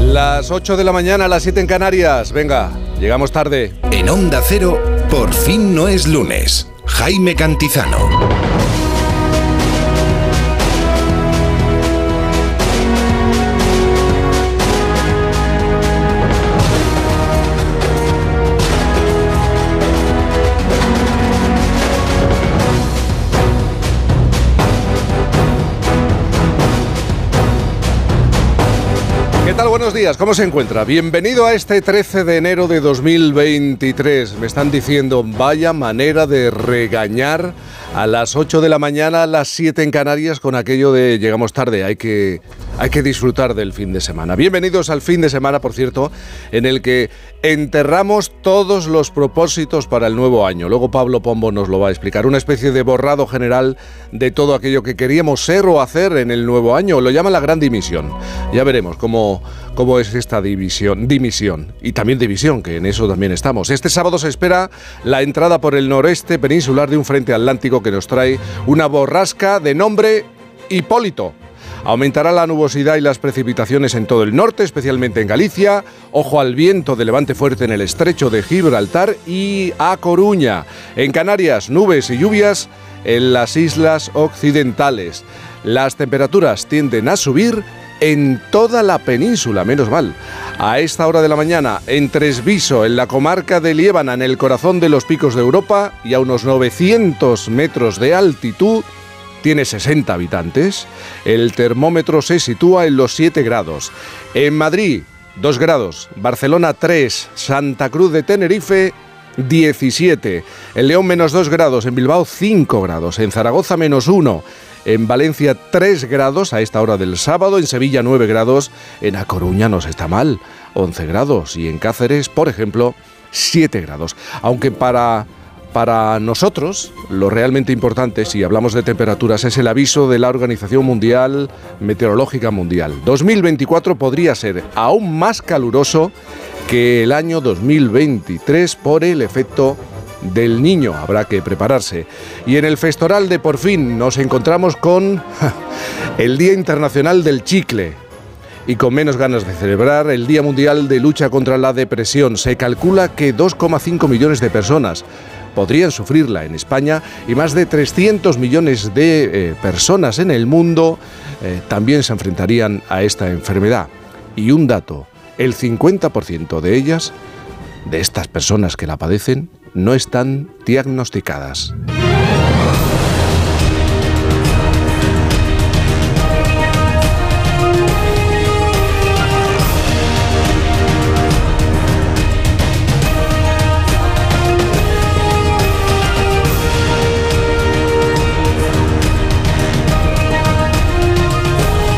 Las 8 de la mañana, las 7 en Canarias. Venga, llegamos tarde. En Onda Cero, por fin no es lunes. Jaime Cantizano. Buenos días, ¿cómo se encuentra? Bienvenido a este 13 de enero de 2023. Me están diciendo, vaya manera de regañar a las 8 de la mañana, a las 7 en Canarias, con aquello de llegamos tarde, hay que, hay que disfrutar del fin de semana. Bienvenidos al fin de semana, por cierto, en el que enterramos todos los propósitos para el nuevo año. Luego Pablo Pombo nos lo va a explicar. Una especie de borrado general de todo aquello que queríamos ser o hacer en el nuevo año. Lo llama la gran dimisión. Ya veremos cómo, cómo es esta división, dimisión. Y también división, que en eso también estamos. Este sábado se espera la entrada por el noreste peninsular de un frente atlántico que nos trae una borrasca de nombre Hipólito. Aumentará la nubosidad y las precipitaciones en todo el norte, especialmente en Galicia. Ojo al viento de levante fuerte en el estrecho de Gibraltar y a Coruña. En Canarias, nubes y lluvias en las islas occidentales. Las temperaturas tienden a subir en toda la península, menos mal. A esta hora de la mañana, en Tresviso, en la comarca de Liébana, en el corazón de los picos de Europa y a unos 900 metros de altitud, tiene 60 habitantes. El termómetro se sitúa en los 7 grados. En Madrid, 2 grados. Barcelona, 3. Santa Cruz de Tenerife, 17. En León, menos 2 grados. En Bilbao, 5 grados. En Zaragoza, menos 1. En Valencia 3 grados a esta hora del sábado, en Sevilla 9 grados, en A Coruña no se está mal, 11 grados y en Cáceres, por ejemplo, 7 grados. Aunque para para nosotros, lo realmente importante, si hablamos de temperaturas, es el aviso de la Organización Mundial Meteorológica Mundial. 2024 podría ser aún más caluroso que el año 2023 por el efecto del niño. Habrá que prepararse. Y en el Festoral de Por fin nos encontramos con el Día Internacional del Chicle. Y con menos ganas de celebrar el Día Mundial de Lucha contra la Depresión. Se calcula que 2,5 millones de personas podrían sufrirla en España y más de 300 millones de eh, personas en el mundo eh, también se enfrentarían a esta enfermedad. Y un dato, el 50% de ellas, de estas personas que la padecen, no están diagnosticadas.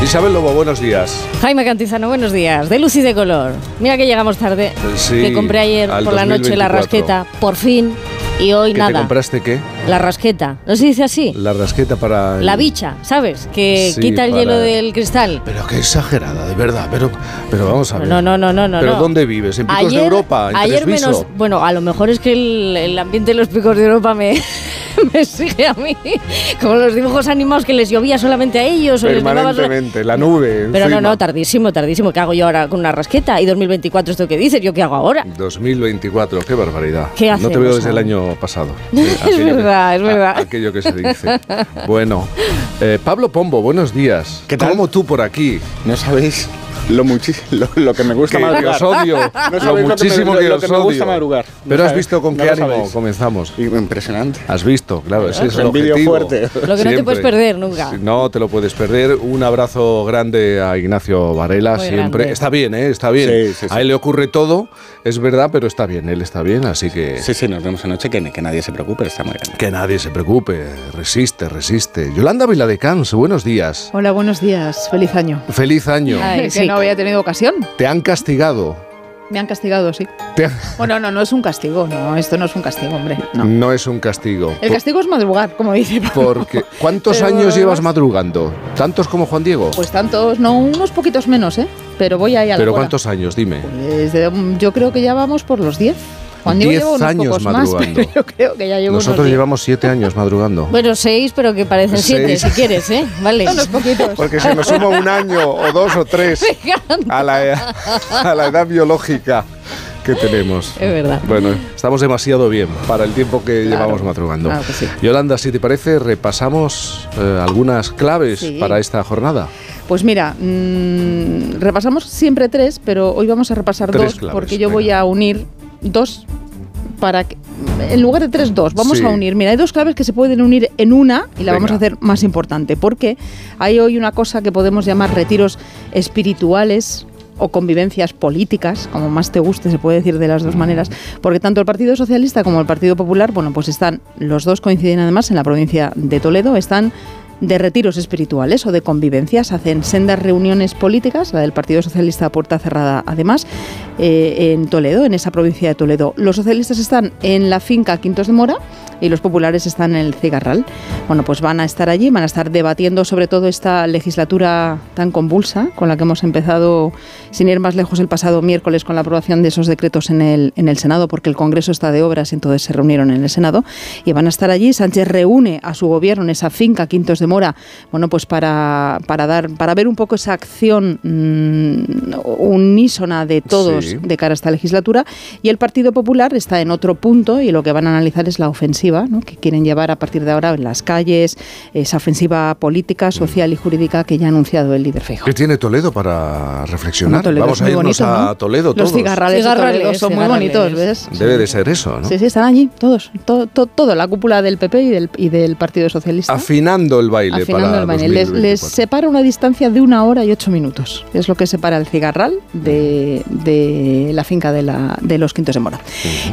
Isabel Lobo, buenos días. Jaime Cantizano, buenos días. De luz y de color. Mira que llegamos tarde. Sí, que compré ayer por la noche la rasqueta, por fin. Y hoy ¿Qué nada. ¿Te compraste qué? La rasqueta. ¿No se dice así? La rasqueta para. La bicha, ¿sabes? Que Sí, quita el para- hielo del cristal. Pero qué exagerada, de verdad. Pero, pero vamos a ver. No, no, no, no, no. ¿Pero no. dónde vives? ¿En Picos de Europa? ¿En ayer menos. Bueno, a lo mejor es que el, el ambiente de los picos de Europa me, me sigue a mí. Como los dibujos animados que les llovía solamente a ellos. O les Permanentemente, la nube. Pero no, encima. no, tardísimo, tardísimo. ¿Qué hago yo ahora con una rasqueta? ¿Y 2024 esto que dices? ¿Yo qué hago ahora? 2024, qué barbaridad. ¿Qué no te hacemos veo desde el año pasado. Es verdad, es verdad. aquello que se dice. Bueno, eh, Pablo Pombo, buenos días. ¿Qué tal? ¿Cómo tú por aquí? No sabéis lo, lo, lo que me gusta que madrugar. os odio, No lo sabéis lo que me- muchísimo lo- que que me gusta madrugar. No Pero has visto con no qué ánimo sabéis. comenzamos. Impresionante. Has visto, claro, ese es el Envidio objetivo. fuerte. Lo que no te Siempre. puedes perder nunca. No te lo puedes perder. Un abrazo grande a Ignacio Varela, Muy siempre. grande. Está bien, ¿eh? Está bien. Sí, sí, sí. A él le ocurre todo, es verdad, pero está bien, él está bien, así que... Sí, sí, nos vemos anoche, que, que nadie se preocupe, está muy bien. Que nadie se preocupe, resiste, resiste. Yolanda Viladecans, buenos días. Hola, buenos días. Feliz año. Feliz año. Ay, que sí. Había tenido ocasión. Te han castigado. Me han castigado, sí. Han- Bueno, no, no es un castigo. No, esto no es un castigo, hombre. No. No es un castigo. El castigo es madrugar, como dice Pablo. Porque, ¿cuántos Pero años llevas madrugando? ¿Tantos como Juan Diego? Pues tantos, no, unos poquitos menos, ¿eh? Pero voy ahí a la ¿Pero hora. cuántos años? Dime. Pues yo creo que ya vamos por los 10. Juan Diego Diez lleva unos años pocos más, madrugando. pero yo creo que ya llevo Nosotros unos llevamos siete años madrugando. Bueno, seis, pero que parecen siete, Seis. si quieres, ¿eh? Vale. unos poquitos. Porque se nos suma un año o dos o tres a la, a la edad biológica que tenemos. Es verdad. Bueno, estamos demasiado bien para el tiempo que Claro, llevamos madrugando. claro que sí. Yolanda, si te parece, repasamos eh, algunas claves Sí. para esta jornada. Pues mira, mm, repasamos siempre tres, pero hoy vamos a repasar Tres dos claves, porque yo venga. voy a unir dos para que, en lugar de tres, dos. Vamos Sí. a unir. Mira, hay dos claves que se pueden unir en una y la vamos a hacer más importante porque hay hoy una cosa que podemos llamar retiros espirituales o convivencias políticas, como más te guste, se puede decir de las dos maneras, porque tanto el Partido Socialista como el Partido Popular, bueno, pues están, los dos coinciden además en la provincia de Toledo, están de retiros espirituales o de convivencias, hacen sendas reuniones políticas, la del Partido Socialista a puerta cerrada además, eh, en Toledo, en esa provincia de Toledo. Los socialistas están en la finca Quintos de Mora y los populares están en el Cigarral. Bueno, pues van a estar allí, van a estar debatiendo sobre todo esta legislatura tan convulsa con la que hemos empezado, sin ir más lejos, el pasado miércoles con la aprobación de esos decretos en el, en el Senado, porque el Congreso está de obras y entonces se reunieron en el Senado y van a estar allí. Sánchez reúne a su gobierno en esa finca Quintos de Mora, bueno, pues para, para dar, para ver un poco esa acción mm, unísona de todos Sí. de cara a esta legislatura y el Partido Popular está en otro punto y lo que van a analizar es la ofensiva ¿no? que quieren llevar a partir de ahora en las calles, esa ofensiva política, social y jurídica que ya ha anunciado el líder Feijóo. ¿Qué tiene Toledo para reflexionar? Toledo Vamos es a irnos bonito, a ¿no? Toledo todos. Los cigarrales, de Cigarrales, Toledo son muy bonitos, ¿ves? Debe de ser eso, ¿no? Sí, sí, están allí todos, todo, todo, todo, la cúpula del PP y del, y del Partido Socialista. Afinando el baile Afinando para el baile. Les, les 2024. separa una distancia de una hora y ocho minutos. Es lo que separa el cigarral de, de la finca de, la, de los Quintos de Mora.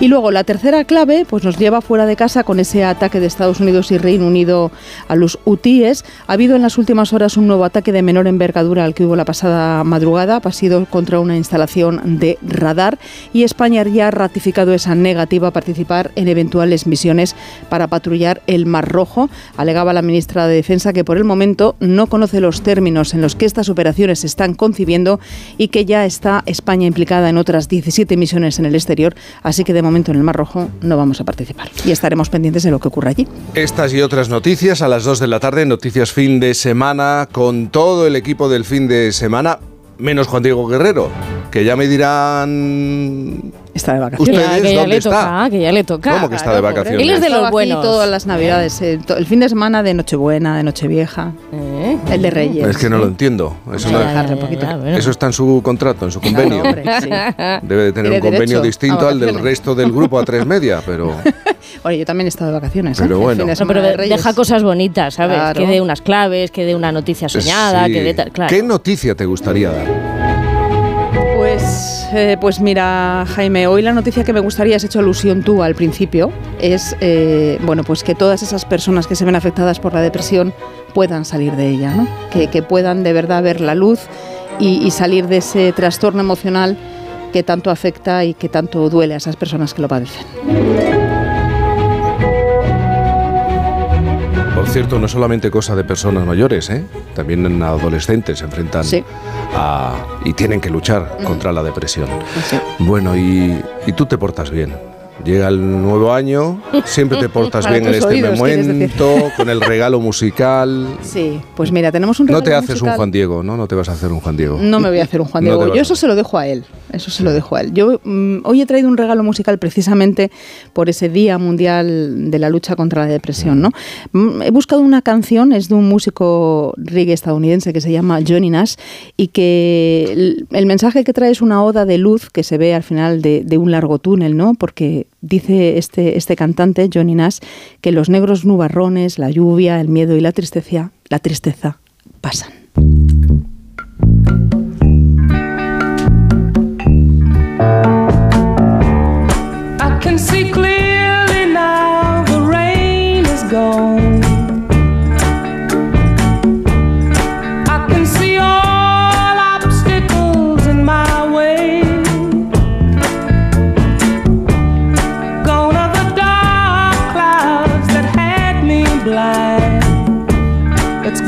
Y luego la tercera clave pues nos lleva fuera de casa con ese ataque de Estados Unidos y Reino Unido a los hutíes. Ha habido en las últimas horas un nuevo ataque de menor envergadura al que hubo la pasada madrugada. Ha sido contra una instalación de radar y España ya ha ratificado esa negativa a participar en eventuales misiones para patrullar el Mar Rojo. Alegaba la ministra de Defensa que por el momento no conoce los términos en los que estas operaciones se están concibiendo y que ya está España implicada en otras 17 misiones en el exterior, así que de momento en el Mar Rojo no vamos a participar y estaremos pendientes de lo que ocurra allí. Estas y otras noticias a las 2 de la tarde, noticias fin de semana, con todo el equipo del fin de semana, menos Juan Diego Guerrero, que ya me dirán... Está de vacaciones. ¿Ustedes que ya dónde le está? toca, que ya le toca. ¿Cómo que está de Claro, pobre. vacaciones? Él es de los aquí buenos. todas las navidades, eh, to- el fin de semana de Nochebuena, de Nochevieja, ¿Eh? el de Reyes. Es que no lo entiendo. Eso, no- dejarle un poquito. bueno. eso está en su contrato, en su convenio. Claro, hombre, sí. Debe de tener un convenio distinto al del resto del grupo a tres media, pero... Bueno, yo también he estado de vacaciones. ¿eh? Pero El bueno. fin de No, semana pero de Reyes. deja cosas bonitas, ¿sabes? Claro. Que dé unas claves, que dé una noticia soñada, Sí. que dé tal. Claro. ¿Qué noticia te gustaría dar? Pues, eh, pues mira, Jaime, hoy la noticia que me gustaría, has hecho alusión tú al principio, es eh, bueno, pues que todas esas personas que se ven afectadas por la depresión puedan salir de ella, ¿no? Que, que puedan de verdad ver la luz y, y salir de ese trastorno emocional que tanto afecta y que tanto duele a esas personas que lo padecen. Por cierto, no solamente cosa de personas mayores, ¿eh? también en adolescentes se enfrentan Sí. a... y tienen que luchar contra la depresión. Sí. Bueno, y, y tú te portas bien. Llega el nuevo año, siempre te portas bien en este oídos, momento, con el regalo musical. Sí, pues mira, tenemos un No te regalo haces un. Juan Diego, ¿no? No te vas a hacer un Juan Diego. No me voy a hacer un Juan Diego. Yo eso se lo dejo a él. Eso se lo dejo a él. Yo mm, hoy he traído un regalo musical precisamente por ese Día Mundial de la Lucha contra la Depresión. ¿no? Mm, He buscado una canción, es de un músico reggae estadounidense que se llama Johnny Nash y que el, el mensaje que trae es una oda de luz que se ve al final de, de un largo túnel, ¿no? porque dice este, este cantante, Johnny Nash, que los negros nubarrones, la lluvia, el miedo y la tristeza, la tristeza pasan.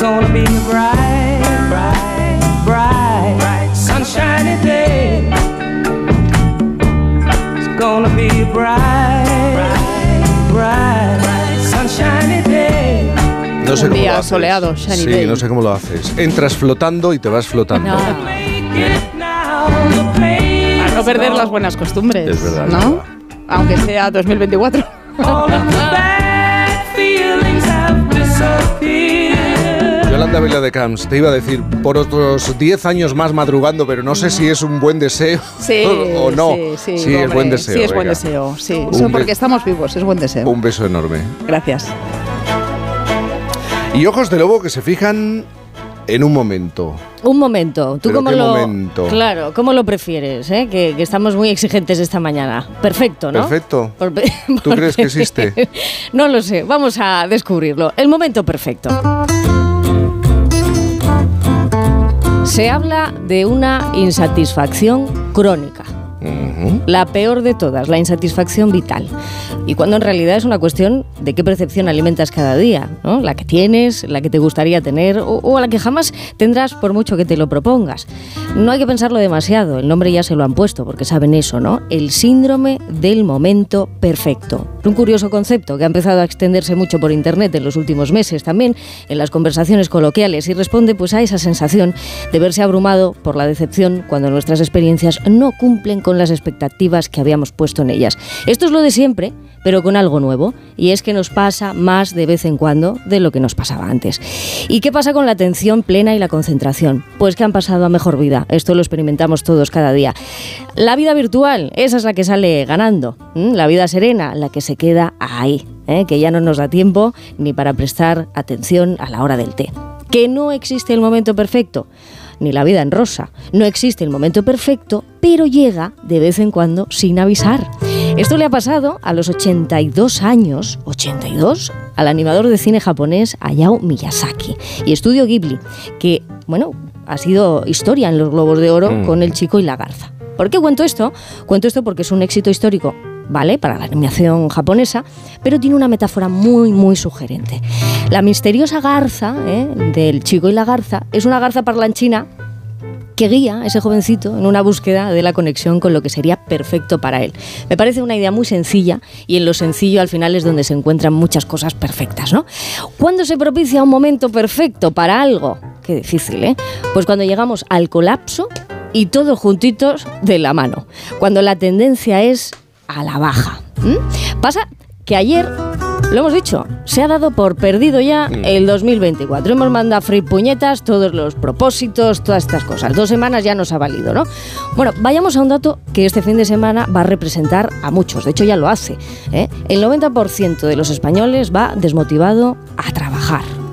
Gonna be a bright, bright, bright, sunshiny day. It's gonna be a bright, bright, sunshiny day. No sé Un cómo día lo haces. soleado, shiny Sí, day. no sé cómo lo haces. Entras flotando y te vas flotando. No. No perder las buenas costumbres, Es verdad, es ¿no? verdad. Aunque sea 2024. All of the bad feelings have disappeared. Yolanda Vela de Camps, te iba a decir, por otros 10 años más madrugando, pero no sé si es un buen deseo Sí, o no. Sí, sí, Sí, es buen deseo. Sí, es buen deseo. Sí, Eso porque estamos vivos, es buen deseo. Un beso enorme. Gracias. Y ojos de lobo que se fijan en un momento. Un momento, ¿tú ¿Pero cómo qué lo momento? Claro, ¿cómo lo prefieres? eh? Que, que estamos muy exigentes esta mañana. Perfecto, ¿no? Perfecto. Por ¿Tú por crees que existe? No lo sé, vamos a descubrirlo. El momento perfecto. Se habla de una insatisfacción crónica. La peor de todas, la insatisfacción vital. Y cuando en realidad es una cuestión de qué percepción alimentas cada día, ¿no? La que tienes, la que te gustaría tener o, o la que jamás tendrás por mucho que te lo propongas. No hay que pensarlo demasiado, el nombre ya se lo han puesto porque saben eso, ¿no? El síndrome del momento perfecto. Un curioso concepto que ha empezado a extenderse mucho por internet en los últimos meses, también en las conversaciones coloquiales y responde pues a esa sensación de verse abrumado por la decepción cuando nuestras experiencias no cumplen con las expectativas que habíamos puesto en ellas. Esto es lo de siempre, pero con algo nuevo, y es que nos pasa más de vez en cuando de lo que nos pasaba antes. ¿Y qué pasa con la atención plena y la concentración? Pues que han pasado a mejor vida. Esto lo experimentamos todos cada día. La vida virtual, esa es la que sale ganando. ¿m? La vida serena, la que se queda ahí, ¿eh? que ya no nos da tiempo ni para prestar atención a la hora del té. Que no existe el momento perfecto ni la vida en rosa. No existe el momento perfecto, pero llega de vez en cuando sin avisar. Esto le ha pasado a los 82 años, 82, al animador de cine japonés Hayao Miyazaki y Estudio Ghibli, que, bueno, ha sido historia en los Globos de Oro Mm. con El Chico y la Garza. ¿Por qué cuento esto? Cuento esto porque es un éxito histórico ¿vale? Para la animación japonesa, pero tiene una metáfora muy, muy sugerente. La misteriosa garza ¿eh? del chico y la garza es una garza parlanchina que guía a ese jovencito en una búsqueda de la conexión con lo que sería perfecto para él. Me parece una idea muy sencilla y en lo sencillo al final es donde se encuentran muchas cosas perfectas, ¿no? ¿Cuándo se propicia un momento perfecto para algo? Qué difícil, ¿eh? Pues cuando llegamos al colapso y todos juntitos de la mano. Cuando la tendencia es a la baja. Pasa que ayer, lo hemos dicho, se ha dado por perdido ya el 2024. Hemos mandado free puñetas, todos los propósitos, todas estas cosas. Dos semanas ya nos ha valido, ¿no? Bueno, vayamos a un dato que este fin de semana va a representar a muchos. De hecho, ya lo hace. ¿eh? El 90% de los españoles va desmotivado a trabajar.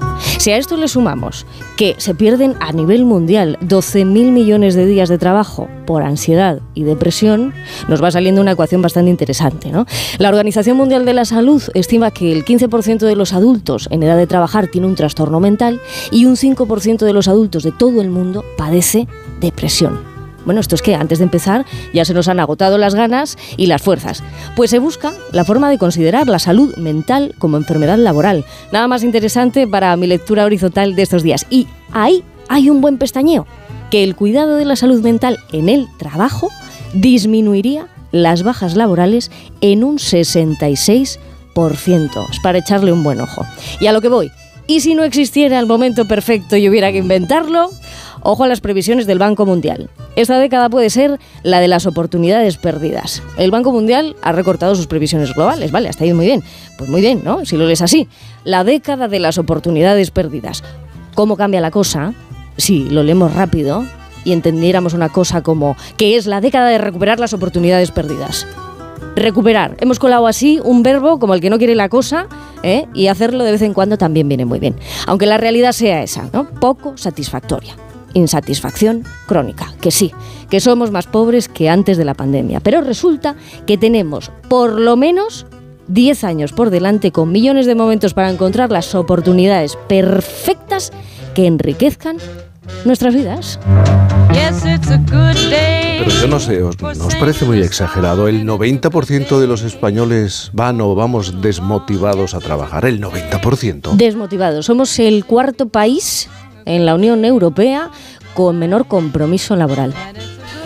Si a esto le sumamos que se pierden a nivel mundial 12.000 millones de días de trabajo por ansiedad y depresión, nos va saliendo una ecuación bastante interesante. ¿no? La Organización Mundial de la Salud estima que el 15% de los adultos en edad de trabajar tiene un trastorno mental y un 5% de los adultos de todo el mundo padece depresión. Bueno, esto es que antes de empezar ya se nos han agotado las ganas y las fuerzas. Pues se busca la forma de considerar la salud mental como enfermedad laboral. Nada más interesante para mi lectura horizontal de estos días. Y ahí hay un buen pestañeo, que el cuidado de la salud mental en el trabajo disminuiría las bajas laborales en un 66%. Es para echarle un buen ojo. Y a lo que voy. ¿Y si no existiera el momento perfecto y hubiera que inventarlo? Ojo a las previsiones del Banco Mundial. Esta década puede ser la de las oportunidades perdidas. El Banco Mundial ha recortado sus previsiones globales, ¿vale? Hasta ahí muy bien. Pues muy bien, ¿no? Si lo lees así. La década de las oportunidades perdidas. ¿Cómo cambia la cosa? Si lo leemos rápido y entendiéramos una cosa como que es la década de recuperar las oportunidades perdidas. Recuperar. Hemos colado así un verbo como el que no quiere la cosa ¿eh? y hacerlo de vez en cuando también viene muy bien. Aunque la realidad sea esa, ¿no? Poco satisfactoria. Insatisfacción crónica, que sí, que somos más pobres que antes de la pandemia. Pero resulta que tenemos por lo menos 10 años por delante con millones de momentos para encontrar las oportunidades perfectas que enriquezcan nuestras vidas. Yes, it's a good day. Pero yo no sé, ¿os, ¿no os parece muy exagerado? El 90% de los españoles van o vamos desmotivados a trabajar. El 90%. Desmotivados. Somos el cuarto país en la Unión Europea con menor compromiso laboral.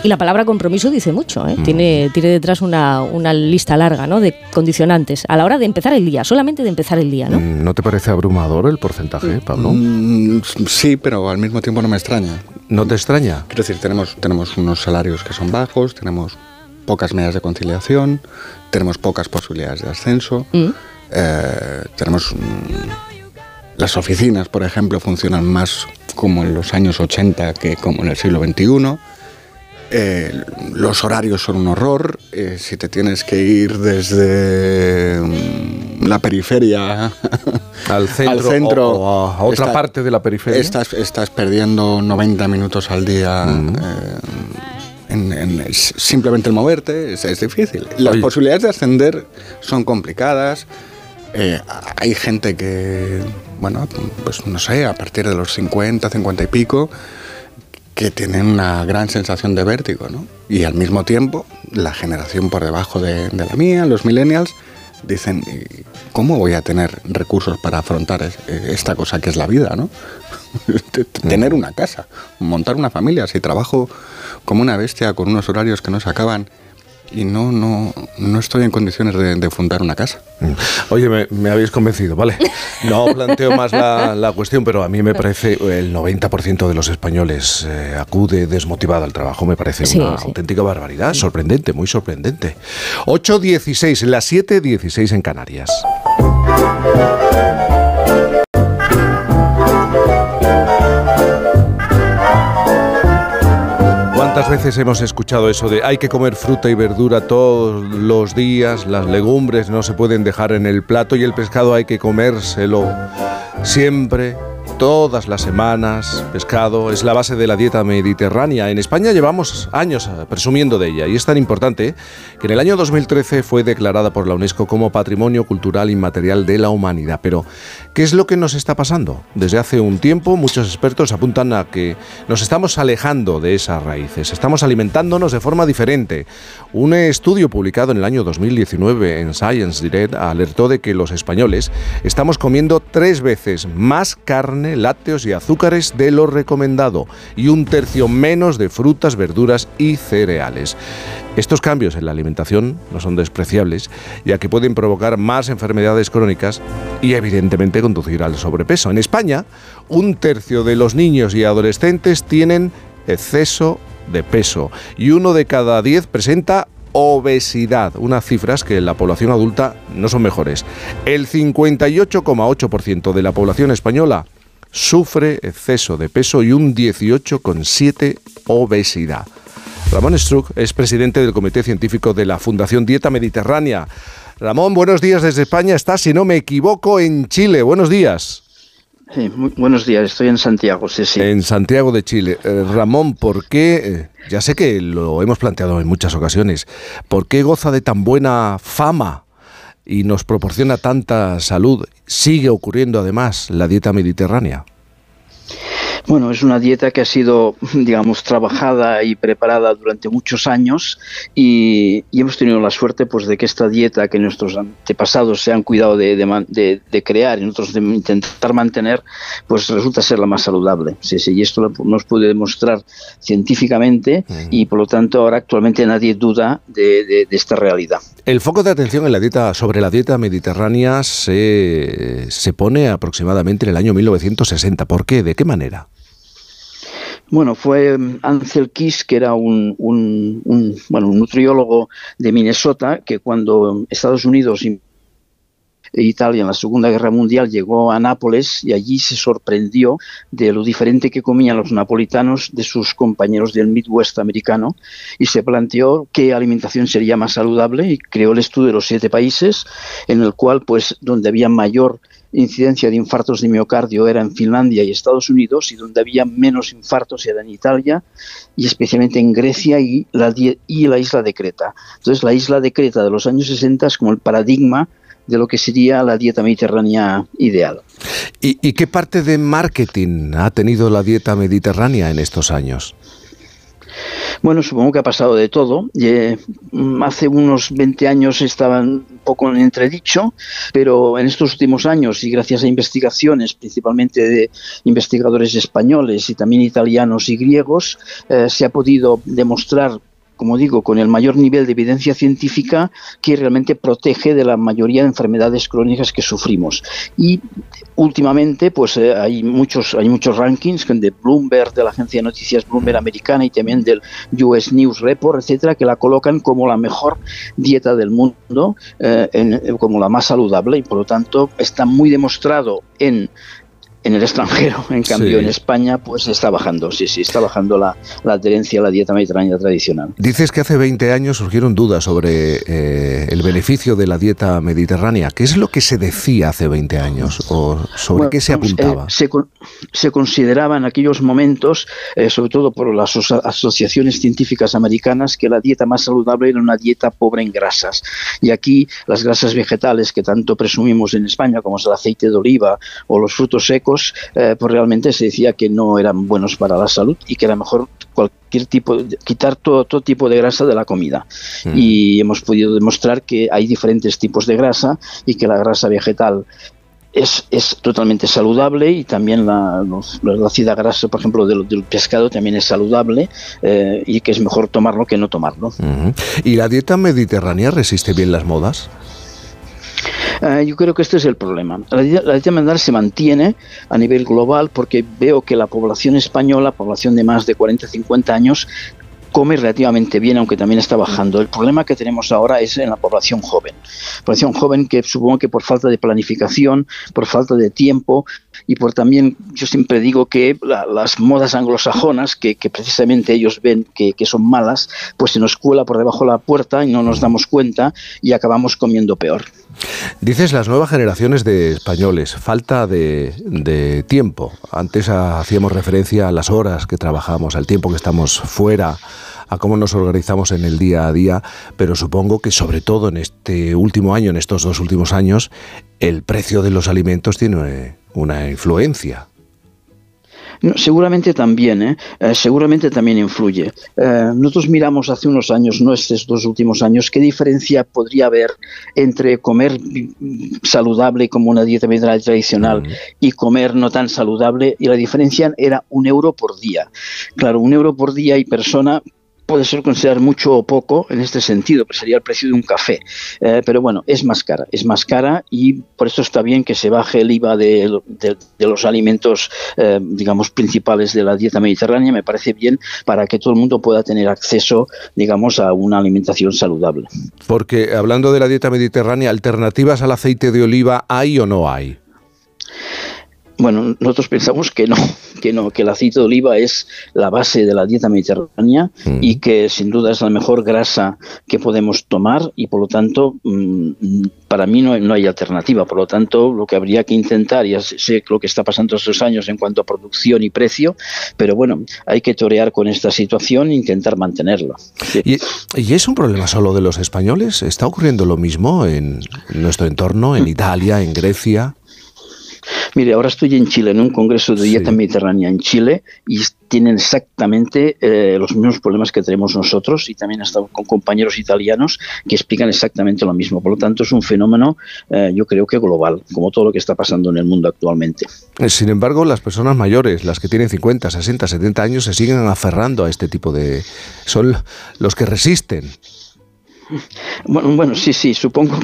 Y la palabra compromiso dice mucho, ¿eh? tiene, tiene detrás una, una lista larga ¿no? de condicionantes a la hora de empezar el día, solamente de empezar el día. ¿no? Mm, ¿No te parece abrumador el porcentaje, Pablo? Mm, sí, pero al mismo tiempo no me extraña. ¿No te extraña? Quiero decir, tenemos, tenemos unos salarios que son bajos, tenemos pocas medidas de conciliación, tenemos pocas posibilidades de ascenso, Mm. eh, tenemos... mm, las oficinas, por ejemplo, funcionan más como en los años 80 que como en el siglo XXI. Eh, los horarios son un horror. eh, si te tienes que ir desde mm, la periferia Al centro, al centro o, o a, otra está- parte de la periferia. Estás, estás perdiendo 90 minutos al día Mm. eh, en, simplemente el moverte, es, es difícil. Las Oye. posibilidades de ascender son complicadas. Eh, hay gente que, bueno, pues no sé, a partir de los 50, 50 y pico, que tienen una gran sensación de vértigo, ¿no? Y al mismo tiempo, la generación por debajo de, de la mía, los millennials, dicen, "¿Y ¿cómo voy a tener recursos para afrontar es- esta cosa que es la vida, ¿no? Tener una casa, montar una familia, si trabajo como una bestia con unos horarios que no se acaban y no, no, no estoy en condiciones de, de fundar una casa. Mm. Oye, me, me habéis convencido, ¿vale? No planteo más la, la cuestión, pero a mí me parece el 90% de los españoles eh, acude desmotivado al trabajo. Me parece Sí, una sí. auténtica barbaridad. Sorprendente, muy sorprendente. 8.16, las 7.16 en Canarias. ¿Cuántas veces hemos escuchado eso de hay que comer fruta y verdura todos los días, las legumbres no se pueden dejar en el plato y el pescado hay que comérselo siempre, todas las semanas? Pescado es la base de la dieta mediterránea. En España llevamos años eh, presumiendo de ella y es tan importante que en el año 2013 fue declarada por la UNESCO como Patrimonio Cultural Inmaterial de la Humanidad. Pero, ¿qué es lo que nos está pasando? Desde hace un tiempo muchos expertos apuntan a que nos estamos alejando de esas raíces, estamos alimentándonos de forma diferente. Un estudio publicado en el año 2019 en Science Direct alertó de que los españoles estamos comiendo tres veces más carne, lácteos y azúcares de lo recomendado y un tercio menos de frutas, verduras y cereales. Estos cambios en la alimentación no son despreciables, ya que pueden provocar más enfermedades crónicas y evidentemente conducir al sobrepeso. En España, un tercio de los niños y adolescentes tienen exceso de peso y uno de cada diez presenta obesidad, unas cifras que en la población adulta no son mejores. El 58,8% de la población española sufre exceso de peso y un 18,7% obesidad. Ramón Struck es presidente del Comité Científico de la Fundación Dieta Mediterránea. Ramón, buenos días desde España. Está, si no me equivoco, en Chile. Buenos días. Sí, muy buenos días, estoy en Santiago, sí, sí. En Santiago de Chile. Eh, Ramón, ¿por qué? eh, ya sé que lo hemos planteado en muchas ocasiones. ¿Por qué goza de tan buena fama y nos proporciona tanta salud? Sigue ocurriendo además la dieta mediterránea. Bueno, es una dieta que ha sido, digamos, trabajada y preparada durante muchos años y, y hemos tenido la suerte pues, de que esta dieta que nuestros antepasados se han cuidado de, crear y nosotros de intentar mantener, pues resulta ser la más saludable. Sí, sí, y esto lo- nos puede demostrar científicamente y por lo tanto ahora actualmente nadie duda de- de- de esta realidad. El foco de atención en la dieta, sobre la dieta mediterránea se, se pone aproximadamente en el año 1960. ¿Por qué? ¿De qué manera? Bueno, fue Ansel Keys, que era un, un- bueno, un nutriólogo de Minnesota, que cuando Estados Unidos e Italia en la Segunda Guerra Mundial llegó a Nápoles y allí se sorprendió de lo diferente que comían los napolitanos de sus compañeros del Midwest americano y se planteó qué alimentación sería más saludable y creó el estudio de los siete países en el cual pues donde había mayor incidencia de infartos de miocardio era en Finlandia y Estados Unidos y donde había menos infartos era en Italia y especialmente en Grecia y la, y la isla de Creta. Entonces la isla de Creta de los años 60 es como el paradigma de lo que sería la dieta mediterránea ideal. ¿Y, y qué parte de marketing ha tenido la dieta mediterránea en estos años? Bueno, supongo que ha pasado de todo. Eh, mm, hace unos 20 años estaban un poco en entredicho, pero en estos últimos años y gracias a investigaciones, principalmente de investigadores españoles y también italianos y griegos, eh, se ha podido demostrar como digo, con el mayor nivel de evidencia científica que realmente protege de la mayoría de enfermedades crónicas que sufrimos. Y últimamente, pues eh, hay muchos hay muchos rankings de Bloomberg, de la agencia de noticias Bloomberg americana y también del US News Report, etcétera, que la colocan como la mejor dieta del mundo, eh, como la más saludable y por lo tanto está muy demostrado en en el extranjero. En cambio, en España, pues está bajando, sí, sí, está bajando la, la, adherencia a la dieta mediterránea tradicional. Dices que hace 20 años surgieron dudas sobre eh, el beneficio de la dieta mediterránea. ¿Qué es lo que se decía hace 20 años o sobre bueno, qué se apuntaba? Eh, se, se, consideraba en aquellos momentos, eh, sobre todo por las asociaciones científicas americanas, que la dieta más saludable era una dieta pobre en grasas. Y aquí las grasas vegetales que tanto presumimos en España, como es el aceite de oliva o los frutos secos, eh, pues realmente se decía que no eran buenos para la salud y que era mejor cualquier tipo, quitar todo, todo tipo de grasa de la comida. Mm. Y hemos podido demostrar que hay diferentes tipos de grasa y que la grasa vegetal es, es, totalmente saludable y también la, los, la ácida grasa, por ejemplo, del, del, pescado también es saludable eh, y que es mejor tomarlo que no tomarlo. Uh -huh. ¿Y la dieta mediterránea resiste bien las modas? Uh, yo creo que este es el problema. La, la dieta mediterránea se mantiene a nivel global porque veo que la población española, población de más de 40-50 años, come relativamente bien, aunque también está bajando. El problema que tenemos ahora es en la población joven. Población joven que supongo que por falta de planificación, por falta de tiempo y por también, yo siempre digo que la, las modas anglosajonas, que, que precisamente ellos ven que, que, son malas, pues se nos cuela por debajo de la puerta y no nos damos cuenta y acabamos comiendo peor. Dices las nuevas generaciones de españoles, falta de, tiempo. Antes hacíamos referencia a las horas que trabajamos, al tiempo que estamos fuera a cómo nos organizamos en el día a día, pero supongo que sobre todo en este último año, en estos dos últimos años, el precio de los alimentos tiene una influencia. No, seguramente también, ¿eh? Eh, seguramente también influye. Eh, nosotros miramos hace unos años, no estos dos últimos años, qué diferencia podría haber entre comer saludable como una dieta mediterránea tradicional mm. y comer no tan saludable, y la diferencia era un euro por día. Claro, un euro por día y persona puede ser considerar mucho o poco en este sentido, que sería el precio de un café. Eh, pero bueno, es más cara, es más cara y por eso está bien que se baje el IVA de, los alimentos, eh, digamos, principales de la dieta mediterránea. Me parece bien para que todo el mundo pueda tener acceso, digamos, a una alimentación saludable. Porque hablando de la dieta mediterránea, ¿alternativas al aceite de oliva hay o no hay? Bueno, nosotros pensamos que no, que no, que el aceite de oliva es la base de la dieta mediterránea mm. y que sin duda es la mejor grasa que podemos tomar y por lo tanto mmm, para mí no, no, hay alternativa. Por lo tanto, lo que habría que intentar, ya sé lo que está pasando estos años en cuanto a producción y precio, pero bueno, hay que torear con esta situación e intentar mantenerla. Sí. ¿Y, ¿Y, es un problema solo de los españoles? ¿Está ocurriendo lo mismo en nuestro entorno, en Italia, en Grecia? Mire, ahora estoy en Chile, en un congreso de dieta sí. mediterránea en Chile, y tienen exactamente eh, los mismos problemas que tenemos nosotros, y también he estado con compañeros italianos que explican exactamente lo mismo. Por lo tanto, es un fenómeno, eh, yo creo que global, como todo lo que está pasando en el mundo actualmente. Sin embargo, las personas mayores, las que tienen 50, 60, 70 años, se siguen aferrando a este tipo de... son los que resisten. Bueno, bueno, sí, sí, supongo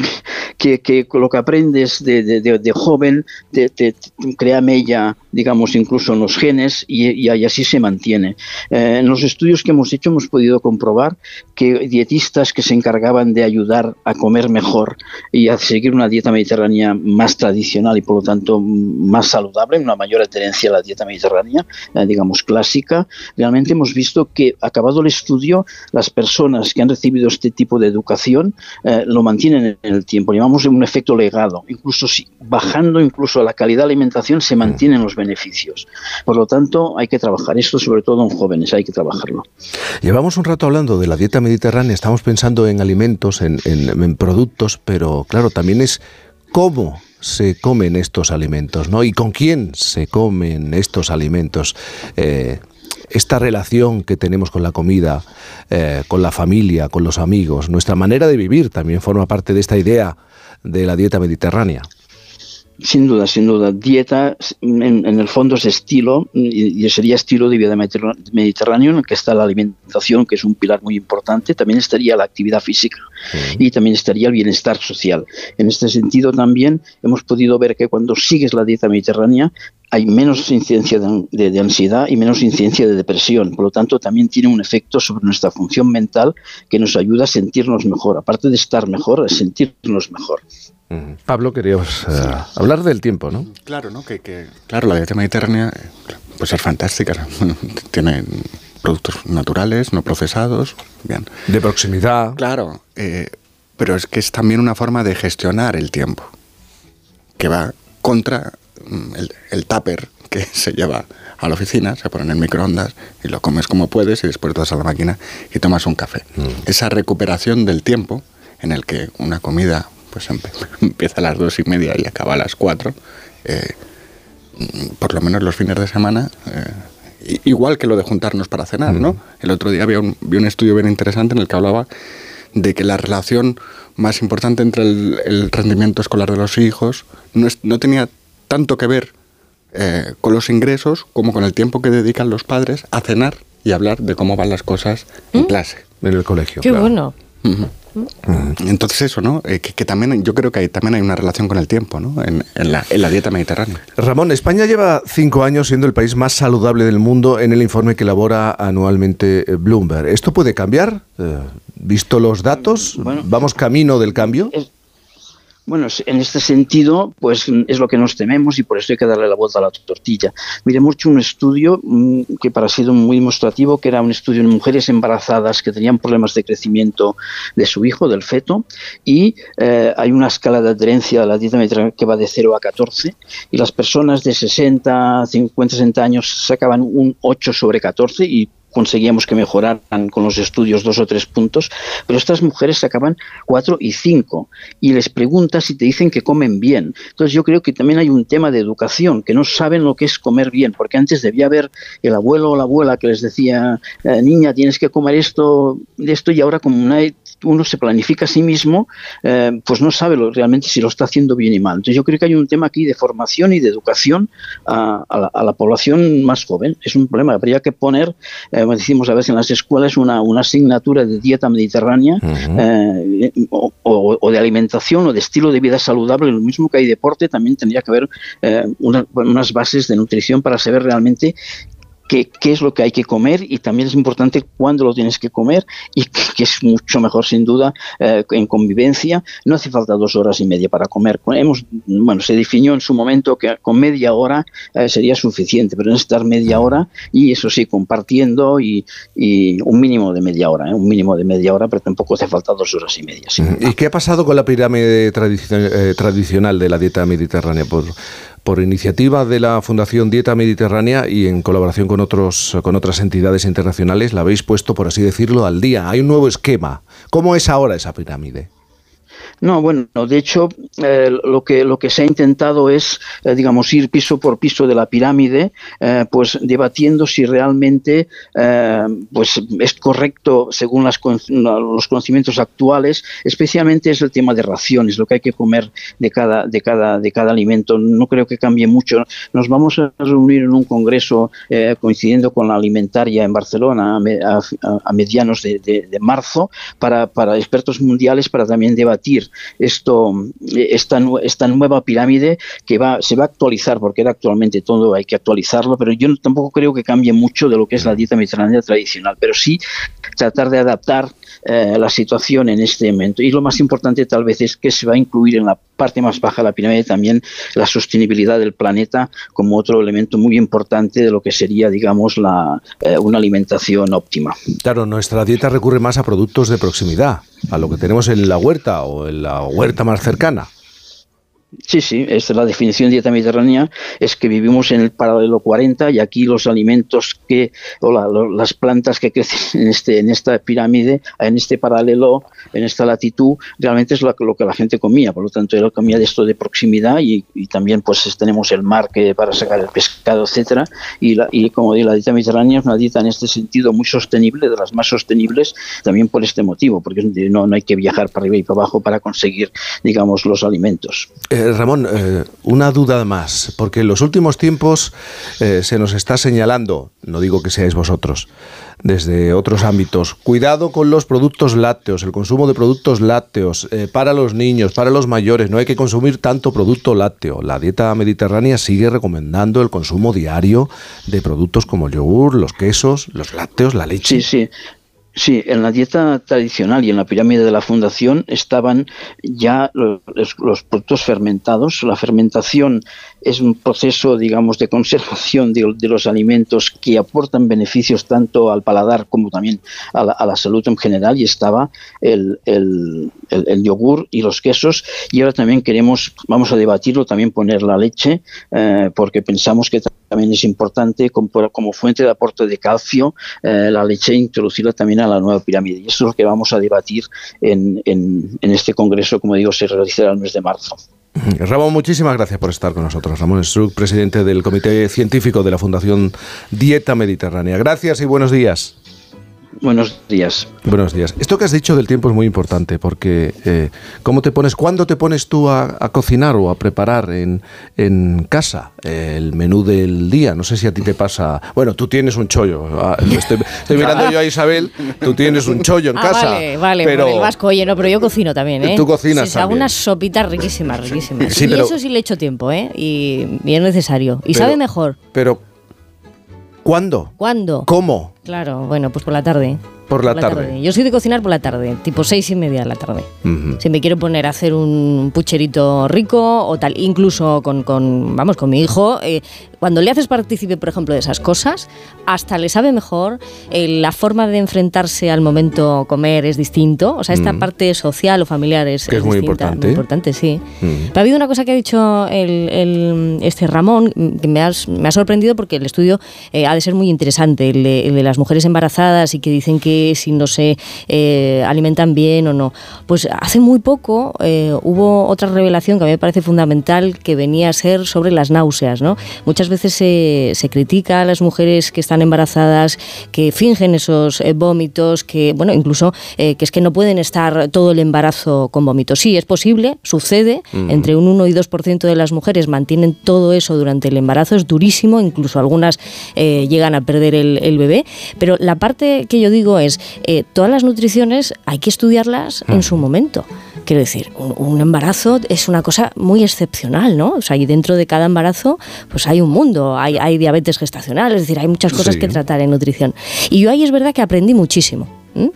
que, que, lo que aprendes de, de, joven te, te, crea mella, digamos, incluso en los genes y, y, y así se mantiene. Eh, en los estudios que hemos hecho hemos podido comprobar que dietistas que se encargaban de ayudar a comer mejor y a seguir una dieta mediterránea más tradicional y por lo tanto más saludable, una mayor adherencia a la dieta mediterránea, eh, digamos, clásica, realmente hemos visto que acabado el estudio, las personas que han recibido este tipo de educación eh, lo mantienen en el tiempo. Llamamos un efecto legado. Incluso si bajando incluso la calidad de alimentación se mantienen los beneficios. Por lo tanto, hay que trabajar esto, sobre todo en jóvenes, hay que trabajarlo. Llevamos un rato hablando de la dieta mediterránea, estamos pensando en alimentos, en, en, en productos, pero claro, también es cómo se comen estos alimentos, ¿no? Y con quién se comen estos alimentos. Eh, esta relación que tenemos con la comida, eh, con la familia, con los amigos, nuestra manera de vivir también forma parte de esta idea de la dieta mediterránea. Sin duda, sin duda. Dieta, en, en el fondo es estilo, y, y sería estilo de vida mediterr- mediterráneo, en el que está la alimentación, que es un pilar muy importante. También estaría la actividad física y también estaría el bienestar social. En este sentido, también hemos podido ver que cuando sigues la dieta mediterránea, hay menos incidencia de, de- de ansiedad y menos incidencia de depresión. Por lo tanto, también tiene un efecto sobre nuestra función mental que nos ayuda a sentirnos mejor. Aparte de estar mejor, a sentirnos mejor. Pablo, queríamos eh, hablar del tiempo, ¿no? Claro, ¿no? Que, que- claro, la dieta mediterránea eh, pues es fantástica. Tiene productos naturales, no procesados. Bien. De proximidad. Claro, eh, pero es que es también una forma de gestionar el tiempo, que va contra el, el tupper que se lleva a la oficina, se pone en el microondas y lo comes como puedes y después vas a la máquina y tomas un café. Esa recuperación del tiempo en el que una comida pues empieza a las dos y media y acaba a las cuatro, eh, mm, por lo menos los fines de semana, eh, igual que lo de juntarnos para cenar, ¿no? El otro día había un, vi un estudio bien interesante en el que hablaba de que la relación más importante entre el, el rendimiento escolar de los hijos no, es- no tenía tanto que ver eh, con los ingresos como con el tiempo que dedican los padres a cenar y hablar de cómo van las cosas en clase. En el colegio. Qué claro. bueno. Entonces eso, ¿no? Eh, que, que también yo creo que hay, también hay una relación con el tiempo, ¿no? En, en la, en la dieta mediterránea. Ramón, España lleva cinco años siendo el país más saludable del mundo en el informe que elabora anualmente eh, Bloomberg. ¿Esto puede cambiar? Eh, visto los datos, Bueno. ¿vamos camino del cambio? Es- Bueno, en este sentido, pues es lo que nos tememos y por eso hay que darle la vuelta a la tortilla. Mire, hemos hecho un estudio mm, que para ser muy demostrativo, que era un estudio en mujeres embarazadas que tenían problemas de crecimiento de su hijo, del feto, y eh, hay una escala de adherencia a la dieta mediterránea que va de 0 a 14, y las personas de 60, 50, 60 años sacaban un 8 sobre 14 y conseguíamos que mejoraran con los estudios dos o tres puntos, pero estas mujeres sacaban cuatro y cinco y les preguntas y te dicen que comen bien. Entonces yo creo que también hay un tema de educación, que no saben lo que es comer bien, porque antes debía haber el abuelo o la abuela que les decía, eh, niña, tienes que comer esto, de esto, y ahora como una- uno se planifica a sí mismo, eh, pues no sabe lo- realmente si lo está haciendo bien y mal. Entonces yo creo que hay un tema aquí de formación y de educación a, a la, a la población más joven. Es un problema, habría que poner, eh, como decimos a veces en las escuelas, una, una asignatura de dieta mediterránea eh, o, o- o de alimentación o de estilo de vida saludable, lo mismo que hay deporte, también tendría que haber eh, una- unas bases de nutrición para saber realmente qué, qué es lo que hay que comer y también es importante cuándo lo tienes que comer y que, que es mucho mejor sin duda eh, en convivencia. No hace falta dos horas y media para comer. Hemos, bueno, se definió en su momento que con media hora eh, sería suficiente, pero necesitar media hora y eso sí, compartiendo y, y un mínimo de media hora, ¿eh? un mínimo de media hora, pero tampoco hace falta dos horas y media. sí. ¿Y qué ha pasado con la pirámide tradici- eh, tradicional de la dieta mediterránea? Por, por iniciativa de la Fundación Dieta Mediterránea y en colaboración con, otros, con otras entidades internacionales, la habéis puesto, por así decirlo, al día. Hay un nuevo esquema. ¿Cómo es ahora esa pirámide? No, bueno, de hecho, eh, lo, que, lo que se ha intentado es, eh, digamos, ir piso por piso de la pirámide, eh, pues debatiendo si realmente pues es correcto según las los conocimientos actuales, especialmente es el tema de raciones, lo que hay que comer de cada, de cada, de cada alimento. No creo que cambie mucho. Nos vamos a reunir en un congreso coincidiendo con la alimentaria en Barcelona a, a- a medianos de, de- de marzo para, para expertos mundiales para también debatir esto, esta, esta nueva pirámide que va, se va a actualizar, porque era actualmente todo hay que actualizarlo, pero yo tampoco creo que cambie mucho de lo que es la dieta mediterránea tradicional, pero sí tratar de adaptar eh, la situación en este momento. Y lo más importante tal vez es que se va a incluir en la parte más baja de la pirámide también la sostenibilidad del planeta como otro elemento muy importante de lo que sería, digamos, la, eh, una alimentación óptima. Claro, nuestra dieta recurre más a productos de proximidad, a lo que tenemos en la huerta o en la huerta más cercana. Sí, sí, es la definición de dieta mediterránea, es que vivimos en el paralelo 40 y aquí los alimentos que, o la- lo- las plantas que crecen en, este, en esta pirámide, en este paralelo, en esta latitud, realmente es lo, que- lo que la gente comía, por lo tanto era comía de esto de proximidad y, y también pues es- tenemos el mar que para sacar el pescado, etcétera, y, la- y como digo, la dieta mediterránea es una dieta en este sentido muy sostenible, de las más sostenibles, también por este motivo, porque no, no hay que viajar para arriba y para abajo para conseguir, digamos, los alimentos. Eh, Ramón, eh, una duda más, porque en los últimos tiempos eh, se nos está señalando, no digo que seáis vosotros, desde otros ámbitos, cuidado con los productos lácteos, el consumo de productos lácteos eh, para los niños, para los mayores, no hay que consumir tanto producto lácteo. La dieta mediterránea sigue recomendando el consumo diario de productos como el yogur, los quesos, los lácteos, la leche. Sí, sí. Sí, en la dieta tradicional y en la pirámide de la fundación estaban ya lo- los, los productos fermentados. La fermentación es un proceso, digamos, de conservación de, los alimentos que aportan beneficios tanto al paladar como también a la, a la salud en general. Y estaba el- el yogur y los quesos. Y ahora también queremos, vamos a debatirlo, también poner la leche, eh, porque pensamos que también es importante como, como fuente de aporte de calcio eh, la leche e introducirla también a la nueva pirámide. Y eso es lo que vamos a debatir en, en- en este congreso, como digo, se realizará el mes de marzo. Ramón, muchísimas gracias por estar con nosotros. Ramón Struck, presidente del Comité Científico de la Fundación Dieta Mediterránea. Gracias y buenos días. Buenos días. Buenos días. Esto que has dicho del tiempo es muy importante porque eh, ¿cómo te pones, cuándo te pones tú a, a cocinar o a preparar en, en casa eh, el menú del día? No sé si a ti te pasa. Bueno, tú tienes un chollo. Ah, Estoy, estoy mirando yo a Isabel. Tú tienes un chollo en Ah, casa. vale, vale, pero por el vasco. Oye, no, pero yo cocino también, ¿eh? Tú cocinas Sí, hago unas sopitas riquísimas, riquísimas. Sí, y pero- eso sí le echo tiempo, ¿eh? Y, y es necesario. Y Pero- sabe mejor. Pero ¿cuándo? ¿Cuándo? ¿Cómo? Claro, bueno, pues por la tarde. Por la tarde. Yo soy de cocinar por la tarde, tipo seis y media de la tarde. Ujú. Si me quiero poner a hacer un pucherito rico o tal, incluso con, con, vamos, con mi hijo, eh, cuando le haces partícipe, por ejemplo, de esas cosas, hasta le sabe mejor, eh, la forma de enfrentarse al momento comer es distinto, o sea, esta Mm. parte social o familiar es, Que es muy distinta, importante. Muy importante, sí. Mm. Pero ha habido una cosa que ha dicho el, el- este Ramón que me, has- me ha sorprendido porque el estudio eh, ha de ser muy interesante, el de, el de las mujeres embarazadas y que dicen que si no se eh, alimentan bien o no. Pues hace muy poco eh, hubo otra revelación que a mí me parece fundamental que venía a ser sobre las náuseas. ¿no? Muchas veces se, se critica a las mujeres que están embarazadas, que fingen esos eh, vómitos, que bueno, incluso que es que no pueden estar todo el embarazo con vómitos. Sí, es posible, sucede, entre un 1 y 2% de las mujeres mantienen todo eso durante el embarazo, es durísimo, incluso algunas llegan a perder el, el bebé, pero la parte que yo digo es, eh, todas las nutriciones hay que estudiarlas en su momento. Quiero decir, un, un embarazo es una cosa muy excepcional, ¿no? O sea, y dentro de cada embarazo, pues hay un mundo, hay, hay diabetes gestacional, es decir, hay muchas cosas Sí. que tratar en nutrición. Y yo ahí es verdad que aprendí muchísimo.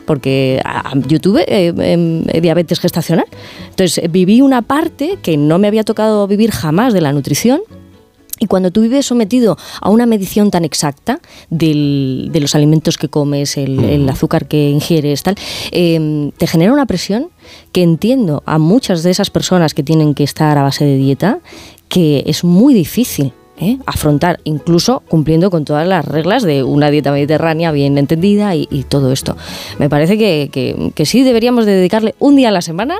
Porque yo tuve eh, em, eh, diabetes gestacional. Entonces viví una parte que no me había tocado vivir jamás de la nutrición. Y cuando tú vives sometido a una medición tan exacta del- de los alimentos que comes, el, el azúcar que ingieres, tal, eh, te genera una presión que entiendo a muchas de esas personas que tienen que estar a base de dieta, que es muy difícil. ¿eh? afrontar, incluso cumpliendo con todas las reglas de una dieta mediterránea bien entendida y, y todo esto. Me parece que, que- que sí deberíamos de dedicarle un día a la semana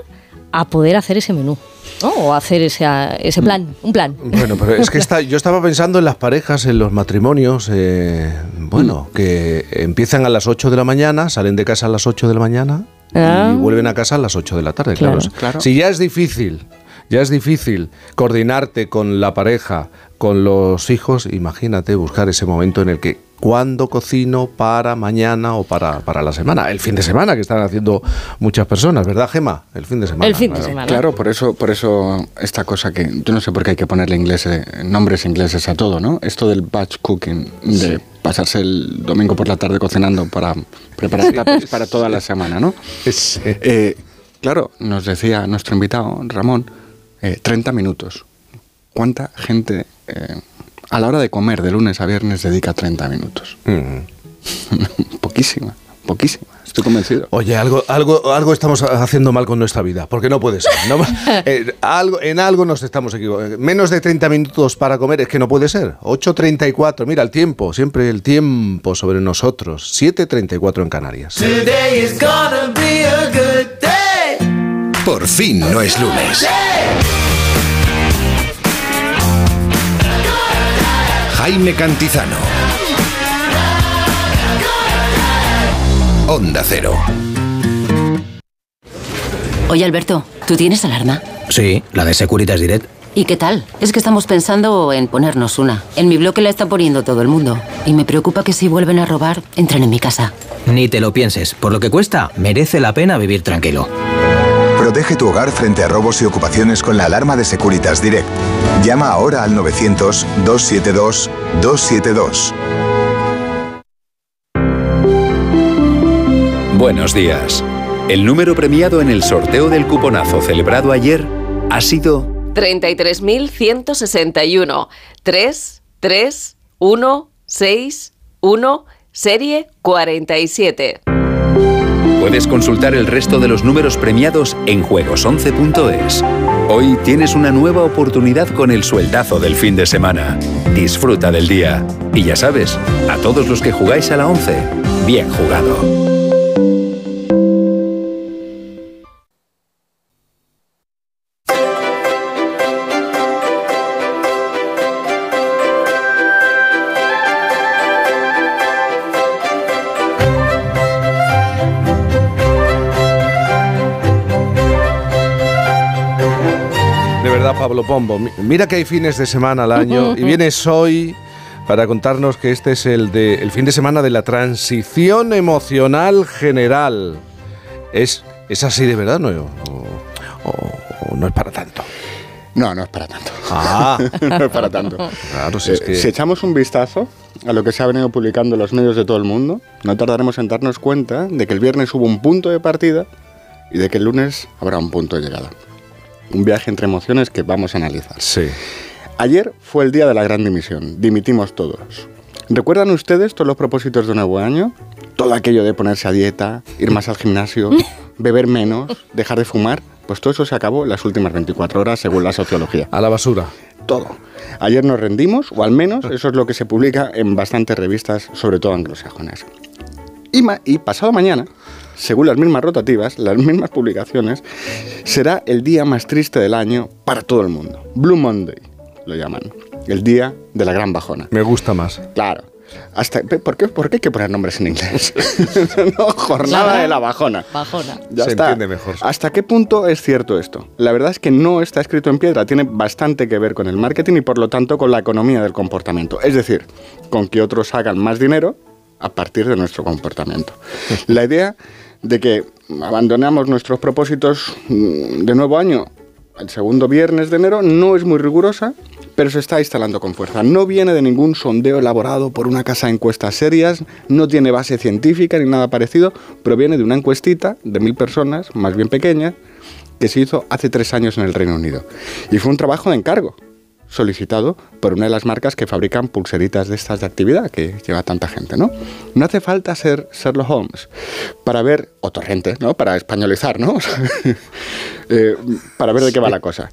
a poder hacer ese menú. ¿No? O hacer ese, ese plan, un plan. Bueno, pero es que está, yo estaba pensando en las parejas, en los matrimonios, eh, bueno, que empiezan a las 8 de la mañana, salen de casa a las 8 de la mañana Ah. y vuelven a casa a las 8 de la tarde. Claro, Claro. Claro. Si ya es difícil, ya es difícil coordinarte con la pareja, con los hijos, imagínate buscar ese momento en el que cuándo cocino para mañana o para, para la semana, el fin de semana que están haciendo muchas personas, ¿verdad, Gema? El fin de semana. El fin de claro. semana. Claro, por eso, por eso esta cosa que yo no sé por qué hay que ponerle ingleses, nombres ingleses a todo, ¿no? Esto del batch cooking, de pasarse el domingo por la tarde cocinando para preparar tapas para toda la semana, ¿no? Sí. Eh, claro, nos decía nuestro invitado, Ramón, eh, 30 minutos. ¿Cuánta gente eh, a la hora de comer de lunes a viernes dedica 30 minutos? Mm. poquísima, poquísima. Estoy convencido. Oye, algo, algo, algo estamos haciendo mal con nuestra vida, porque no puede ser. ¿no? Eh, algo, en algo nos estamos equivocando. Menos de 30 minutos para comer, es que no puede ser. 8.34, mira el tiempo, siempre el tiempo sobre nosotros. 7.34 en Canarias. Today is gonna be a good day. Por fin no es lunes. Jaime Cantizano. Onda Cero. Oye Alberto, ¿tú tienes alarma? Sí, la de Securitas Direct. ¿Y qué tal? Es que estamos pensando en ponernos una. En mi bloque la está poniendo todo el mundo. Y me preocupa que si vuelven a robar, entren en mi casa. Ni te lo pienses. Por lo que cuesta, merece la pena vivir tranquilo. Protege tu hogar frente a robos y ocupaciones con la alarma de Securitas Direct. Llama ahora al 900-272-272. Buenos días. El número premiado en el sorteo del cuponazo celebrado ayer ha sido 33.161. 3, 3, 1, 6, 1, serie 47. Puedes consultar el resto de los números premiados en juegos11.es. Hoy tienes una nueva oportunidad con el sueldazo del fin de semana. Disfruta del día. Y ya sabes, a todos los que jugáis a la 11, bien jugado. Pombo, mira que hay fines de semana al año y vienes hoy para contarnos que este es el, de, el fin de semana de la transición emocional general. ¿Es, es así de verdad no? ¿O, o- o no es para tanto? No, no es para tanto. Ah. no es para tanto. Claro, si es Eh, que... Si echamos un vistazo a lo que se ha venido publicando en los medios de todo el mundo, no tardaremos en darnos cuenta de que el viernes hubo un punto de partida y de que el lunes habrá un punto de llegada. Un viaje entre emociones que vamos a analizar. Sí. Ayer fue el día de la gran dimisión. Dimitimos todos. ¿Recuerdan ustedes todos los propósitos de nuevo año? Todo aquello de ponerse a dieta, ir más al gimnasio, beber menos, dejar de fumar. Pues todo eso se acabó en las últimas 24 horas según la sociología. A la basura. Todo. Ayer nos rendimos, o al menos eso es lo que se publica en bastantes revistas, sobre todo anglosajonas. Y, ma- y pasado mañana, según las mismas rotativas, las mismas publicaciones, será el día más triste del año para todo el mundo. Blue Monday, lo llaman. El día de la gran bajona. Me gusta más. Claro. Hasta, ¿por, qué, ¿Por qué hay que poner nombres en inglés? no, jornada de la bajona. Bajona. Ya Se está. entiende mejor. ¿Hasta qué punto es cierto esto? La verdad es que no está escrito en piedra, tiene bastante que ver con el marketing y por lo tanto con la economía del comportamiento. Es decir, con que otros hagan más dinero a partir de nuestro comportamiento. La idea de que abandonamos nuestros propósitos mm, de nuevo año el segundo viernes de enero no es muy rigurosa, pero se está instalando con fuerza. No viene de ningún sondeo elaborado por una casa de encuestas serias, no tiene base científica ni nada parecido, proviene de una encuestita de mil personas, más bien pequeña, que se hizo hace tres años en el Reino Unido. Y fue un trabajo de encargo, solicitado por una de las marcas que fabrican pulseritas de estas de actividad que lleva tanta gente, ¿no? No hace falta ser Sherlock Holmes para ver, o Torrente, ¿no? Para españolizar, ¿no? Eh, para ver de qué va la cosa.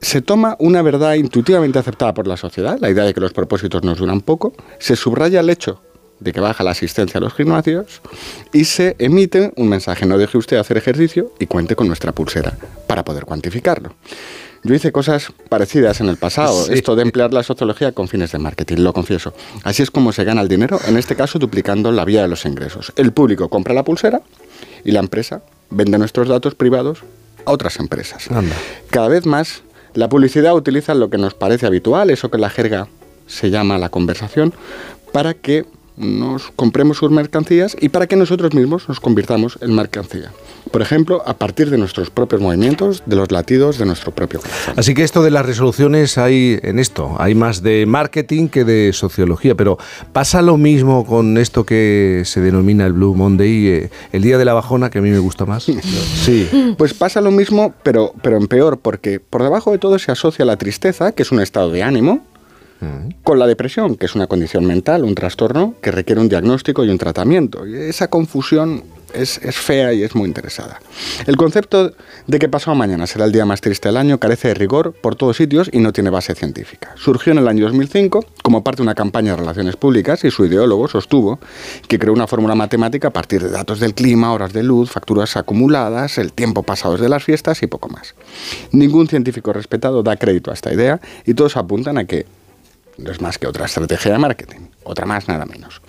Se toma una verdad intuitivamente aceptada por la sociedad, la idea de que los propósitos nos duran poco, se subraya el hecho de que baja la asistencia a los gimnasios y se emite un mensaje, no deje usted hacer ejercicio y cuente con nuestra pulsera para poder cuantificarlo. Yo hice cosas parecidas en el pasado, Sí. esto de emplear la sociología con fines de marketing, lo confieso. Así es como se gana el dinero, en este caso duplicando la vía de los ingresos. El público compra la pulsera y la empresa vende nuestros datos privados a otras empresas. Anda. Cada vez más la publicidad utiliza lo que nos parece habitual, eso que en la jerga se llama la conversación, para que nos compremos sus mercancías y para que nosotros mismos nos convirtamos en mercancía. Por ejemplo, a partir de nuestros propios movimientos, de los latidos de nuestro propio corazón. Así que esto de las resoluciones hay en esto, hay más de marketing que de sociología, pero pasa lo mismo con esto que se denomina el Blue Monday, eh, el día de la bajona, que a mí me gusta más. Sí. Pues pasa lo mismo, pero, pero en peor, porque por debajo de todo se asocia la tristeza, que es un estado de ánimo, con la depresión, que es una condición mental, un trastorno que requiere un diagnóstico y un tratamiento. Y esa confusión es, es fea y es muy interesada. El concepto de que pasado mañana será el día más triste del año carece de rigor por todos sitios y no tiene base científica. Surgió en el año 2005 como parte de una campaña de relaciones públicas y su ideólogo sostuvo que creó una fórmula matemática a partir de datos del clima, horas de luz, facturas acumuladas, el tiempo pasado desde las fiestas y poco más. Ningún científico respetado da crédito a esta idea y todos apuntan a que no es más que otra estrategia de marketing, otra más nada menos.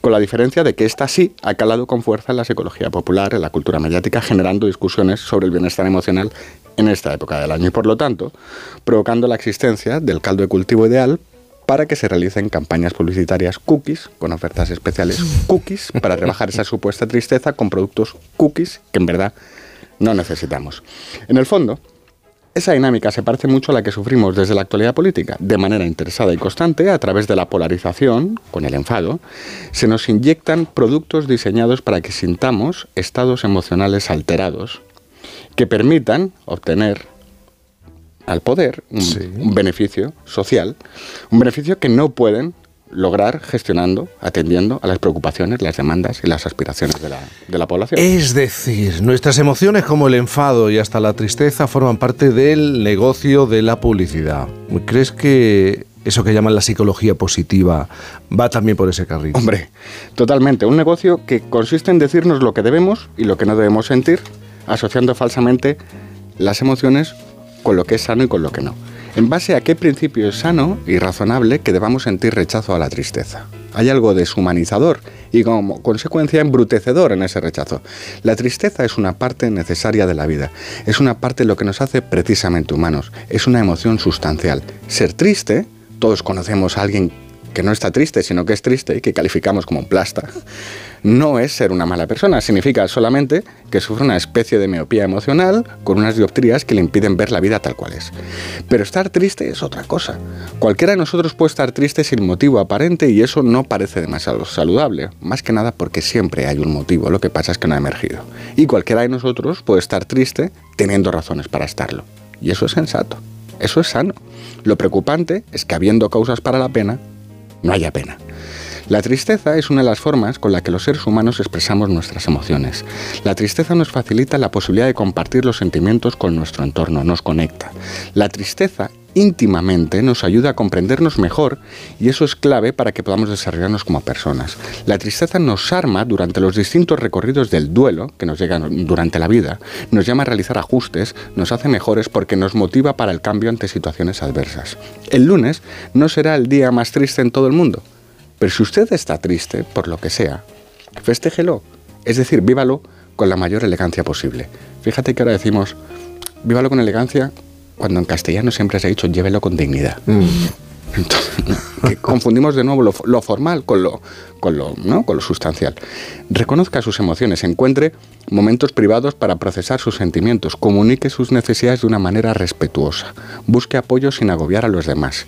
Con la diferencia de que esta sí ha calado con fuerza en la psicología popular, en la cultura mediática, generando discusiones sobre el bienestar emocional en esta época del año y por lo tanto provocando la existencia del caldo de cultivo ideal para que se realicen campañas publicitarias cookies con ofertas especiales cookies para rebajar esa supuesta tristeza con productos cookies que en verdad no necesitamos. En el fondo, esa dinámica se parece mucho a la que sufrimos desde la actualidad política. De manera interesada y constante, a través de la polarización, con el enfado, se nos inyectan productos diseñados para que sintamos estados emocionales alterados que permitan obtener al poder un, un beneficio social, un beneficio que no pueden lograr gestionando, atendiendo a las preocupaciones, las demandas y las aspiraciones de la, de la población. Es decir, nuestras emociones como el enfado y hasta la tristeza forman parte del negocio de la publicidad. ¿Crees que eso que llaman la psicología positiva va también por ese carril? Hombre, totalmente. Un negocio que consiste en decirnos lo que debemos y lo que no debemos sentir, asociando falsamente las emociones con lo que es sano y con lo que no. ¿En base a qué principio es sano y razonable que debamos sentir rechazo a la tristeza? Hay algo deshumanizador y como consecuencia embrutecedor en ese rechazo. La tristeza es una parte necesaria de la vida, es una parte de lo que nos hace precisamente humanos, es una emoción sustancial. Ser triste, todos conocemos a alguien que no está triste, sino que es triste y que calificamos como un plasta, no es ser una mala persona, significa solamente que sufre una especie de miopía emocional con unas dioptrías que le impiden ver la vida tal cual es. Pero estar triste es otra cosa. Cualquiera de nosotros puede estar triste sin motivo aparente y eso no parece demasiado saludable, más que nada porque siempre hay un motivo, lo que pasa es que no ha emergido. Y cualquiera de nosotros puede estar triste teniendo razones para estarlo. Y eso es sensato, eso es sano. Lo preocupante es que habiendo causas para la pena, no haya pena. La tristeza es una de las formas con la que los seres humanos expresamos nuestras emociones. La tristeza nos facilita la posibilidad de compartir los sentimientos con nuestro entorno, nos conecta. La tristeza íntimamente nos ayuda a comprendernos mejor y eso es clave para que podamos desarrollarnos como personas. La tristeza nos arma durante los distintos recorridos del duelo que nos llegan durante la vida, nos llama a realizar ajustes, nos hace mejores porque nos motiva para el cambio ante situaciones adversas. El lunes no será el día más triste en todo el mundo, pero si usted está triste, por lo que sea, festéjelo. Es decir, vívalo con la mayor elegancia posible. Fíjate que ahora decimos, vívalo con elegancia, cuando en castellano siempre se ha dicho, llévelo con dignidad. Entonces, que confundimos de nuevo lo, lo formal con lo, con, lo, ¿no? con lo sustancial. Reconozca sus emociones, encuentre momentos privados para procesar sus sentimientos, comunique sus necesidades de una manera respetuosa, busque apoyo sin agobiar a los demás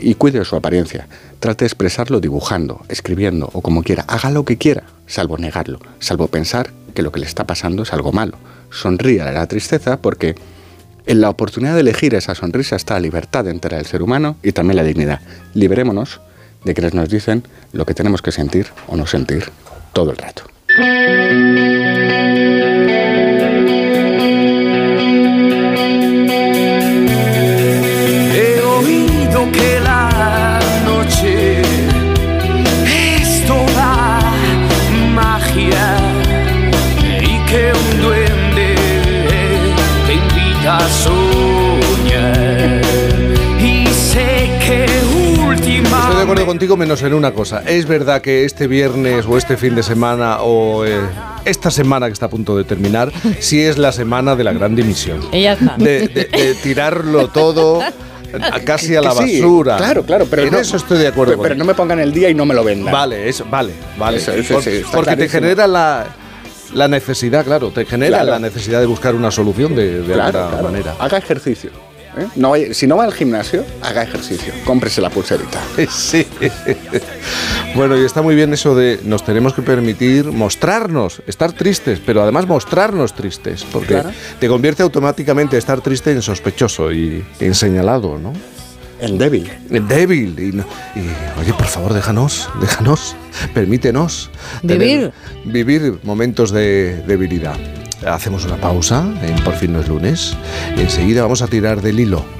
y cuide de su apariencia. Trate de expresarlo dibujando, escribiendo o como quiera. Haga lo que quiera, salvo negarlo, salvo pensar que lo que le está pasando es algo malo. Sonríe a la tristeza porque en la oportunidad de elegir esa sonrisa está la libertad entera del ser humano y también la dignidad. Liberémonos de quienes nos dicen lo que tenemos que sentir o no sentir todo el rato. Acuerdo contigo menos en una cosa. Es verdad que este viernes o este fin de semana o eh, esta semana que está a punto de terminar, sí es la semana de la gran dimisión. Y ya está. De, de- de tirarlo todo a casi a la sí, basura. claro, claro, pero en no- eso estoy de acuerdo. Pero, pero no me pongan el día y no me lo vendan. Vale, eso, vale, vale. Eso, eso Por- sí, está porque te genera la, la necesidad, claro, te genera Claro. la necesidad de buscar una solución de, de Claro, alguna claro. manera. Haga ejercicio. ¿Eh? No vaya- si no va al gimnasio, haga ejercicio. Cómprese la pulserita. Sí. Bueno, y está muy bien eso de nos tenemos que permitir mostrarnos, estar tristes, pero además mostrarnos tristes, porque Claro. te convierte automáticamente estar triste en sospechoso y en señalado, ¿no? En débil. En débil. Y, no- y, oye, por favor, déjanos, déjanos, permítenos Vivir. vivir momentos de debilidad. Hacemos una pausa en Por fin no es lunes. Enseguida vamos a tirar del hilo.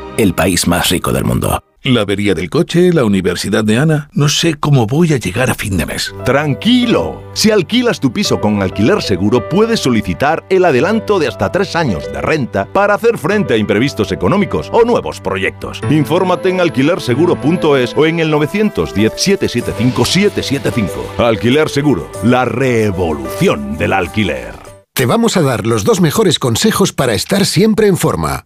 el país más rico del mundo. La avería del coche, la universidad de Ana. No sé cómo voy a llegar a fin de mes. Tranquilo. Si alquilas tu piso con alquiler seguro, puedes solicitar el adelanto de hasta tres años de renta para hacer frente a imprevistos económicos o nuevos proyectos. Infórmate en alquilerseguro.es o en el 910-775-775. Alquiler Seguro, la revolución del alquiler. Te vamos a dar los dos mejores consejos para estar siempre en forma.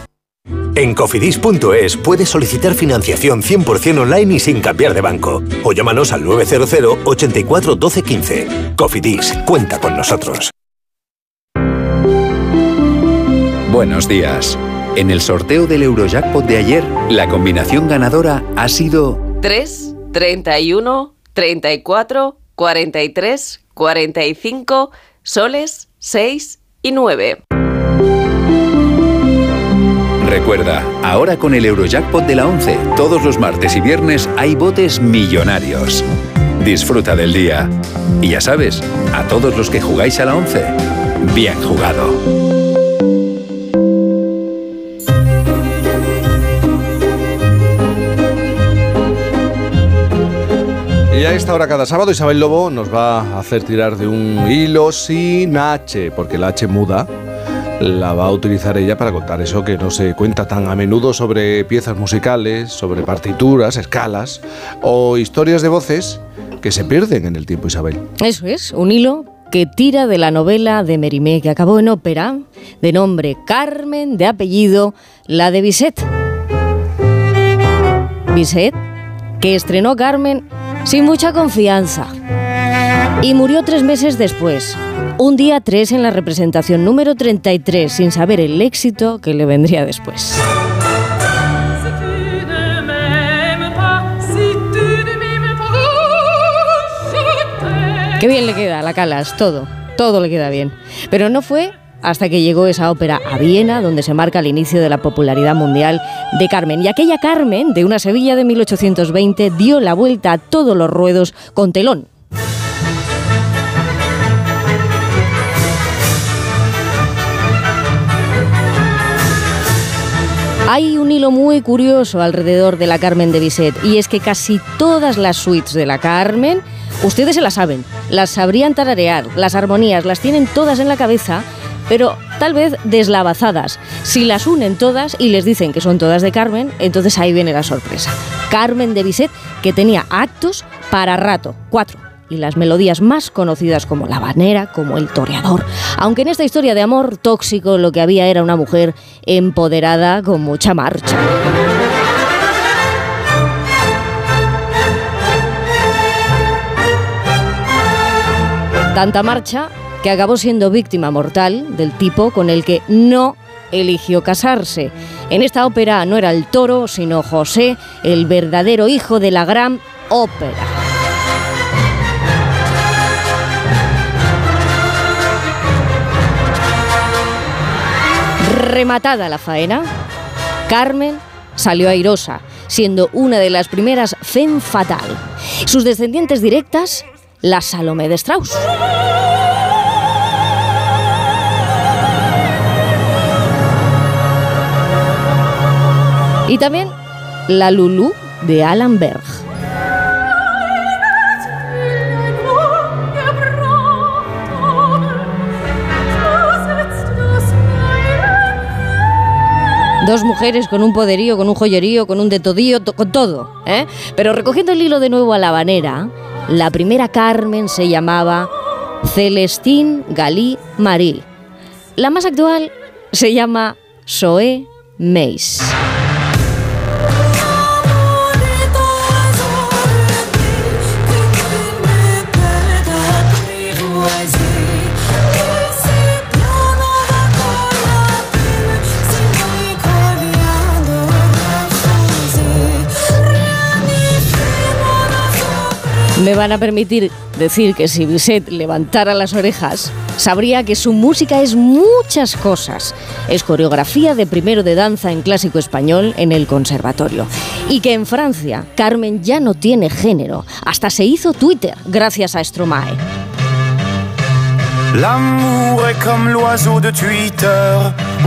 En cofidis.es puedes solicitar financiación 100% online y sin cambiar de banco. O llámanos al 900 84 12 15. Cofidis, cuenta con nosotros. Buenos días. En el sorteo del Eurojackpot de ayer, la combinación ganadora ha sido 3, 31, 34, 43, 45, soles, 6 y 9. Recuerda, ahora con el Eurojackpot de la 11, todos los martes y viernes hay botes millonarios. Disfruta del día. Y ya sabes, a todos los que jugáis a la 11, bien jugado. Y a esta hora cada sábado Isabel Lobo nos va a hacer tirar de un hilo sin H, porque la H muda la va a utilizar ella para contar eso que no se cuenta tan a menudo sobre piezas musicales, sobre partituras, escalas o historias de voces que se pierden en el tiempo, Isabel. Eso es, un hilo que tira de la novela de Mérimée que acabó en ópera, de nombre Carmen, de apellido la de Bizet. Bizet, que estrenó Carmen sin mucha confianza y murió tres meses después. Un día tres en la representación número 33, sin saber el éxito que le vendría después. Qué bien le queda a la Calas, todo, todo le queda bien. Pero no fue hasta que llegó esa ópera a Viena, donde se marca el inicio de la popularidad mundial de Carmen. Y aquella Carmen, de una Sevilla de 1820, dio la vuelta a todos los ruedos con telón. Hay un hilo muy curioso alrededor de la Carmen de Bizet y es que casi todas las suites de la Carmen, ustedes se las saben, las sabrían tararear, las armonías las tienen todas en la cabeza, pero tal vez deslavazadas. Si las unen todas y les dicen que son todas de Carmen, entonces ahí viene la sorpresa. Carmen de Bizet que tenía actos para rato, cuatro y las melodías más conocidas como La Banera, como El Toreador. Aunque en esta historia de amor tóxico lo que había era una mujer empoderada con mucha marcha. Tanta marcha que acabó siendo víctima mortal del tipo con el que no eligió casarse. En esta ópera no era el toro, sino José, el verdadero hijo de la gran ópera. Rematada la faena, Carmen salió airosa, siendo una de las primeras femme fatal. Sus descendientes directas, la Salomé de Strauss. Y también la Lulu de Alan Berg. Dos mujeres con un poderío, con un joyerío, con un de todío, to- con todo. ¿eh? Pero recogiendo el hilo de nuevo a la habanera, la primera Carmen se llamaba Celestine Galí Marie. La más actual se llama Zoé Meis. Me van a permitir decir que si Bizet levantara las orejas, sabría que su música es muchas cosas. Es coreografía de primero de danza en clásico español en el conservatorio. Y que en Francia, Carmen ya no tiene género. Hasta se hizo Twitter gracias a Stromae. L'amour est comme l'oiseau de Twitter.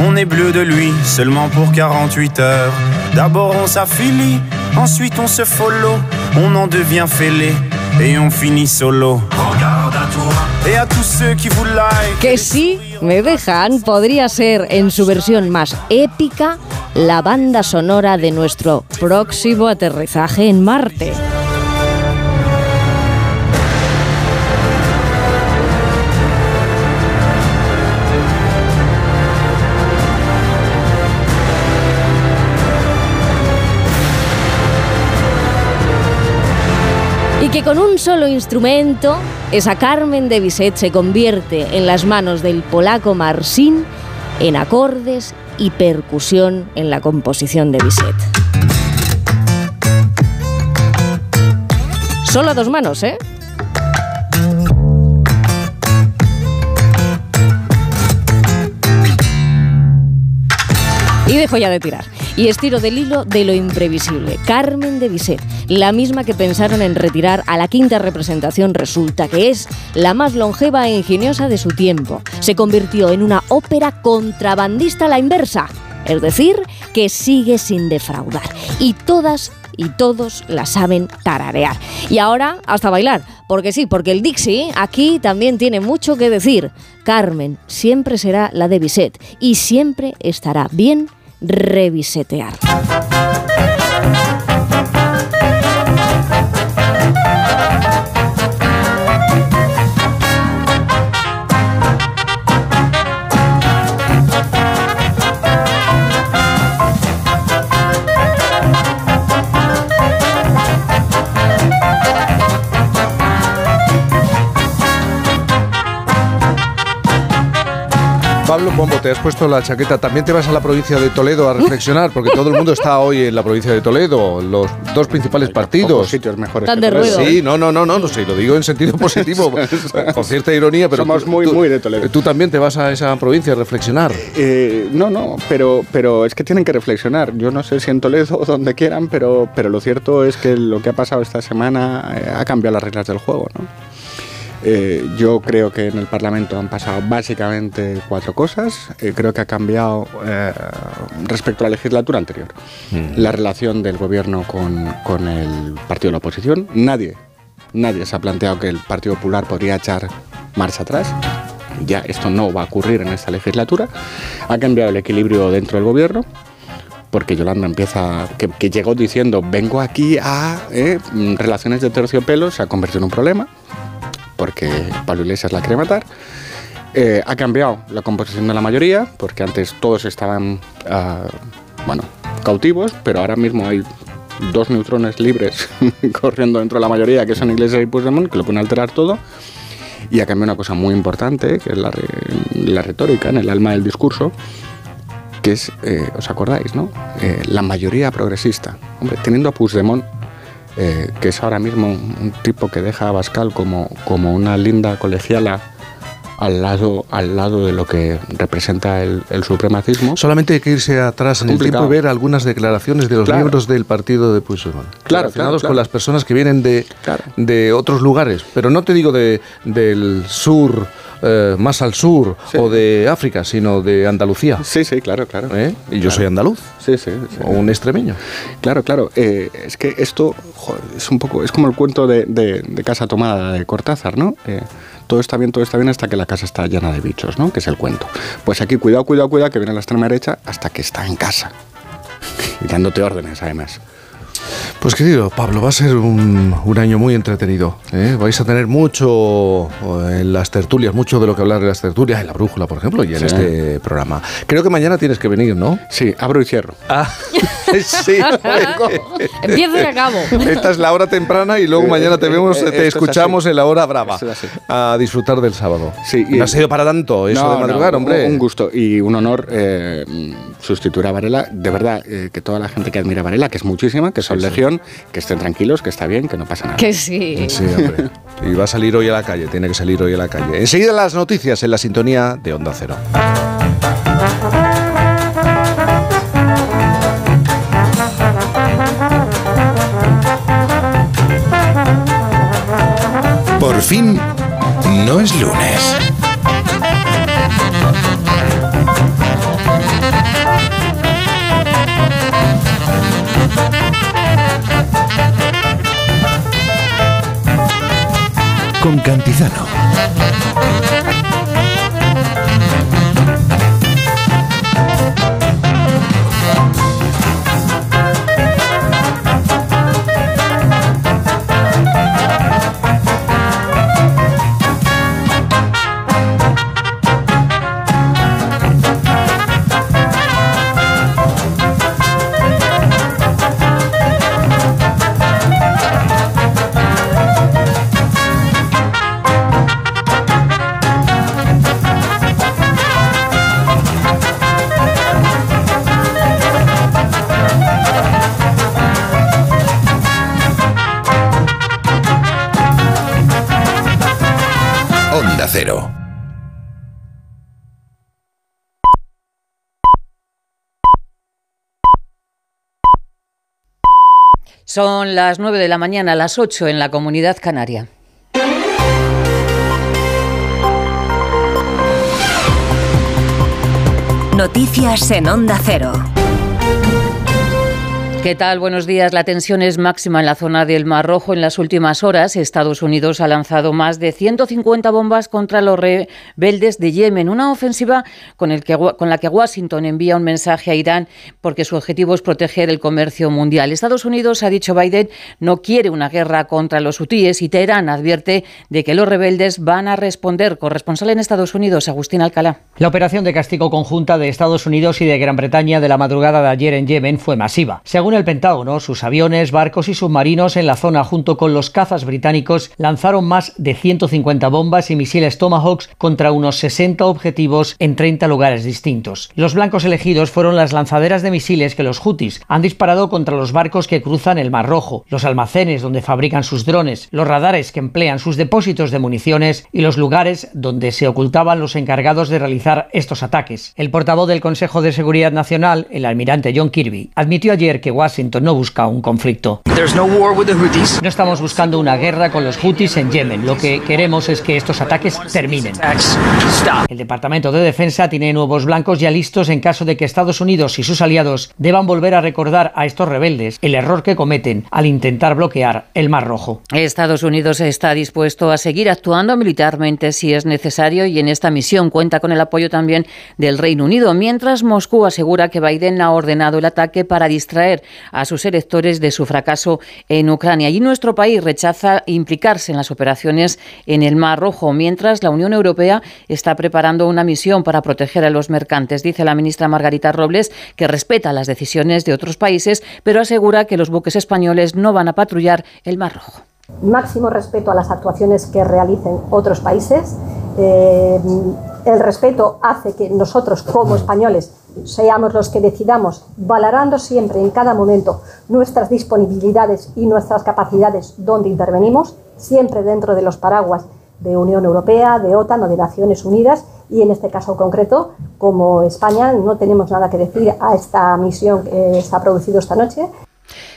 On est bleu de lui seulement pour 48 heures. D'abord on s'affilie, ensuite on se follow. On en devient fêlé et on finit solo. Regarde à toi et à tous ceux qui vous like. Que si me dejan, podría ser en su versión más épica la banda sonora de nuestro próximo aterrizaje en Marte. Que con un solo instrumento, esa Carmen de Bizet se convierte en las manos del polaco Marcin en acordes y percusión en la composición de Bizet. Solo a dos manos, ¿eh? Y dejo ya de tirar. Y estiro del hilo de lo imprevisible. Carmen de Bizet, la misma que pensaron en retirar a la quinta representación, resulta que es la más longeva e ingeniosa de su tiempo. Se convirtió en una ópera contrabandista a la inversa. Es decir, que sigue sin defraudar. Y todas y todos la saben tararear. Y ahora hasta bailar, porque sí, porque el Dixie aquí también tiene mucho que decir. Carmen siempre será la de Bizet y siempre estará bien revisetear. Pablo Pombo, te has puesto la chaqueta. También te vas a la provincia de Toledo a reflexionar, porque todo el mundo está hoy en la provincia de Toledo, los dos principales partidos. sitios mejores Están que de Toledo. ruedo. Sí, no, no, no, no, no sé, lo digo en sentido positivo, con cierta ironía, pero Somos tú- muy, tú- muy de Toledo. Tú también te vas a esa provincia a reflexionar. Eh, no, no, pero, pero es que tienen que reflexionar. Yo no sé si en Toledo o donde quieran, pero, pero lo cierto es que lo que ha pasado esta semana eh, ha cambiado las reglas del juego. ¿no? Eh, yo creo que en el Parlamento han pasado básicamente cuatro cosas. Eh, creo que ha cambiado eh, respecto a la legislatura anterior. La relación del gobierno con, con el partido de la oposición. Nadie, nadie se ha planteado que el Partido Popular podría echar marcha atrás. Ya esto no va a ocurrir en esta legislatura. Ha cambiado el equilibrio dentro del gobierno porque Yolanda empieza, que, que llegó diciendo, vengo aquí a eh, mm, relaciones de terciopelo, se ha convertido en un problema. Porque Pablo Iglesias la quiere matar. Eh, ha cambiado la composición de la mayoría, porque antes todos estaban, ah, bueno, cautivos, pero ahora mismo hay dos neutrones libres corriendo dentro de la mayoría, que son Iglesias y Puigdemont, que lo pueden alterar todo. Y ha cambiado una cosa muy importante, que es la retórica, en el alma del discurso, que es, eh, ¿os acordáis, no? Eh, la mayoría progresista. Hombre, teniendo a Puigdemont, eh, que es ahora mismo un, un tipo que deja a Bascal como, como una linda colegiala al lado, al lado de lo que representa el, el supremacismo. Solamente hay que irse atrás en el tiempo y ver algunas declaraciones de los Claro. miembros del partido de Puigdemont. Claro, relacionados claro, con las personas que vienen de, de otros lugares. Pero no te digo de, del sur, eh, más al sur, o de África, sino de Andalucía. Sí, sí, claro, claro. ¿Eh? Y yo soy andaluz. Sí, sí. O un extremeño. Claro, claro. eh, es que esto joder, es un poco, es como el cuento de, de- de casa tomada de Cortázar, ¿no? Todo está bien, todo está bien hasta que la casa está llena de bichos, ¿no? Que es el cuento. Pues aquí, cuidado, cuidado, cuidado, que viene la extrema derecha hasta que está en casa. Y dándote órdenes, además. Pues querido Pablo, va a ser un, un año muy entretenido. ¿eh? Vais a tener mucho eh, en las tertulias, mucho de lo que hablar en las tertulias, en la brújula, por ejemplo, y en Sí. este programa. Creo que mañana tienes que venir, ¿no? Sí, abro y cierro. Ah, sí. Empiezo y acabo. Esta es la hora temprana y luego mañana te eh, vemos, te es escuchamos en la hora brava. Es. A disfrutar del sábado. Sí, no ha sido para tanto eso de madrugar, no, hombre. Un gusto y un honor eh, sustituir a Varela. De verdad, eh, que toda la gente que admira a Varela, que es muchísima, que son legión, que estén tranquilos, que está bien, que no pasa nada. Que sí. Sí, hombre. Y va a salir hoy a la calle, tiene que salir hoy a la calle. Enseguida las noticias en la sintonía de Onda Cero. Por fin, no es lunes. Con Cantizano. Son las 9 de la mañana, las 8 en la comunidad canaria. Noticias en Onda Cero. ¿Qué tal? Buenos días. La tensión es máxima en la zona del Mar Rojo. En las últimas horas, Estados Unidos ha lanzado más de 150 bombas contra los rebeldes de Yemen. Una ofensiva con, la que Washington envía un mensaje a Irán porque su objetivo es proteger el comercio mundial. Estados Unidos, ha dicho Biden, no quiere una guerra contra los hutíes y Teherán advierte de que los rebeldes van a responder. Corresponsal en Estados Unidos, Agustín Alcalá. La operación de castigo conjunta de Estados Unidos y de Gran Bretaña de la madrugada de ayer en Yemen fue masiva. Según el Pentágono, sus aviones, barcos y submarinos en la zona junto con los cazas británicos lanzaron más de 150 bombas y misiles Tomahawks contra unos 60 objetivos en 30 lugares distintos. Los blancos elegidos fueron las lanzaderas de misiles que los hutis han disparado contra los barcos que cruzan el Mar Rojo, los almacenes donde fabrican sus drones, los radares que emplean sus depósitos de municiones y los lugares donde se ocultaban los encargados de realizar estos ataques. El portavoz del Consejo de Seguridad Nacional, el almirante John Kirby, admitió ayer que no busca un conflicto. No estamos buscando una guerra con los Houthis en Yemen. Lo que queremos es que estos ataques terminen. El Departamento de Defensa tiene nuevos blancos ya listos en caso de que Estados Unidos y sus aliados deban volver a recordar a estos rebeldes el error que cometen al intentar bloquear el Mar Rojo. Estados Unidos está dispuesto a seguir actuando militarmente si es necesario y en esta misión cuenta con el apoyo también del Reino Unido, mientras Moscú asegura que Biden ha ordenado el ataque para distraer a sus electores de su fracaso en Ucrania. Y nuestro país rechaza implicarse en las operaciones en el Mar Rojo, mientras la Unión Europea está preparando una misión para proteger a los mercantes. Dice la ministra Margarita Robles que respeta las decisiones de otros países, pero asegura que los buques españoles no van a patrullar el Mar Rojo. Máximo respeto a las actuaciones que realicen otros países. Eh, el respeto hace que nosotros como españoles seamos los que decidamos, valorando siempre en cada momento nuestras disponibilidades y nuestras capacidades donde intervenimos, siempre dentro de los paraguas de Unión Europea, de OTAN o de Naciones Unidas y en este caso concreto, como España, no tenemos nada que decir a esta misión que se ha producido esta noche.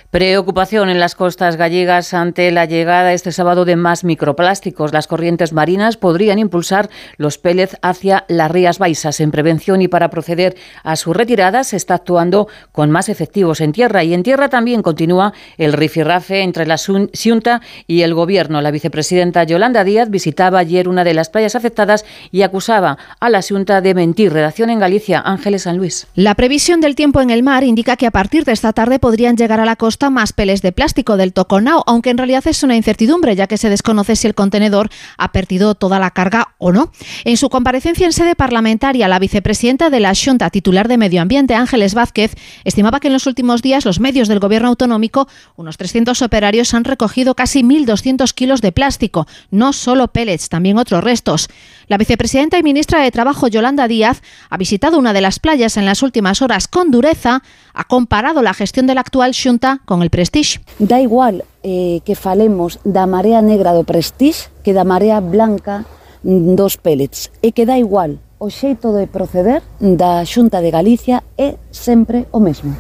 Preocupación en las costas gallegas ante la llegada este sábado de más microplásticos. Las corrientes marinas podrían impulsar los pellets hacia las rías baixas. En prevención y para proceder a su retirada se está actuando con más efectivos en tierra. Y en tierra también continúa el rifirrafe entre la Xunta y el Gobierno. La vicepresidenta Yolanda Díaz visitaba ayer una de las playas afectadas y acusaba a la Xunta de mentir. Redacción en Galicia, Ángeles San Luis. La previsión del tiempo en el mar indica que a partir de esta tarde podrían llegar a la costa más peles de plástico del Toconao, aunque en realidad es una incertidumbre, ya que se desconoce si el contenedor ha perdido toda la carga o no. En su comparecencia en sede parlamentaria, la vicepresidenta de la Junta, titular de Medio Ambiente, Ángeles Vázquez, estimaba que en los últimos días los medios del gobierno autonómico, unos 300 operarios, han recogido casi 1.200 kilos de plástico, no solo pellets, también otros restos. La vicepresidenta y ministra de Trabajo, Yolanda Díaz, ha visitado una de las playas en las últimas horas con dureza, ha comparado la gestión de la actual Xunta con el Prestige. Da igual eh, que falemos da marea negra do Prestige que da marea blanca mm, dos pellets. E que da igual, o xeito de proceder da Xunta de Galicia é sempre o mesmo.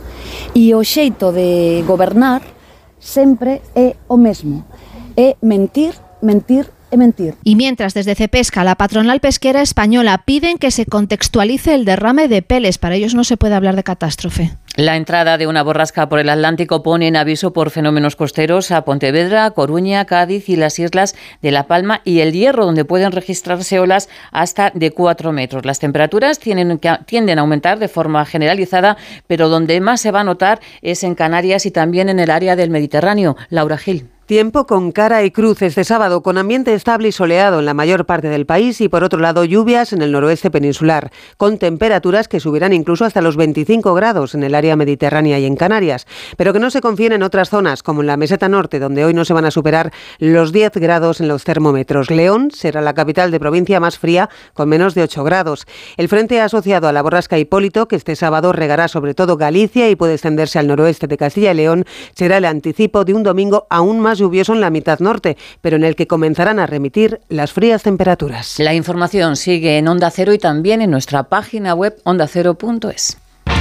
E o xeito de gobernar sempre é o mesmo. É mentir, mentir mentir. Y mientras desde Cepesca, la patronal pesquera española, piden que se contextualice el derrame de peles, para ellos no se puede hablar de catástrofe. La entrada de una borrasca por el Atlántico pone en aviso por fenómenos costeros a Pontevedra, Coruña, Cádiz y las islas de La Palma y el Hierro, donde pueden registrarse olas hasta de 4 metros. Las temperaturas tienden, tienden a aumentar de forma generalizada, pero donde más se va a notar es en Canarias y también en el área del Mediterráneo. Laura Gil. Tiempo con cara y cruz este sábado, con ambiente estable y soleado en la mayor parte del país y por otro lado lluvias en el noroeste peninsular, con temperaturas que subirán incluso hasta los 25 grados en el área mediterránea y en Canarias, pero que no se confíen en otras zonas, como en la meseta norte, donde hoy no se van a superar los 10 grados en los termómetros. León será la capital de provincia más fría, con menos de 8 grados. El frente asociado a la borrasca Hipólito, que este sábado regará sobre todo Galicia y puede extenderse al noroeste de Castilla y León, será el anticipo de un domingo aún más lluvioso en la mitad norte, pero en el que comenzarán a remitir las frías temperaturas. La información sigue en Onda Cero y también en nuestra página web ondacero.es.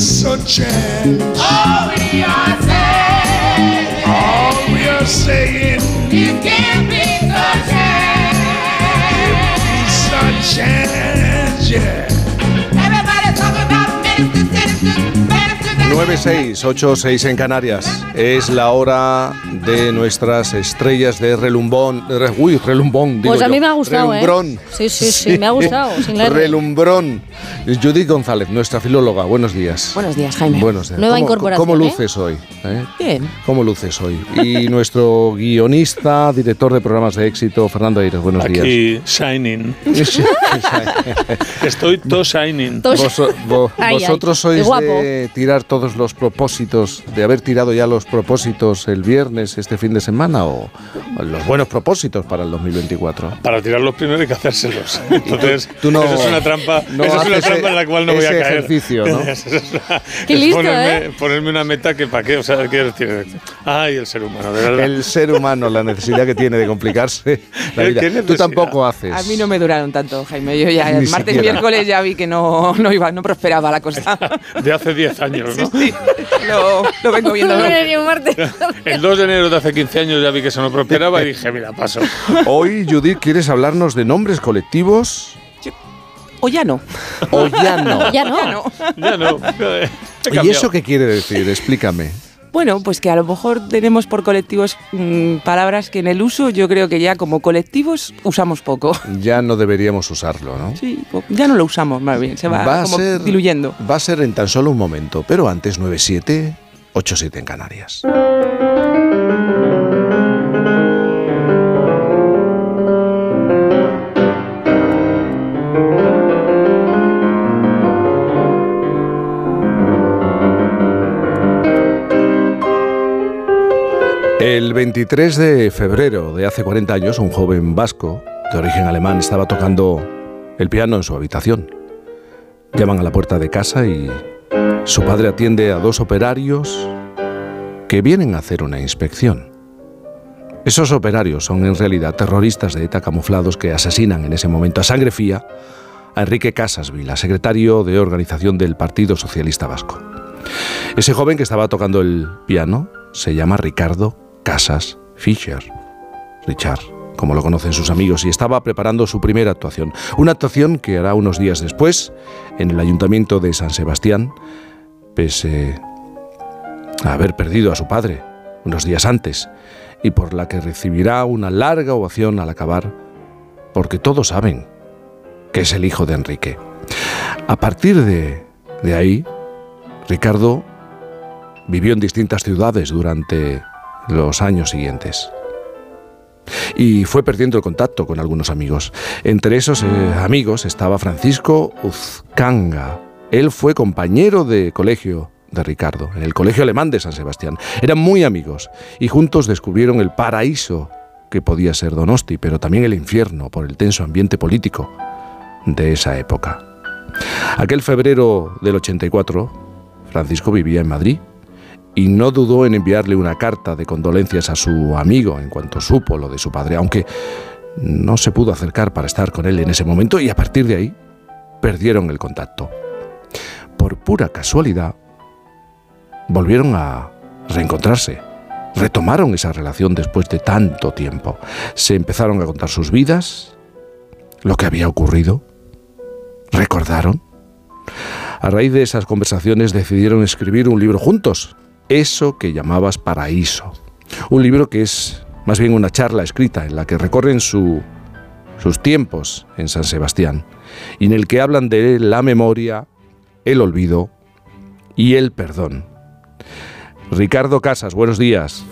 chance. All we are saying. All we are saying. It can't be so chance. Give me some chance, yeah. 9686 en Canarias. Es la hora de nuestras estrellas de relumbón. Re, uy, relumbón. Digo Pues a mí yo. me ha gustado, ¿eh? Relumbrón. Sí, sí, sí, me ha gustado, sin la. Relumbrón. Judith González, nuestra filóloga. Buenos días. Buenos días, Jaime. Buenos días. Nueva ¿Cómo- incorporación, ¿Cómo ¿eh? luces hoy? eh? Bien. ¿Cómo luces hoy? Y nuestro guionista, director de programas de éxito, Fernando Aires. Buenos días. Aquí, shining. Estoy to shining. Vos- vo- Ay, ay, vosotros qué sois de tirar todos los propósitos, de haber tirado ya los propósitos el viernes, este fin de semana, o, o los buenos propósitos para el 2024? Para tirarlos primero hay que hacérselos. Entonces, tú no- eso es una trampa, no eso es una trampa en la cual no voy a caer. ejercicio, ¿no? Eso es una- Qué es listo, ponerme, ¿eh? ponerme una meta que para qué, o sea, quiero decir, ay, el ser humano, de verdad. El ser humano, la necesidad que tiene de complicarse la ¿Qué vida. Tú tampoco haces. A mí no me duraron tanto, Jaime. Yo ya el martes miércoles ya vi que no, no iba, no prosperaba la cosa. De hace 10 años, ¿no? Lo, lo vengo viendo. El 2 de enero de hace 15 años ya vi que eso no prosperaba y dije, mira, paso. Hoy, Judith, ¿quieres hablarnos de nombres colectivos? O ya no. O ya no. Ya no. Ya no. ¿Y eso qué quiere decir? Explícame. Bueno, pues que a lo mejor tenemos por colectivos mm, palabras que en el uso yo creo que ya como colectivos usamos poco. Ya no deberíamos usarlo, ¿no? Sí, ya no lo usamos más bien, se va, como ser- diluyendo. Va a ser en tan solo un momento, pero antes 9-7, 8-7 en Canarias. El 23 de febrero de hace 40 años, un joven vasco de origen alemán estaba tocando el piano en su habitación. Llaman a la puerta de casa y su padre atiende a dos operarios que vienen a hacer una inspección. Esos operarios son en realidad terroristas de ETA camuflados que asesinan en ese momento a sangre fría a Enrique Casas Vila, secretario de organización del Partido Socialista Vasco. Ese joven que estaba tocando el piano se llama Ricardo Casas Fischer. Richard, como lo conocen sus amigos, y estaba preparando su primera actuación. Una actuación que hará unos días después en el Ayuntamiento de San Sebastián, pese a haber perdido a su padre unos días antes, y por la que recibirá una larga ovación al acabar, porque todos saben que es el hijo de Enrique. A partir de, de ahí, Ricardo vivió en distintas ciudades durante los años siguientes. Y fue perdiendo el contacto con algunos amigos. Entre esos eh, amigos estaba Francisco Uzcanga. Él fue compañero de colegio de Ricardo, en el Colegio Alemán de San Sebastián. Eran muy amigos y juntos descubrieron el paraíso que podía ser Donosti, pero también el infierno por el tenso ambiente político de esa época. Aquel febrero del 84, Francisco vivía en Madrid y no dudó en enviarle una carta de condolencias a su amigo en cuanto supo lo de su padre, aunque no se pudo acercar para estar con él en ese momento y a partir de ahí perdieron el contacto. Por pura casualidad, volvieron a reencontrarse. Retomaron esa relación después de tanto tiempo. Se empezaron a contar sus vidas, lo que había ocurrido. Recordaron. A raíz de esas conversaciones decidieron escribir un libro juntos, eso que llamabas Paraíso. Un libro que es más bien una charla escrita en la que recorren su- sus tiempos en San Sebastián y en el que hablan de la memoria, el olvido y el perdón. Ricardo Casas, buenos días.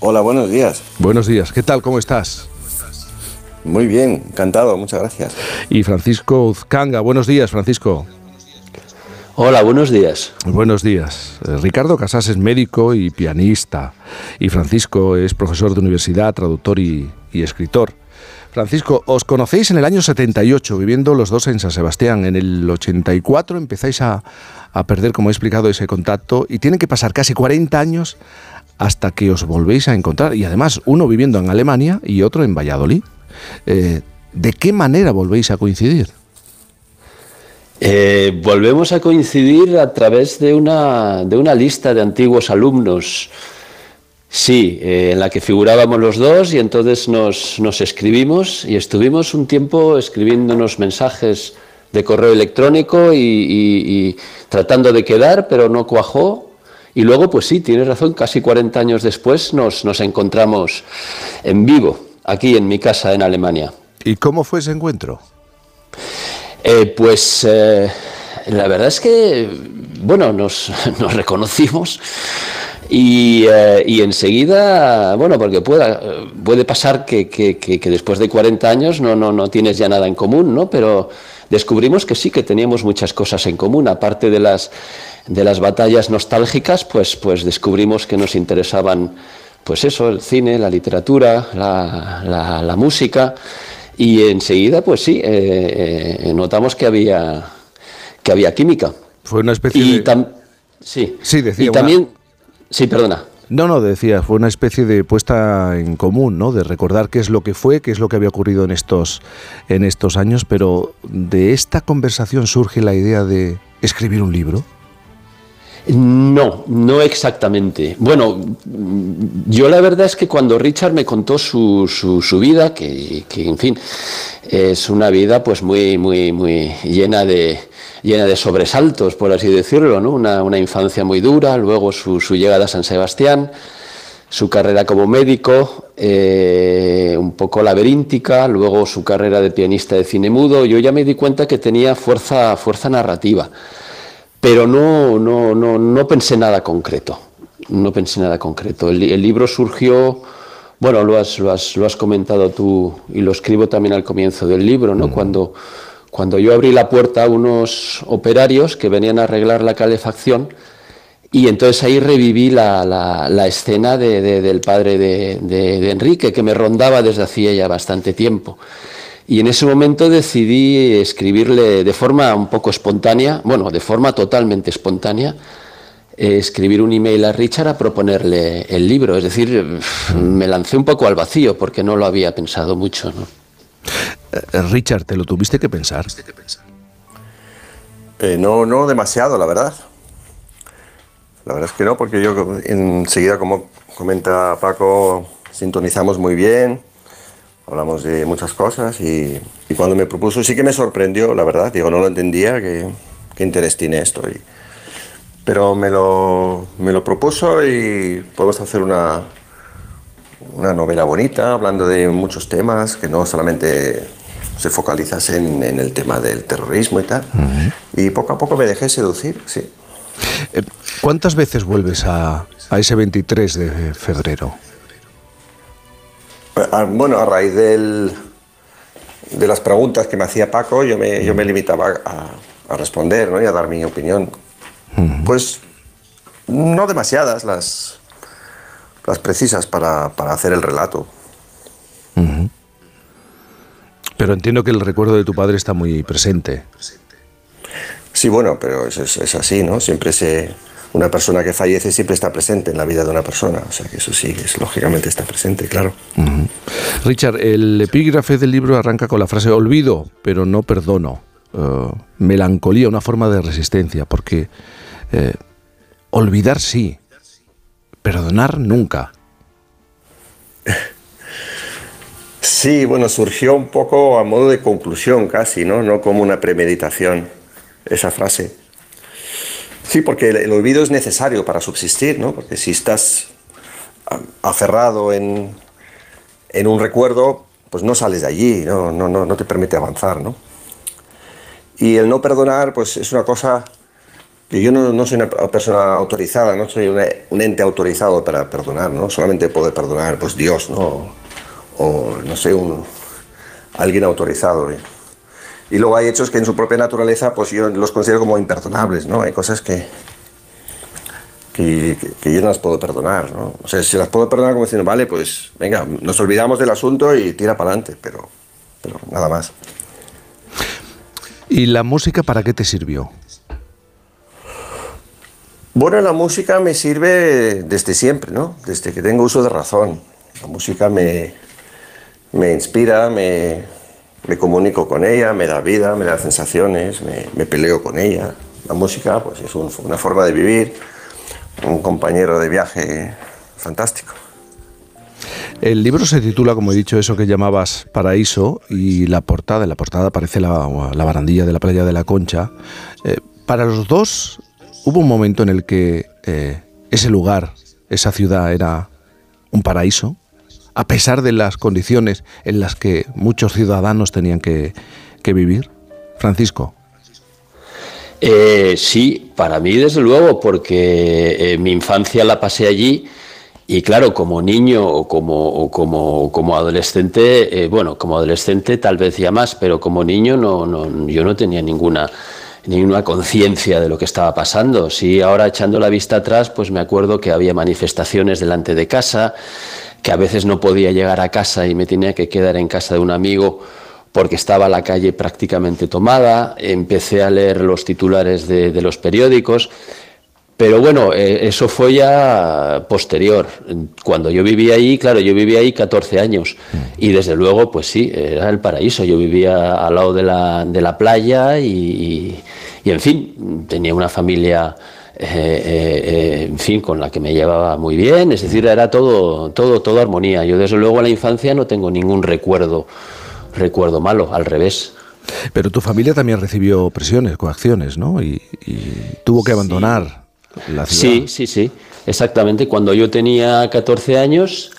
Hola, buenos días. Buenos días, ¿qué tal? ¿Cómo estás? Muy bien, encantado, muchas gracias. Y Francisco Uzcanga, buenos días, Francisco. Hola, buenos días. Buenos días. Eh, Ricardo Casas es médico y pianista y Francisco es profesor de universidad, traductor y, escritor. Francisco, os conocéis en el año 78, viviendo los dos en San Sebastián. En el 84 empezáis a, a perder, como he explicado, ese contacto y tienen que pasar casi 40 años hasta que os volvéis a encontrar. Y además, uno viviendo en Alemania y otro en Valladolid. Eh, ¿De qué manera volvéis a coincidir? Eh, volvemos a coincidir a través de una, de una lista de antiguos alumnos, sí, eh, en la que figurábamos los dos y entonces nos, nos escribimos y estuvimos un tiempo escribiéndonos mensajes de correo electrónico y, y- y tratando de quedar, pero no cuajó. Y luego, pues sí, tienes razón, casi 40 años después nos, nos encontramos en vivo, aquí en mi casa en Alemania. ¿Y cómo fue ese encuentro? Eh, pues eh, la verdad es que, bueno, nos, nos reconocimos Y, eh, y enseguida, bueno, porque pueda, puede pasar que, que- después de 40 años no, no, no tienes ya nada en común, ¿no? Pero descubrimos que sí, que teníamos muchas cosas en común, aparte de las, de las batallas nostálgicas, pues, pues descubrimos que nos interesaban, pues eso, el cine, la literatura, la- la música, y enseguida, pues sí, eh, eh, notamos que había, que había química. Fue una especie Y de... sí. Sí, decía. Y una- también, sí, perdona. No, no, decía, fue una especie de puesta en común, ¿no? De recordar qué es lo que fue, qué es lo que había ocurrido en estos, en estos años, pero de esta conversación surge la idea de escribir un libro. No, no exactamente. Bueno, yo la verdad es que cuando Richard me contó su, su, su vida, que, que, en fin, es una vida pues muy, muy, muy llena de, llena de sobresaltos, por así decirlo, ¿no? Una, una infancia muy dura, luego su, su llegada a San Sebastián, su carrera como médico, eh, un poco laberíntica, luego su carrera de pianista de cine mudo, yo ya me di cuenta que tenía fuerza, fuerza narrativa pero no, no, no, no pensé nada concreto. No pensé nada concreto. El, li- el libro surgió, bueno, lo has, lo, has, lo has comentado tú y lo escribo también al comienzo del libro, ¿no? Cuando, cuando yo abrí la puerta a unos operarios que venían a arreglar la calefacción y entonces ahí reviví la, la, la escena de- de- del padre de, de- de Enrique, que me rondaba desde hacía ya bastante tiempo. Y en ese momento decidí escribirle de forma un poco espontánea, bueno, de forma totalmente espontánea, eh, escribir un email a Richard a proponerle el libro. Es decir, me lancé un poco al vacío porque no lo había pensado mucho. ¿no? Eh, Richard, ¿te lo tuviste que pensar? Eh, no, no demasiado, la verdad. La verdad es que no, porque yo enseguida, como comenta Paco, sintonizamos muy bien, hablamos de muchas cosas y, y cuando me propuso sí que me sorprendió, la verdad. Digo, no lo entendía, qué, qué interés tiene esto. y- pero me lo, me lo propuso y podemos hacer una, una novela bonita, hablando de muchos temas, que no solamente se focalizase en, en el tema del terrorismo y tal. Y poco a poco me dejé seducir, sí. Eh, ¿Cuántas veces vuelves a, a ese 23 de febrero? Bueno, a raíz del, de las preguntas que me hacía Paco, yo me, yo me limitaba a, a responder ¿no? y a dar mi opinión. Pues no demasiadas las, las precisas para, para hacer el relato. Ujú. Pero entiendo que el recuerdo de tu padre está muy presente. Sí, bueno, pero es, es- es así, ¿no? Siempre se, una persona que fallece siempre está presente en la vida de una persona. O sea que eso sí, es, lógicamente está presente, claro. Richard, el epígrafe del libro arranca con la frase olvido, pero no perdono. Eh, melancolía, una forma de resistencia, porque eh, olvidar sí, perdonar nunca. Sí, bueno, surgió un poco a modo de conclusión casi, ¿no? No como una premeditación, esa frase. Sí, porque el, olvido es necesario para subsistir, ¿no? Porque si estás aferrado en, en un recuerdo, pues no sales de allí, ¿no? No, no, te permite avanzar, ¿no? Y el no perdonar, pues es una cosa que yo no, soy una persona autorizada, no soy un ente autorizado para perdonar, ¿no? Solamente puede perdonar, pues Dios, ¿no? o no sé, un, alguien autorizado. ¿eh? Y luego hay hechos que en su propia naturaleza, pues yo los considero como imperdonables, ¿no? Hay cosas que, que, que- que yo no las puedo perdonar, ¿no? O sea, si las puedo perdonar como diciendo, vale, pues venga, nos olvidamos del asunto y tira para adelante, pero, pero nada más. ¿Y la música para qué te sirvió? Bueno, la música me sirve desde siempre, ¿no? Desde que tengo uso de razón. La música me, me inspira, me, me comunico con ella, me da vida, me da sensaciones, me, peleo con ella. La música, pues es un- una forma de vivir, un compañero de viaje fantástico. El libro se titula, como he dicho, eso que llamabas Paraíso y la portada, en la portada aparece la, la barandilla de la playa de la Concha. Eh, para los dos hubo un momento en el que eh, ese lugar, esa ciudad era un paraíso, a pesar de las condiciones en las que muchos ciudadanos tenían que, vivir. Francisco. Eh, sí, para mí desde luego, porque eh, mi infancia la pasé allí y claro, como niño o como, como, como adolescente, eh, bueno, como adolescente tal vez ya más, pero como niño no, no, yo no tenía ninguna ninguna conciencia de lo que estaba pasando. Sí, ahora echando la vista atrás, pues me acuerdo que había manifestaciones delante de casa, que a veces no podía llegar a casa y me tenía que quedar en casa de un amigo porque estaba la calle prácticamente tomada, empecé a leer los titulares de, de los periódicos, pero bueno, eh, eso fue ya posterior. Cuando yo vivía ahí, claro, yo vivía ahí 14 años y desde luego, pues sí, era el paraíso. Yo vivía al lado de la, de la playa y, y, en fin, tenía una familia, eh, eh, en fin, con la que me llevaba muy bien. Es decir, era todo, todo, todo armonía. Yo desde luego en la infancia no tengo ningún recuerdo, recuerdo malo, al revés. Pero tu familia también recibió presiones, coacciones, ¿no? Y, y tuvo que abandonar la ciudad. Sí, sí, sí, exactamente. Cuando yo tenía 14 años,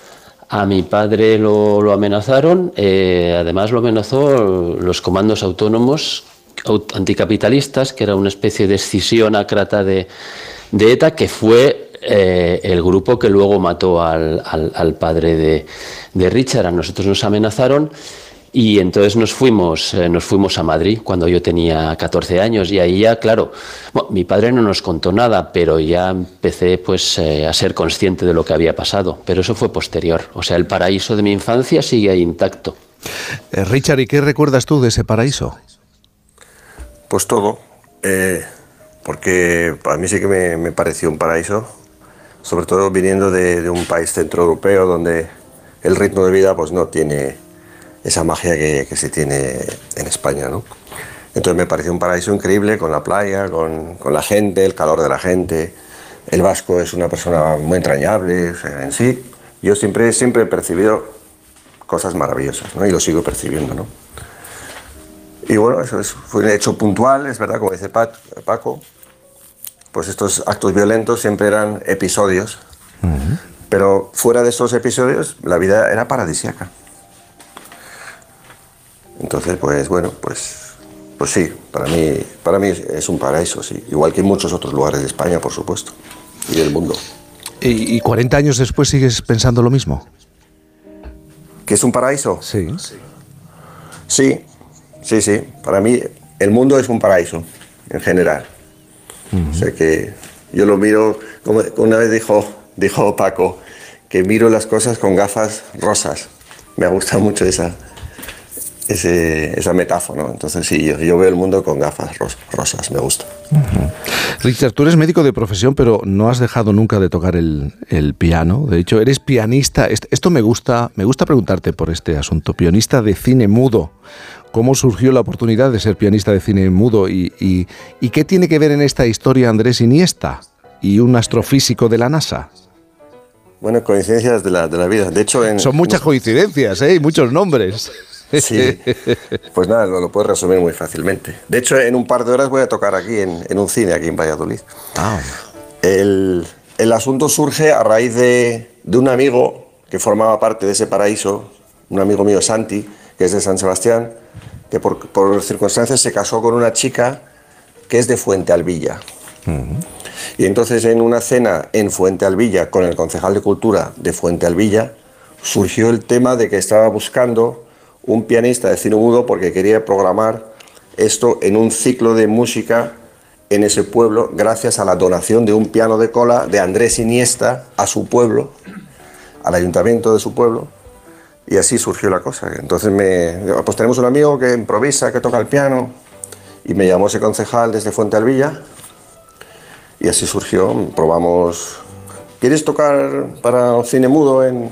a mi padre lo, lo amenazaron, eh, además lo amenazó los comandos autónomos aut- anticapitalistas, que era una especie de escisión ácrata de, de ETA, que fue eh, el grupo que luego mató al, al- padre de, Richard. A nosotros nos amenazaron. Y entonces nos fuimos, eh, nos fuimos a Madrid cuando yo tenía 14 años y ahí ya, claro, mi padre no nos contó nada, pero ya empecé pues eh, a ser consciente de lo que había pasado, pero eso fue posterior, o sea, el paraíso de mi infancia sigue ahí intacto. Richard, ¿y qué recuerdas tú de ese paraíso? Pues todo, eh, porque para mí sí que me, pareció un paraíso, sobre todo viniendo de, un país centroeuropeo donde el ritmo de vida pues no tiene esa magia que, que se tiene en España, ¿no? Entonces me pareció un paraíso increíble con la playa, con, con la gente, el calor de la gente. El vasco es una persona muy entrañable, en sí. Yo siempre, siempre he percibido cosas maravillosas, ¿no? Y lo sigo percibiendo, ¿no? Y bueno, eso es, fue un hecho puntual, es verdad, como dice Pat- Paco, pues estos actos violentos siempre eran episodios, pero fuera de esos episodios la vida era paradisíaca. Entonces, pues bueno, pues, pues sí, para mí, para mí es un paraíso, sí, igual que en muchos otros lugares de España, por supuesto, y del mundo. ¿Y, y 40 años después sigues pensando lo mismo? ¿Que es un paraíso? Sí. Sí, sí, sí. Para mí el mundo es un paraíso, en general. O sea que yo lo miro, como una vez dijo, dijo Paco, que miro las cosas con gafas rosas. Me gusta mucho esa, ese- esa metáfora. Entonces sí, yo, yo veo el mundo con gafas ros- rosas, me gusta. Richard, tú eres médico de profesión, pero no has dejado nunca de tocar el, el piano. De hecho, eres pianista. Est- Esto me gusta, me gusta preguntarte por este asunto. Pianista de cine mudo. ¿Cómo surgió la oportunidad de ser pianista de cine mudo? ¿Y, y- y qué tiene que ver en esta historia Andrés Iniesta y un astrofísico de la NASA? Bueno, coincidencias de la, de la vida. De hecho, en, Son muchas coincidencias, ¿eh? Y muchos nombres. Sí. Pues nada, lo, lo puedes resumir muy fácilmente. De hecho, en un par de horas voy a tocar aquí en, en un cine, aquí en Valladolid. El, el asunto surge a raíz de, de un amigo que formaba parte de ese paraíso, un amigo mío, Santi, que es de San Sebastián, que por, por circunstancias se casó con una chica que es de Fuente Alvilla. Y entonces en una cena en Fuente Alvilla con el concejal de Cultura de Fuente Alvilla surgió el tema de que estaba buscando un pianista de cine mudo porque quería programar esto en un ciclo de música en ese pueblo gracias a la donación de un piano de cola de Andrés Iniesta a su pueblo, al ayuntamiento de su pueblo. Y así surgió la cosa. Entonces me, pues tenemos un amigo que improvisa, que toca el piano, y me llamó ese concejal desde Fuente Alvilla, y así surgió. Probamos, ¿quieres tocar para cine mudo en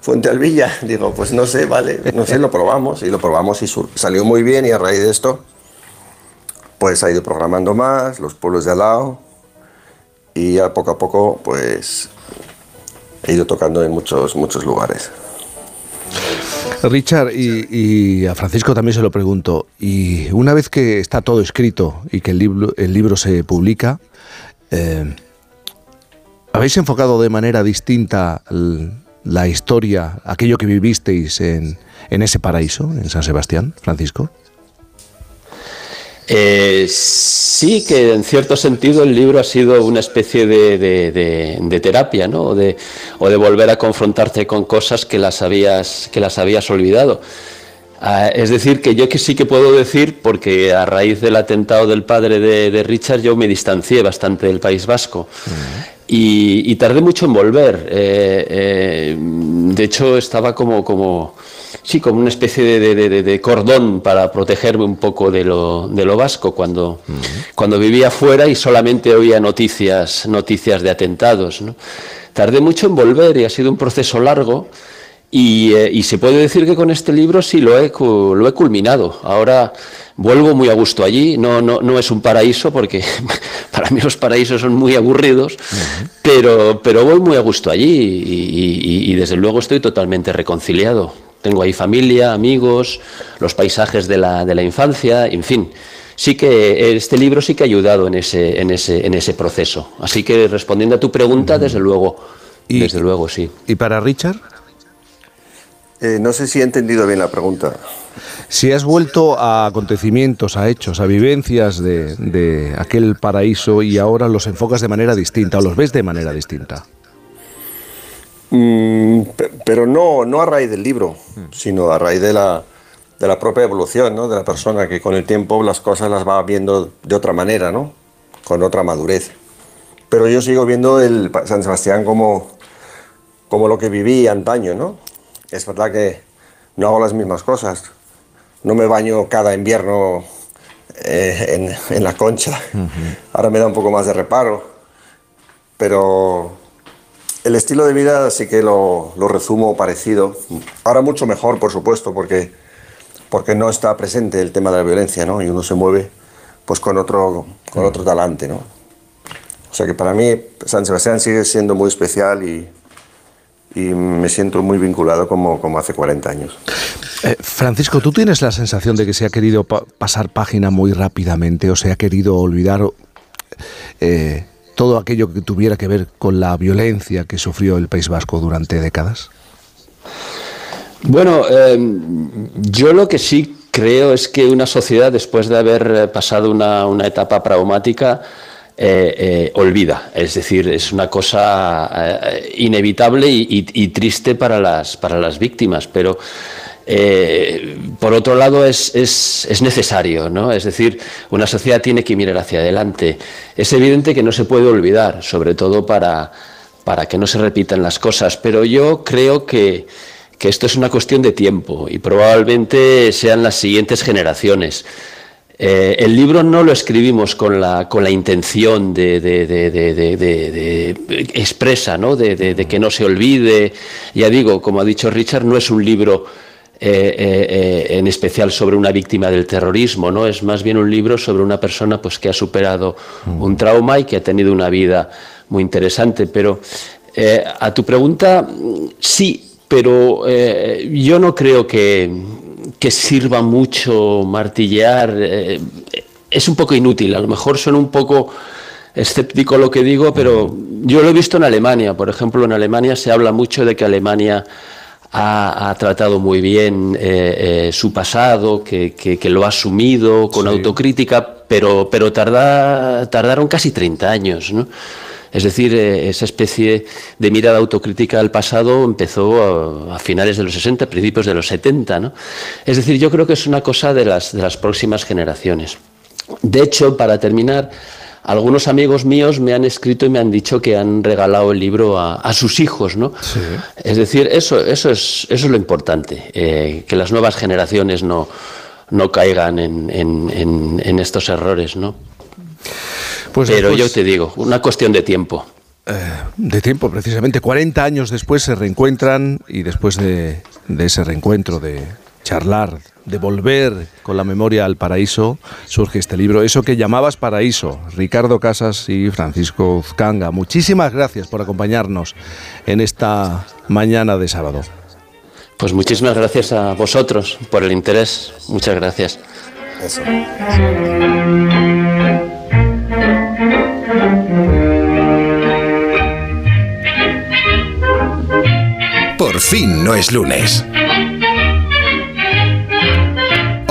Fuente Alvilla? Digo, pues no sé, vale, no sé, lo probamos, y lo probamos y salió muy bien, y a raíz de esto, pues ha ido programando más, los pueblos de al lado, y ya poco a poco, pues he ido tocando en muchos, muchos lugares. Richard, y, a Francisco también se lo pregunto, y una vez que está todo escrito y que el libro, el libro se publica, eh, ¿habéis enfocado de manera distinta la historia, aquello que vivisteis en, en ese paraíso, en San Sebastián, Francisco? Eh, sí que en cierto sentido el libro ha sido una especie de, de- de- de terapia, ¿no? O de, o de volver a confrontarte con cosas que las habías, que las habías olvidado. Ah, es decir, que yo que sí que puedo decir, porque a raíz del atentado del padre de, de Richard yo me distancié bastante del País Vasco. Y, y tardé mucho en volver. Eh, eh, de hecho, estaba como, como, sí, como una especie de, de- de- de- de cordón para protegerme un poco de lo, de lo vasco cuando, cuando vivía fuera y solamente oía noticias, noticias de atentados. ¿no? Tardé mucho en volver y ha sido un proceso largo. Y, eh, y se puede decir que con este libro sí lo he, lo he culminado. Ahora vuelvo muy a gusto allí. No, no, no es un paraíso porque para mí los paraísos son muy aburridos, pero, pero voy muy a gusto allí y, y- y desde luego estoy totalmente reconciliado. Tengo ahí familia, amigos, los paisajes de la, de la infancia, en fin. Sí que este libro sí que ha ayudado en ese, en ese, en ese proceso. Así que respondiendo a tu pregunta, desde luego, desde luego sí. ¿Y para Richard? Eh, no sé si he entendido bien la pregunta. Si has vuelto a acontecimientos, a hechos, a vivencias de, de aquel paraíso y ahora los enfocas de manera distinta o los ves de manera distinta. Mm, pe- pero no, no a raíz del libro, sino a raíz de la, de la propia evolución ¿no? de la persona, que con el tiempo las cosas las va viendo de otra manera, ¿no? con otra madurez. Pero yo sigo viendo el San Sebastián como, como lo que viví antaño, ¿no? Es verdad que no hago las mismas cosas. No me baño cada invierno eh, en, en la concha. Ahora me da un poco más de reparo. Pero el estilo de vida sí que lo, lo resumo parecido. Ahora mucho mejor, por supuesto, porque, porque no está presente el tema de la violencia, ¿no? Y uno se mueve pues con otro, con otro talante, ¿no? O sea que para mí San Sebastián sigue siendo muy especial y, y me siento muy vinculado como, como hace 40 años. Eh, Francisco, ¿tú tienes la sensación de que se ha querido pa- pasar página muy rápidamente o se ha querido olvidar eh, todo aquello que tuviera que ver con la violencia que sufrió el País Vasco durante décadas? Bueno, eh, yo lo que sí creo es que una sociedad, después de haber eh, pasado una, una etapa traumática, eh, eh, olvida. Es decir, es una cosa inevitable y, y- y triste para las, para las víctimas, pero eh, por otro lado es, es- es necesario, ¿no? Es decir, una sociedad tiene que mirar hacia adelante. Es evidente que no se puede olvidar, sobre todo para, para que no se repitan las cosas, pero yo creo que, que esto es una cuestión de tiempo y probablemente sean las siguientes generaciones. Eh, el libro no lo escribimos con la, con la intención de, de- de- de- expresa, ¿no? De que no se olvide. Ya digo, como ha dicho Richard, no es un libro eh, eh, eh, en especial sobre una víctima del terrorismo, ¿no? Es más bien un libro sobre una persona pues, que ha superado un trauma y que ha tenido una vida muy interesante. Pero eh, a tu pregunta, mm, sí, pero yo no creo que, que sirva mucho martillear. es un poco inútil, a lo mejor suena un poco escéptico lo que digo, pero yo lo he visto en Alemania. Por ejemplo, en Alemania se habla mucho de que Alemania ha, ha tratado muy bien eh, eh, su pasado, que, que- que lo ha asumido con autocrítica, pero, pero tarda- tardaron casi 30 años. ¿no? Es decir, eh, esa especie de mirada autocrítica al pasado empezó a, a finales de los 60, principios de los 70. ¿no? Es decir, yo creo que es una cosa de las, de las próximas generaciones. De hecho, para terminar, algunos amigos míos me han escrito y me han dicho que han regalado el libro a, a sus hijos, ¿no? Es decir, eso, eso, es, eso es lo importante, eh, que las nuevas generaciones no, no caigan en, en- en- en estos errores, ¿no? Pues Pero después- yo te digo, una cuestión de tiempo. De tiempo, precisamente. 40 años después se reencuentran y después de, de ese reencuentro, de charlar, de volver con la memoria al paraíso, surge este libro. Eso que llamabas paraíso, Ricardo Casas y Francisco Uzcanga. Muchísimas gracias por acompañarnos en esta mañana de sábado. Pues muchísimas gracias a vosotros por el interés. Muchas gracias. Eso. Por fin no es lunes.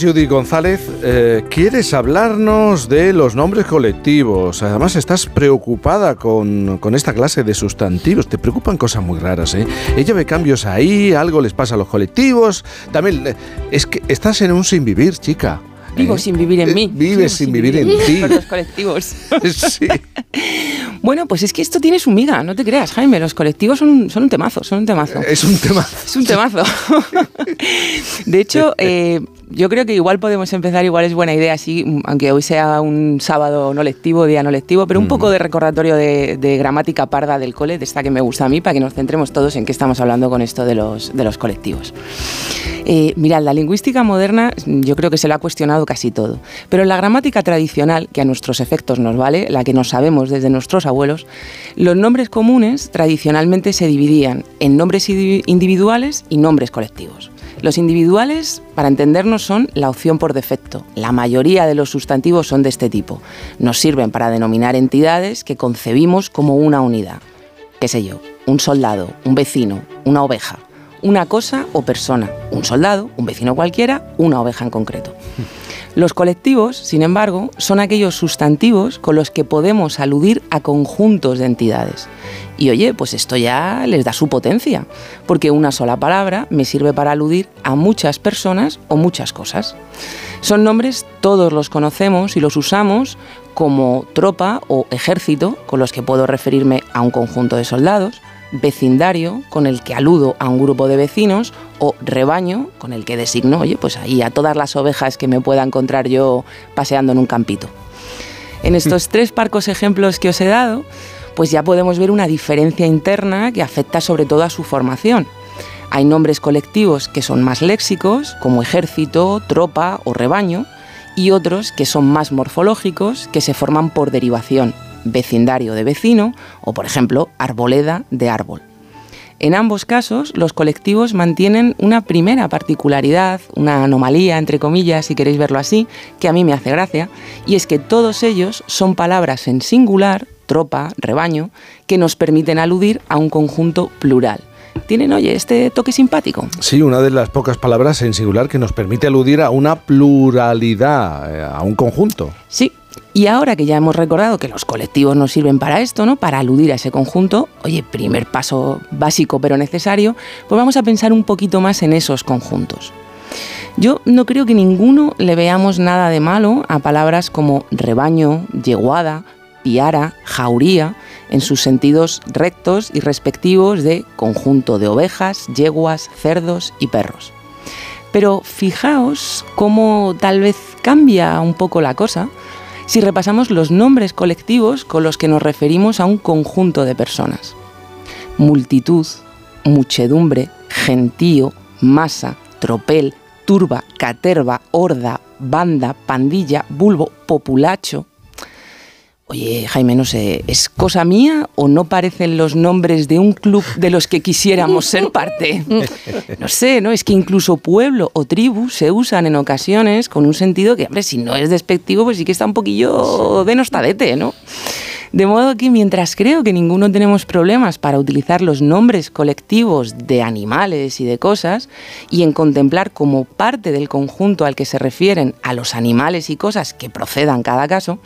Judy González, eh, ¿quieres hablarnos de los nombres colectivos? Además estás preocupada con, con esta clase de sustantivos. Te preocupan cosas muy raras, ¿eh? Ella ve cambios ahí, algo les pasa a los colectivos. También, eh, es que estás en un sin vivir, chica. Vivo ¿eh? sin vivir en mí. Vives sin vivir en ti. Por los colectivos. Sí. Bueno, pues es que esto tiene su miga, no te creas, Jaime. Los colectivos son un, son un temazo, son un temazo. Es un temazo. Es un temazo. De hecho, eh, yo creo que igual podemos empezar, igual es buena idea, así, aunque hoy sea un sábado no lectivo, día no lectivo, pero un poco de recordatorio de, de gramática parda del cole, de esta que me gusta a mí, para que nos centremos todos en qué estamos hablando con esto de los, de los colectivos. Eh, mirad, la lingüística moderna yo creo que se la ha cuestionado casi todo, pero en la gramática tradicional, que a nuestros efectos nos vale, la que nos sabemos desde nuestros abuelos, los nombres comunes tradicionalmente se dividían en nombres indi- individuales y nombres colectivos. Los individuales, para entendernos, son la opción por defecto. La mayoría de los sustantivos son de este tipo. Nos sirven para denominar entidades que concebimos como una unidad. ¿Qué sé yo? Un soldado, un vecino, una oveja. Una cosa o persona. Un soldado, un vecino cualquiera, una oveja en concreto. Los colectivos, sin embargo, son aquellos sustantivos con los que podemos aludir a conjuntos de entidades. Y oye, pues esto ya les da su potencia, porque una sola palabra me sirve para aludir a muchas personas o muchas cosas. Son nombres, todos los conocemos y los usamos como tropa o ejército, con los que puedo referirme a un conjunto de soldados, vecindario, con el que aludo a un grupo de vecinos, o rebaño, con el que designo, oye, pues ahí a todas las ovejas que me pueda encontrar yo paseando en un campito. En estos tres parcos ejemplos que os he dado, pues ya podemos ver una diferencia interna que afecta sobre todo a su formación. Hay nombres colectivos que son más léxicos, como ejército, tropa o rebaño, y otros que son más morfológicos, que se forman por derivación, vecindario de vecino o, por ejemplo, arboleda de árbol. En ambos casos, los colectivos mantienen una primera particularidad, una anomalía, entre comillas, si queréis verlo así, que a mí me hace gracia, y es que todos ellos son palabras en singular, tropa, rebaño, que nos permiten aludir a un conjunto plural. Tienen, oye, este toque simpático. Sí, una de las pocas palabras en singular que nos permite aludir a una pluralidad, eh, a un conjunto. Sí, y ahora que ya hemos recordado que los colectivos nos sirven para esto, ¿no? Para aludir a ese conjunto, oye, primer paso básico pero necesario, pues vamos a pensar un poquito más en esos conjuntos. Yo no creo que ninguno le veamos nada de malo a palabras como rebaño, yeguada, piara, jauría, en sus sentidos rectos y respectivos de conjunto de ovejas, yeguas, cerdos y perros. Pero fijaos cómo tal vez cambia un poco la cosa si repasamos los nombres colectivos con los que nos referimos a un conjunto de personas. Multitud, muchedumbre, gentío, masa, tropel, turba, caterva, horda, banda, pandilla, bulbo, populacho. Oye, Jaime, no sé, ¿es cosa mía o no parecen los nombres de un club de los que quisiéramos ser parte? No sé, ¿no? Es que incluso pueblo o tribu se usan en ocasiones con un sentido que, hombre, si no es despectivo, pues sí que está un poquillo denostadete, ¿no? De modo que mientras creo que ninguno tenemos problemas para utilizar los nombres colectivos de animales y de cosas y en contemplar como parte del conjunto al que se refieren a los animales y cosas que procedan cada caso,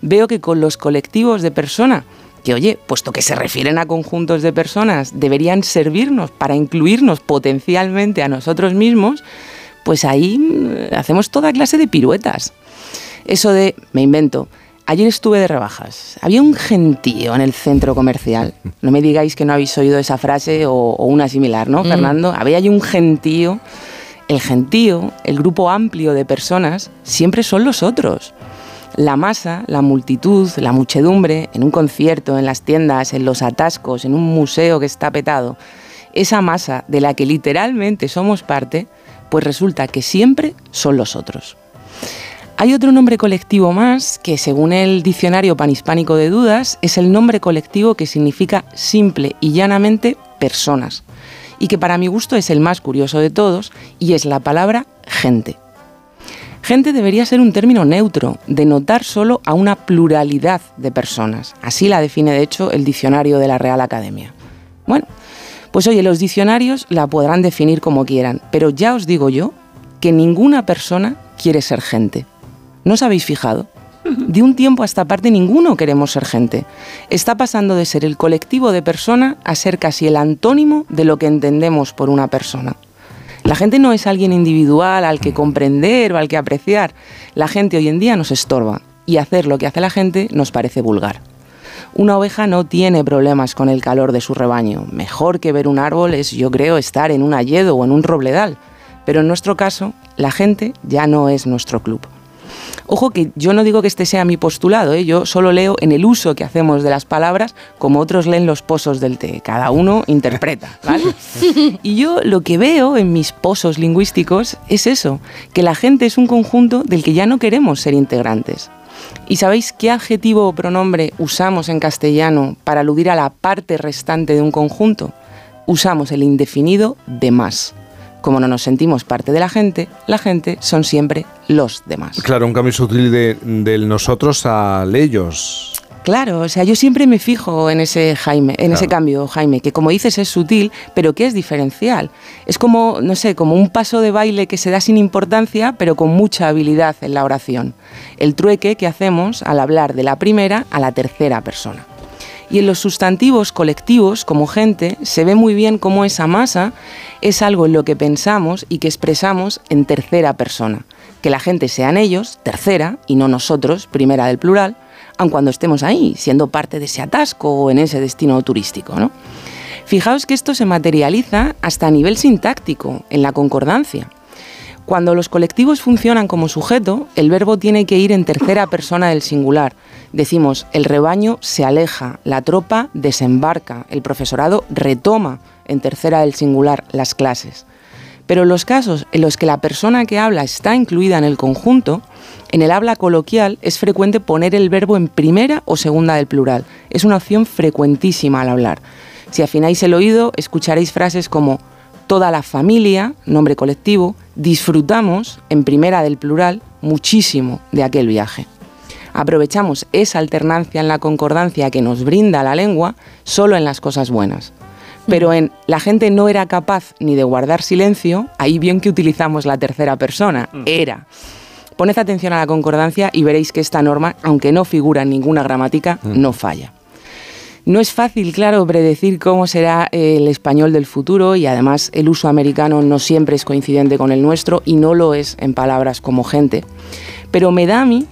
veo que con los colectivos de persona, que oye, puesto que se refieren a conjuntos de personas, deberían servirnos para incluirnos potencialmente a nosotros mismos, pues ahí mm, hacemos toda clase de piruetas. Eso de, me invento, ayer estuve de rebajas, había un gentío en el centro comercial. No me digáis que no habéis oído esa frase o, o una similar, ¿no, Mm. Fernando? Había allí un gentío. El gentío, el grupo amplio de personas, siempre son los otros. La masa, la multitud, la muchedumbre, en un concierto, en las tiendas, en los atascos, en un museo que está petado, esa masa de la que literalmente somos parte, pues resulta que siempre son los otros. Hay otro nombre colectivo más que, según el diccionario panhispánico de dudas, es el nombre colectivo que significa simple y llanamente personas, y que para mi gusto es el más curioso de todos, y es la palabra gente. Gente debería ser un término neutro, denotar solo a una pluralidad de personas. Así la define, de hecho, el diccionario de la Real Academia. Bueno, pues oye, los diccionarios la podrán definir como quieran, pero ya os digo yo que ninguna persona quiere ser gente. ¿No os habéis fijado? De un tiempo a esta parte ninguno queremos ser gente. Está pasando de ser el colectivo de persona a ser casi el antónimo de lo que entendemos por una persona. La gente no es alguien individual al que comprender o al que apreciar. La gente hoy en día nos estorba y hacer lo que hace la gente nos parece vulgar. Una oveja no tiene problemas con el calor de su rebaño. Mejor que ver un árbol es, yo creo, estar en un hayedo o en un robledal. Pero en nuestro caso, la gente ya no es nuestro club. Ojo que yo no digo que este sea mi postulado, ¿eh? yo solo leo en el uso que hacemos de las palabras como otros leen los pozos del té. Cada uno interpreta, ¿vale? Y yo lo que veo en mis pozos lingüísticos es eso, que la gente es un conjunto del que ya no queremos ser integrantes. ¿Y sabéis qué adjetivo o pronombre usamos en castellano para aludir a la parte restante de un conjunto? Usamos el indefinido de más. Como no nos sentimos parte de la gente, la gente son siempre los demás. Claro, un cambio sutil de, del nosotros al ellos. Claro, o sea, yo siempre me fijo en ese Jaime, en ese cambio, Jaime, que como dices es sutil, pero que es diferencial. Es como, no sé, como un paso de baile que se da sin importancia, pero con mucha habilidad en la oración. El trueque que hacemos al hablar de la primera a la tercera persona. Y en los sustantivos colectivos, como gente, se ve muy bien cómo esa masa es algo en lo que pensamos y que expresamos en tercera persona. Que la gente sean ellos, tercera, y no nosotros, primera del plural, aun cuando estemos ahí, siendo parte de ese atasco o en ese destino turístico. ¿no? Fijaos que esto se materializa hasta a nivel sintáctico, en la concordancia. Cuando los colectivos funcionan como sujeto, el verbo tiene que ir en tercera persona del singular. Decimos, el rebaño se aleja, la tropa desembarca, el profesorado retoma en tercera del singular las clases. Pero en los casos en los que la persona que habla está incluida en el conjunto, en el habla coloquial es frecuente poner el verbo en primera o segunda del plural. Es una opción frecuentísima al hablar. Si afináis el oído, escucharéis frases como toda la familia, nombre colectivo, disfrutamos, en primera del plural, muchísimo de aquel viaje. Aprovechamos esa alternancia en la concordancia que nos brinda la lengua solo en las cosas buenas. Pero en la gente no era capaz ni de guardar silencio, ahí bien que utilizamos la tercera persona, era. Poned atención a la concordancia y veréis que esta norma, aunque no figura en ninguna gramática, no falla. No es fácil, claro, predecir cómo será el español del futuro y además el uso americano no siempre es coincidente con el nuestro y no lo es en palabras como gente. Pero me da a mí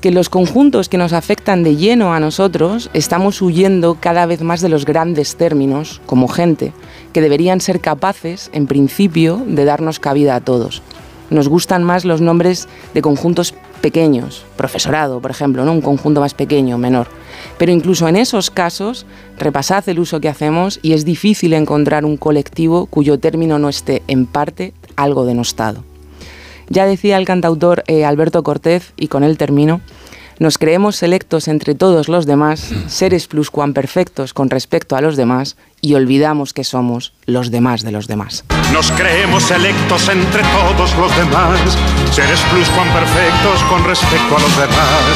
que los conjuntos que nos afectan de lleno a nosotros estamos huyendo cada vez más de los grandes términos, como gente, que deberían ser capaces, en principio, de darnos cabida a todos. Nos gustan más los nombres de conjuntos pequeños, profesorado, por ejemplo, ¿no? un conjunto más pequeño, menor. Pero incluso en esos casos, repasad el uso que hacemos y es difícil encontrar un colectivo cuyo término no esté, en parte, algo denostado. Ya decía el cantautor eh, Alberto Cortés, y con él termino, nos creemos selectos entre todos los demás, seres pluscuamperfectos con respecto a los demás, y olvidamos que somos los demás de los demás. Nos creemos electos entre todos los demás, seres pluscuamperfectos con respecto a los demás.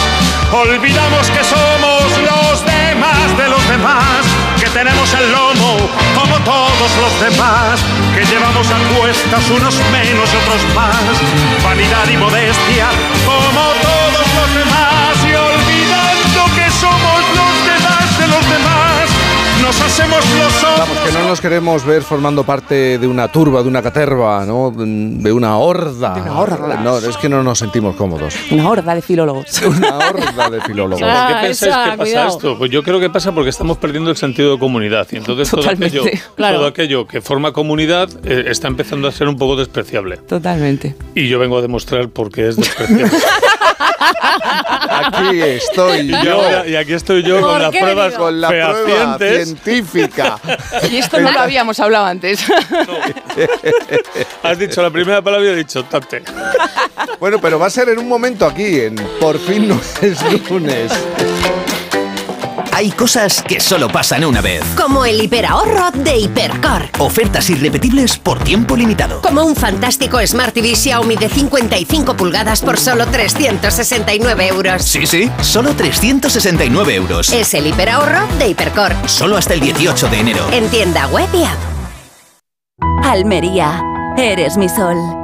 Olvidamos que somos los demás de los demás, que tenemos el lomo como todos los demás, que llevamos a cuestas unos menos otros más, vanidad y modestia como todos los demás, y olvidando que somos los nos hacemos los hombres. que no nos queremos ver formando parte de una turba, de una caterva, ¿no? De una horda. De una horda. No, es que no nos sentimos cómodos. Una horda de filólogos. Una horda de filólogos. ¿Por qué pensáis esa, que pasa cuidado. esto? Pues yo creo que pasa porque estamos perdiendo el sentido de comunidad. Y entonces todo Totalmente, aquello, claro. todo aquello que forma comunidad eh, está empezando a ser un poco despreciable. Totalmente. Y yo vengo a demostrar por qué es despreciable. Aquí estoy y, yo. y aquí estoy yo con ¿Por las pruebas venido? Con la prueba científica. Y esto no lo habíamos hablado antes. Has dicho la primera palabra y he dicho tate. Bueno, pero va a ser en un momento aquí, en Por fin no es lunes. Hay cosas que solo pasan una vez. Como el hiperahorro de Hipercor. Ofertas irrepetibles por tiempo limitado. Como un fantástico Smart TV Xiaomi de 55 pulgadas por solo 369 euros. Sí, sí, solo 369 euros. Es el hiperahorro de Hipercor. Solo hasta el 18 de enero. En tienda web y app. Almería, eres mi sol.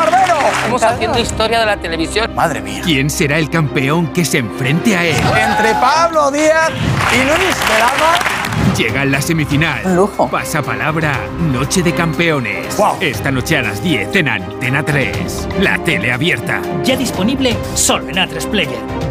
Estamos haciendo historia de la televisión. Madre mía. ¿Quién será el campeón que se enfrente a él? Entre Pablo Díaz y Luis Velama. Llega la semifinal. Pasa palabra, Noche de Campeones. Esta noche a las 10 en Antena 3. La tele abierta. Ya disponible solo en A3 Player.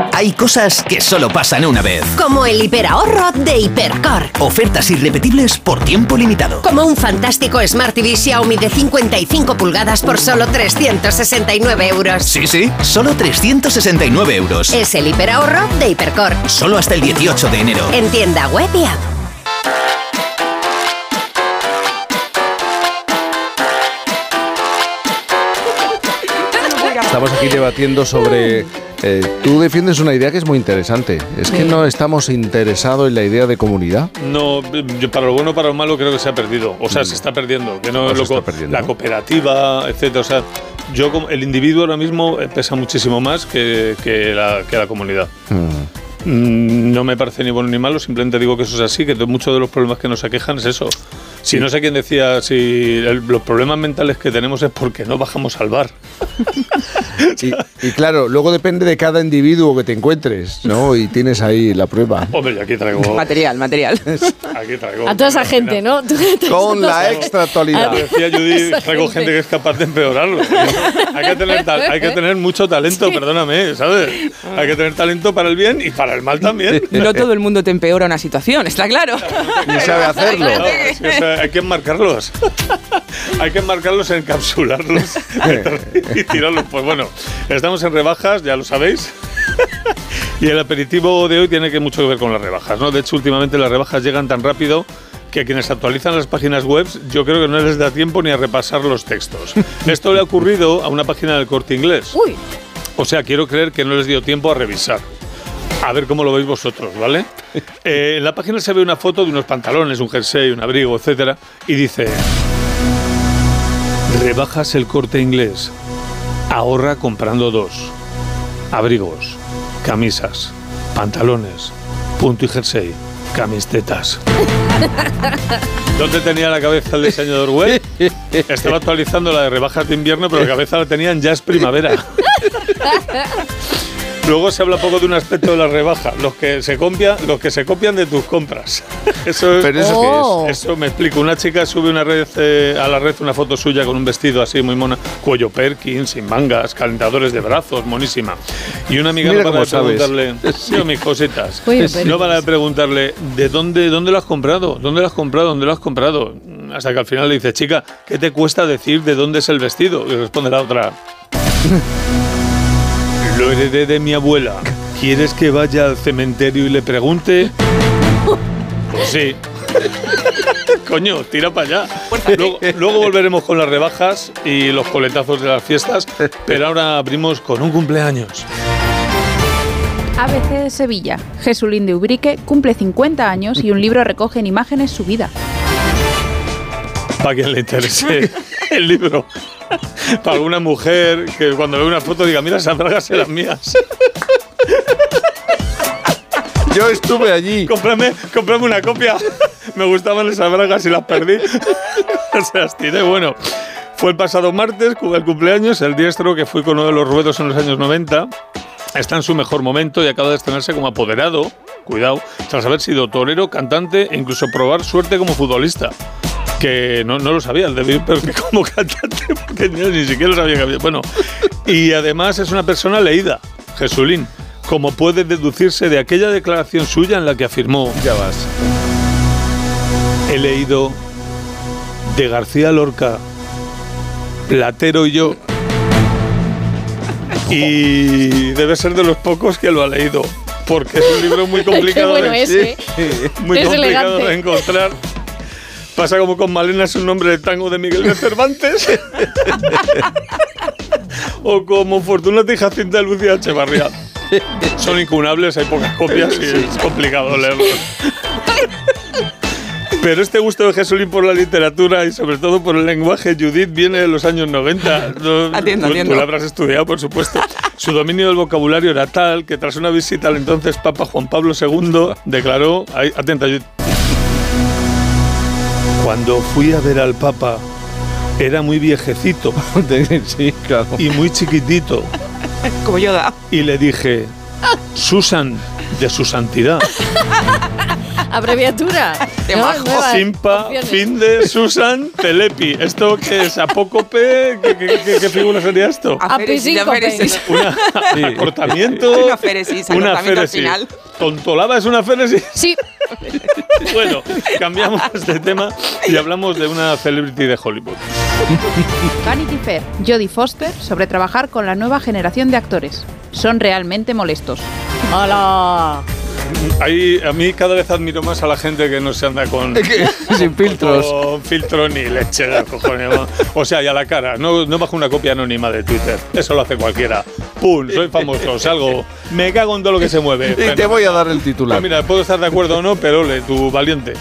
Hay cosas que solo pasan una vez. Como el hiperahorro de Hipercor. Ofertas irrepetibles por tiempo limitado. Como un fantástico Smart TV Xiaomi de 55 pulgadas por solo 369 euros. Sí, sí, solo 369 euros. Es el hiperahorro de Hipercor. Solo hasta el 18 de enero. En tienda web y app. Estamos aquí debatiendo sobre... eh, tú defiendes una idea que es muy interesante. Es que no estamos interesados en la idea de comunidad. No, yo para lo bueno o para lo malo creo que se ha perdido. O sea, se está perdiendo. Que no, lo está co- perdiendo, La cooperativa, etcétera. O sea, yo como el individuo ahora mismo eh, pesa muchísimo más que, que la, que la comunidad. Mm, No me parece ni bueno ni malo, simplemente digo que eso es así, que muchos de los problemas que nos aquejan es eso. Si no sé quién decía, si el- los problemas mentales que tenemos es porque no bajamos al bar. Y, y claro, luego depende de cada individuo que te encuentres, ¿no? Y tienes ahí la prueba. Hombre, yo aquí traigo. Material, material. Aquí traigo. A toda esa gente, ¿no? Con la extra actualidad. Como decía Judy, traigo gente. que es capaz de empeorarlo. hay, que tener tal- hay que tener mucho talento, perdóname, ¿sabes? Hay que tener talento para el bien y para el mal también. No todo el mundo te empeora una situación, está claro. Y sabe hacerlo. Claro, es que, hay que enmarcarlos. hay que enmarcarlos, encapsularlos y tirarlos. Pues bueno, estamos en rebajas, ya lo sabéis. y el aperitivo de hoy tiene que mucho que ver con las rebajas, ¿no? De hecho, últimamente las rebajas llegan tan rápido que a quienes actualizan las páginas web yo creo que no les da tiempo ni a repasar los textos. Esto le ha ocurrido a una página del corte inglés. Uy. O sea, quiero creer que no les dio tiempo a revisar. A ver cómo lo veis vosotros, ¿vale? Eh, en la página se ve una foto de unos pantalones, un jersey, un abrigo, etcétera, y dice: Rebajas el corte inglés. Ahorra comprando dos. Abrigos, camisas, pantalones, punto y jersey, camisetas. ¿Dónde tenía la cabeza el diseñador web? Estaba actualizando la de rebajas de invierno, pero la cabeza la tenían ya es primavera. Luego se habla poco de un aspecto de la rebaja, los que se copian, los que se copian de tus compras. Eso, ¿Pero eso Oh. es? Eso me explico. Una chica sube una red, eh, a la red una foto suya con un vestido así muy mona, cuello Perkins, sin mangas, calentadores de brazos, monísima. Y una amiga Mira no para de preguntarle, sí, mis cositas, no para de preguntarle, ¿de dónde, dónde lo has comprado? ¿Dónde lo has comprado? ¿Dónde lo has comprado? Hasta que al final le dice, chica, ¿qué te cuesta decir de dónde es el vestido? Y responde la otra, lo heredé de mi abuela. ¿Quieres que vaya al cementerio y le pregunte? Pues sí. Coño, tira para allá. Luego, luego volveremos con las rebajas y los coletazos de las fiestas, pero ahora abrimos con un cumpleaños. ABC de Sevilla. Jesulín de Ubrique cumple 50 años y un libro recoge en imágenes su vida. Para quien le interese el libro. Para alguna mujer que cuando ve una foto diga, mira, esas bragas eran mías. Yo estuve allí. Cómprame, cómprame una copia. Me gustaban esas bragas y las perdí. Se las tiré. Bueno, fue el pasado martes, el cumpleaños, el diestro que fue con uno de los ruedos en los años 90. Está en su mejor momento y acaba de estrenarse como apoderado, cuidado, tras haber sido torero, cantante e incluso probar suerte como futbolista. Que no, no lo sabía, el pero que como cantante, porque ni, ni siquiera lo sabía que había. Bueno, y además es una persona leída, Jesulín, como puede deducirse de aquella declaración suya en la que afirmó: Ya vas. He leído de García Lorca, Platero y yo. Y debe ser de los pocos que lo ha leído, porque es un libro muy complicado, bueno de, es, ¿eh? muy Es complicado elegante. de encontrar. Pasa como con Malena es un nombre de tango de Miguel de Cervantes. o como Fortunata y Jacinta de Lucía Echevarría. Son incunables, hay pocas copias y es complicado leerlos. Pero este gusto de Jesulín por la literatura y sobre todo por el lenguaje, Judith, viene de los años 90. No, Atiendo, tú, atiendo. tú la habrás estudiado, por supuesto. Su dominio del vocabulario era tal que tras una visita al entonces Papa Juan Pablo II declaró, atenta Judith, cuando fui a ver al Papa era muy viejecito sí, claro. y muy chiquitito Como Yoda. y le dije, Susan, de su santidad. Abreviatura. ¿no? majo. Nuevas Simpa, opciones. fin de Susan, Telepi. ¿Esto qué es? ¿Apócope? ¿Qué, qué, qué- qué figura sería esto? Aféresis. Una, Sí. acortamiento. Una féresis, Una féresis. final. ¿Tontolaba es una féresis? Sí, Bueno, cambiamos de tema y hablamos de una celebrity de Hollywood. Vanity Fair. Jodie Foster sobre trabajar con la nueva generación de actores. Son realmente molestos. hola. Ahí, a mí cada vez admiro más a la gente que no se anda con, Sin filtros. con filtro ni leche de cojones. ¿no? O sea, y a la cara, no, no bajo una copia anónima de Twitter. Eso lo hace cualquiera. ¡Pum! Soy famoso, salgo. Me cago en todo lo que se mueve. Y te voy a dar el titular. Pues mira, puedo estar de acuerdo o no, pero ole, tú valiente.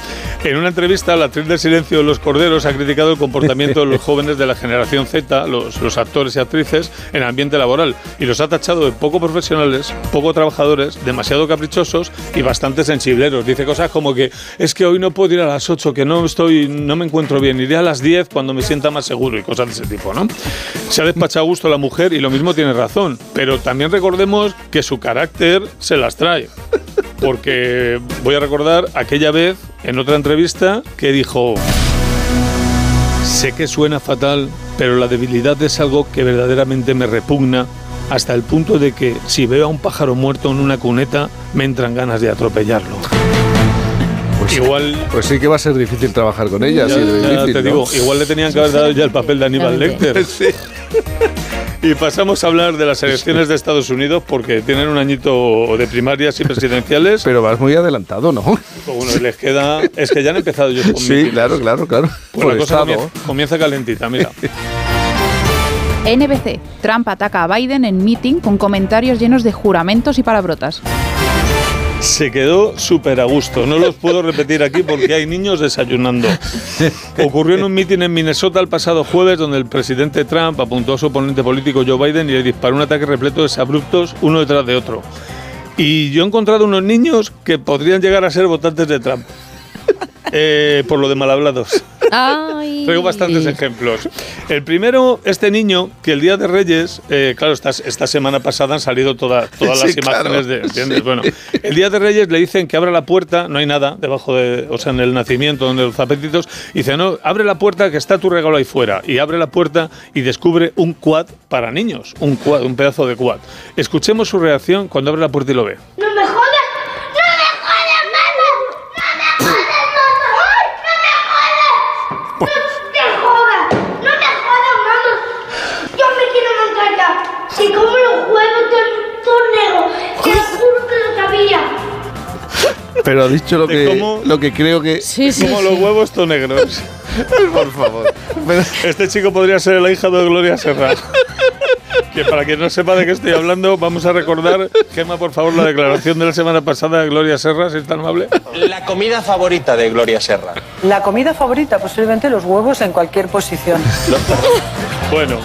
En una entrevista, la actriz del silencio de los corderos ha criticado el comportamiento de los jóvenes de la generación Z, los, los actores y actrices, en el ambiente laboral, y los ha tachado de poco profesionales, poco trabajadores, demasiado caprichosos y bastante sensibleros. Dice cosas como que es que hoy no puedo ir a las 8, que no estoy, no me encuentro bien, iré a las 10 cuando me sienta más seguro y cosas de ese tipo, ¿no? Se ha despachado a gusto la mujer y lo mismo tiene razón, pero también recordemos que su carácter se las trae porque voy a recordar aquella vez en otra entrevista que dijo, sé que suena fatal, pero la debilidad es algo que verdaderamente me repugna hasta el punto de que si veo a un pájaro muerto en una cuneta, me entran ganas de atropellarlo. Pues, igual, pues sí que va a ser difícil trabajar con ella. ya, sí, de ya difícil, te ¿no? digo, igual le tenían que haber dado ya el papel de Aníbal Lecter. Y pasamos a hablar de las elecciones de Estados Unidos porque tienen un añito de primarias y presidenciales. Pero vas muy adelantado, ¿no? Pues bueno, les queda. Es que ya han empezado ellos con Sí, claro, claro, claro. Pues Por la cosa comienza calentita, mira. NBC. Trump ataca a Biden en meeting con comentarios llenos de juramentos y palabrotas. Se quedó súper a gusto. No los puedo repetir aquí porque hay niños desayunando. Ocurrió en un mitin en Minnesota el pasado jueves donde el presidente Trump apuntó a su oponente político Joe Biden y le disparó un ataque repleto de abruptos uno detrás de otro. Y yo he encontrado unos niños que podrían llegar a ser votantes de Trump. Eh, por lo de mal hablados. Ay. Traigo bastantes ejemplos. El primero, este niño, que el Día de Reyes, eh, claro, esta, esta semana pasada han salido toda- todas las Sí, claro. imágenes de. ¿entiendes? Sí. Bueno, el Día de Reyes le dicen que abra la puerta, no hay nada debajo de. O sea, en el nacimiento, donde los zapetitos. Y dice, no, abre la puerta que está tu regalo ahí fuera. Y abre la puerta y descubre un quad para niños. Un quad, un pedazo de quad. Escuchemos su reacción cuando abre la puerta y lo ve. ¡No me jodas! ¡No me jodas, mamá! ¡No me jodas, mamá! ¡Ay, ¡No me jodas! ¡No te jodas! ¡No me jodas, mamá! Yo me quiero montar ya. Si como los huevos todo, todo negro, te juro que lo sabía. Pero ha dicho lo que, cómo- lo que creo que... Como los huevos to negros. Por favor. Este chico podría ser el hija de Gloria Serra. Que para quien no sepa de qué estoy hablando, vamos a recordar, Gema, por favor, la declaración de la semana pasada de Gloria Serra, si es tan amable. La comida favorita de Gloria Serra. La comida favorita, posiblemente los huevos en cualquier posición. Bueno,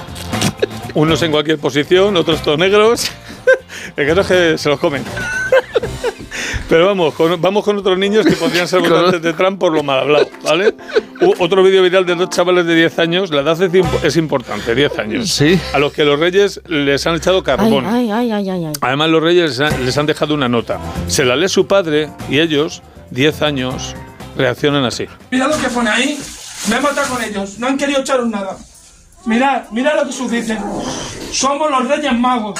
unos en cualquier posición, otros todos negros. El caso es que se los comen. Pero vamos, con, vamos con otros niños que podrían ser votantes de Trump por lo mal hablado, ¿vale? U- otro vídeo viral de dos chavales de 10 años, la edad es es importante, 10 años. Sí. A los que los reyes les han echado carbón. ay, ay, ay, ay, ay. Además, los reyes les han, les han dejado una nota. Se la lee su padre y ellos, 10 años, reaccionan así. Mirad lo que pone ahí. Me he matado con ellos. No han querido echaros nada. Mirad, mirad lo que sus dicen. Somos los Reyes Magos.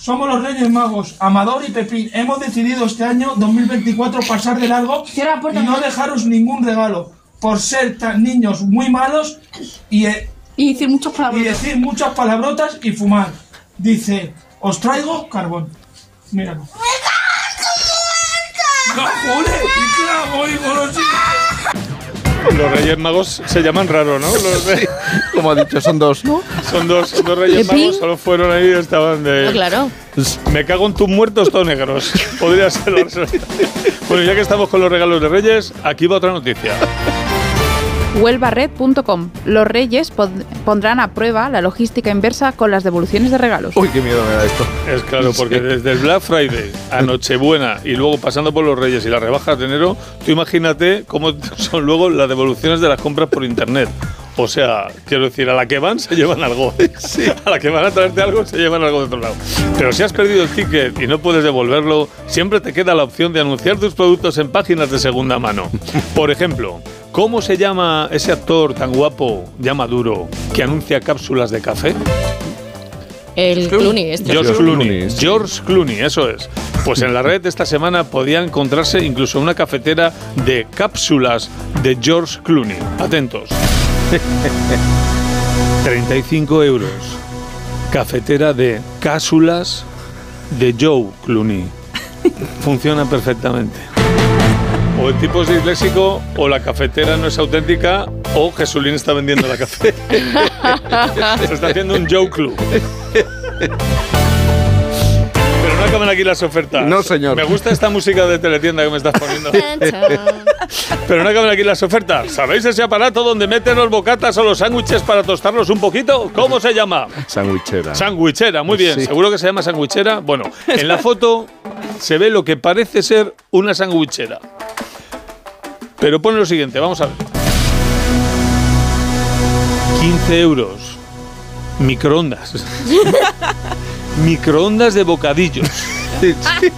Somos los Reyes Magos, Amador y Pepín. Hemos decidido este año 2024 pasar de largo y no dejaros ningún regalo por ser tan niños muy malos y, eh, y decir muchas palabrotas. Y decir muchas palabrotas y fumar. Dice, os traigo carbón. Míralo. ¡No, joder! ¡Y clavo y golosina! Los reyes magos se llaman raro, ¿no? Los re- Como ha dicho, son dos, ¿no? Son dos, son dos reyes magos, solo fueron ahí y estaban de... Ah, claro. Me cago en tus muertos todos negros. Podría ser. Bueno, ya que estamos con los regalos de reyes, aquí va otra noticia. Huelvared.com. Los reyes pon- pondrán a prueba la logística inversa con las devoluciones de regalos. Uy, qué miedo me da esto. Es claro, porque desde el Black Friday a Nochebuena y luego pasando por los Reyes y las rebajas de enero, tú imagínate cómo son luego las devoluciones de las compras por internet. O sea, quiero decir, a la que van se llevan algo. A la que van a traerte algo se llevan algo de otro lado. Pero si has perdido el ticket y no puedes devolverlo, siempre te queda la opción de anunciar tus productos en páginas de segunda mano. Por ejemplo, ¿cómo se llama ese actor tan guapo, ya maduro, que anuncia cápsulas de café? El Clooney. Este. George George Clooney. Clooney, sí. George Clooney, eso es. Pues en la red esta semana podía encontrarse incluso una cafetera de cápsulas de George Clooney. Atentos. 35 euros. Cafetera de cápsulas de Joe Clooney. Funciona perfectamente. O el tipo es disléxico, o la cafetera no es auténtica, o Jesulín está vendiendo la café. Se está haciendo un Joe Club. Pero no acaban aquí las ofertas. No, señor. Me gusta esta música de teletienda que me estás poniendo. Pero no acaban aquí las ofertas. ¿Sabéis ese aparato donde meten los bocatas o los sándwiches para tostarlos un poquito? ¿Cómo se llama? Sandwichera. Sandwichera, muy bien. Sí. Seguro que se llama sandwichera. Bueno, en la foto se ve lo que parece ser una sandwichera. Pero pone lo siguiente, vamos a ver. 15 euros. Microondas. Microondas de bocadillos.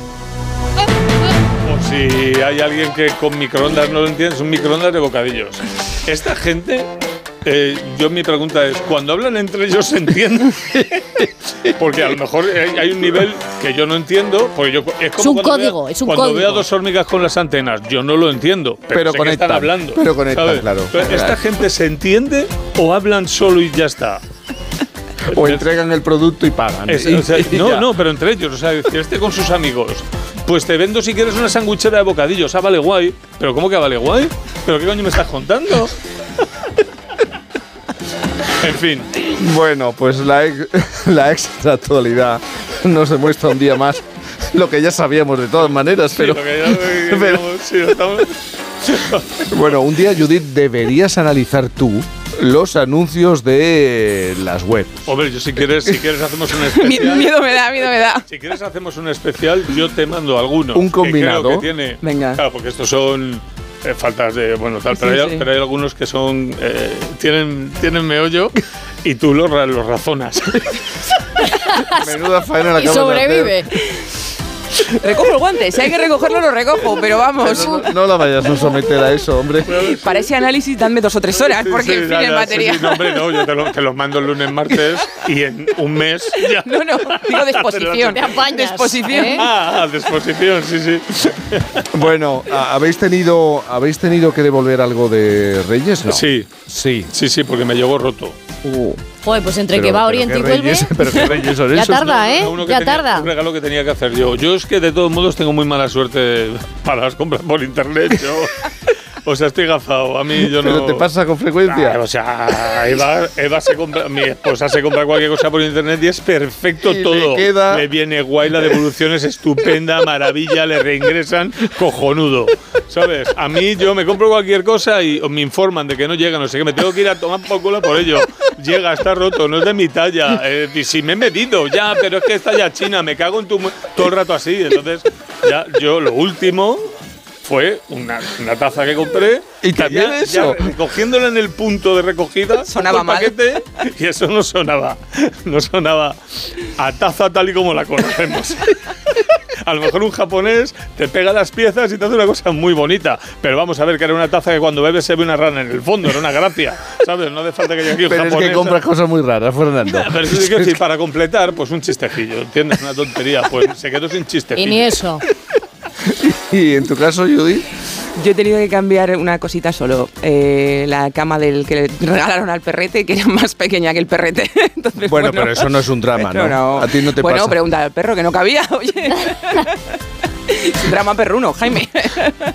O si hay alguien que con microondas no lo entiende, son microondas de bocadillos. Esta gente, eh, yo mi pregunta es, cuando hablan entre ellos se entienden? Porque a lo mejor hay, hay un nivel que yo no entiendo. Porque yo, es como Es un cuando código, vea- es un cuando código. veo a dos hormigas con las antenas, yo no lo entiendo. Pero, Pero sé que conectan, están hablando. pero conectan, ¿sabes? claro. Pero ¿Esta gente se entiende o hablan solo y ya está? O entregan el producto y pagan. Es- Y- o sea, y no, ya. no, pero entre ellos, o sea, decir, este con sus amigos. Pues te vendo si quieres una sandwichera de bocadillos. Ah, vale guay. ¿Pero cómo que vale guay? ¿Pero qué coño me estás contando? En fin. Bueno, pues la, ex- la extra actualidad nos demuestra un día más lo que ya sabíamos de todas maneras, pero, Sí, lo que ya- pero- digamos, sí, lo estamos- bueno, un día Judith deberías analizar tú los anuncios de las web. Hombre, yo si quieres, si quieres hacemos un especial. miedo me da, miedo me da. Si quieres hacemos un especial, yo te mando algunos. Un que creo combinado. que tiene. Venga. Claro, porque estos son eh, faltas de. Bueno, tal, pero, Sí, hay, sí. pero hay algunos que son. eh, tienen, tienen meollo y tú los, los razonas. Menuda faena la Y de hacer. Recojo el guante, si hay que recogerlo lo recojo, pero vamos. No, no la vayas a someter a eso, hombre. Para ese análisis dadme dos o tres horas, porque Sí, en fin, ya, el material. sí, sí, no, hombre, no, yo te, lo- te los mando el lunes, martes y en un mes ya. No, no, digo de exposición. Te apañas, De exposición. ¿eh? Ah, de exposición, sí, sí. Bueno, ¿a- ¿habéis tenido, ¿habéis tenido que devolver algo de Reyes? No. Sí, Sí. sí, sí, porque me llegó roto. Joder, pues entre Pero- que va a Oriente y vuelve. pero qué reyes son ya esos. tarda, ¿eh? uno ya tenía- tarda. Un regalo que tenía que hacer yo. Yo es que de todos modos tengo muy mala suerte para las compras por internet. Yo, o sea, estoy gafado. A mí yo no. Pero te pasa con frecuencia. Ah, o sea, Eva, Eva se compra, mi esposa se compra cualquier cosa por internet y es perfecto Y le todo. queda- Le viene guay, la devolución es estupenda, maravilla, le reingresan, cojonudo. ¿Sabes? A mí yo me compro cualquier cosa y me informan de que no llega, no sé qué, me tengo que ir a tomar por culo por ello. Llega, está roto, no es de mi talla. Eh, y si me he medido, ya, pero es que está ya china, me cago en tu todo el rato así. Entonces, ya, yo lo último fue una, una taza que compré. Y también ya- eso. ya recogiéndola en el punto de recogida, Sonaba el mal. paquete y eso no sonaba. No sonaba a taza tal y como la conocemos. A lo mejor un japonés te pega las piezas y te hace una cosa muy bonita. Pero vamos a ver que era una taza que cuando bebes se ve una rana en el fondo, era una gracia. ¿Sabes? No hace falta que llegue aquí un Pero es japonés. que compras cosas muy raras, Fernando. Pero eso sí que para completar, pues un chistejillo, ¿entiendes? Una tontería. Pues se quedó sin chistejillo. Y ni eso. Y en tu caso, Judy, Yo he tenido que cambiar una cosita solo. Eh, la cama del que le regalaron al perrete, que era más pequeña que el perrete. Entonces, bueno, pero eso no es un drama, Pero ¿no? A ti no te bueno, pasa. pregunta al perro que no cabía, oye. Drama perruno, Jaime.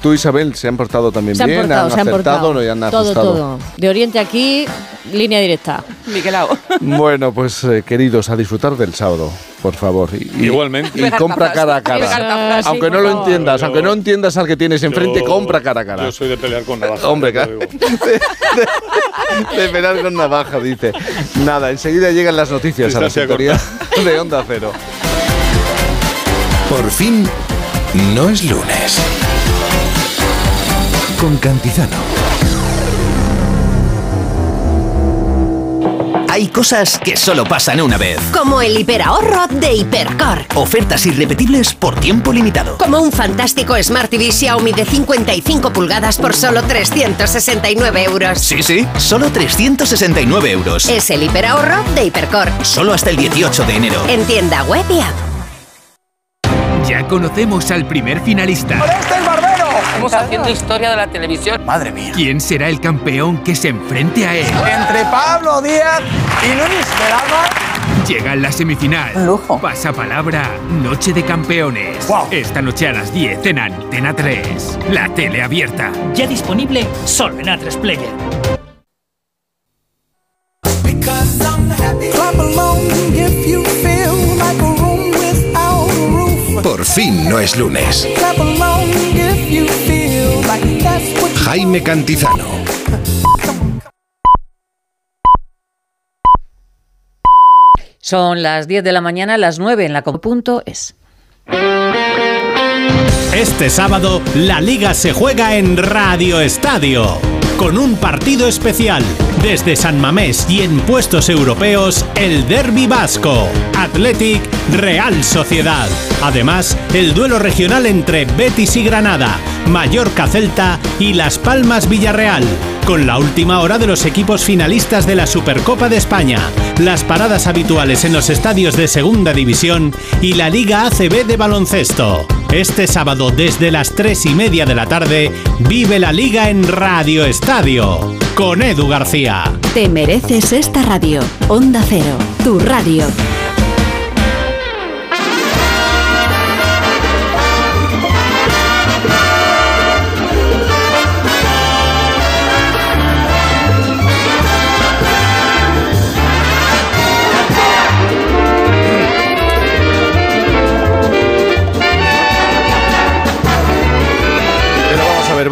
Tú, Isabel, se han portado también Se han bien, portado, han se han acertado, portado. no y han todo, ajustado. todo. De Oriente aquí, línea directa. Miquelao. Bueno, pues eh, queridos, a disfrutar del sábado, por favor. Y, Igualmente. Y compra cara a cara. Sí, Aunque no lo favor. entiendas, aunque no entiendas al que tienes enfrente, Yo- compra cara a cara. Yo soy de pelear con navaja. Hombre, claro. De pelar con navaja, dice. Nada, enseguida llegan las noticias a la sintonía de Onda Cero. Por fin, no es lunes. Con Cantizano. Hay cosas que solo pasan una vez. Como el hiperahorro de Hipercor. Ofertas irrepetibles por tiempo limitado. Como un fantástico Smart TV Xiaomi de 55 pulgadas por solo 369 euros. Sí, sí, solo 369 euros. Es el hiperahorro de Hipercor. Solo hasta el 18 de enero. En tienda web y app. Ya conocemos al primer finalista. ¡Este es Barbero! Estamos haciendo historia de la televisión. Madre mía. ¿Quién será el campeón que se enfrente a él? Entre Pablo Díaz y Luis Velama. Llega en la semifinal. Un lujo. Pasapalabra, Noche de Campeones. Guau. Esta noche a las 10 en Antena 3. La tele abierta. Ya disponible solo en A3 Player. Fin no es lunes. Jaime Cantizano. Son las 10 de la mañana, las 9 en la punto es. Este sábado, la liga se juega en Radio Estadio, con un partido especial. Desde San Mamés y en puestos europeos, el Derby Vasco, Athletic Real Sociedad. Además, el duelo regional entre Betis y Granada, Mallorca Celta y Las Palmas Villarreal. Con la última hora de los equipos finalistas de la Supercopa de España, las paradas habituales en los estadios de Segunda División y la Liga ACB de baloncesto. Este sábado desde las 3 y media de la tarde, vive la Liga en Radio Estadio, con Edu García. Te mereces esta radio. Onda Cero, tu radio.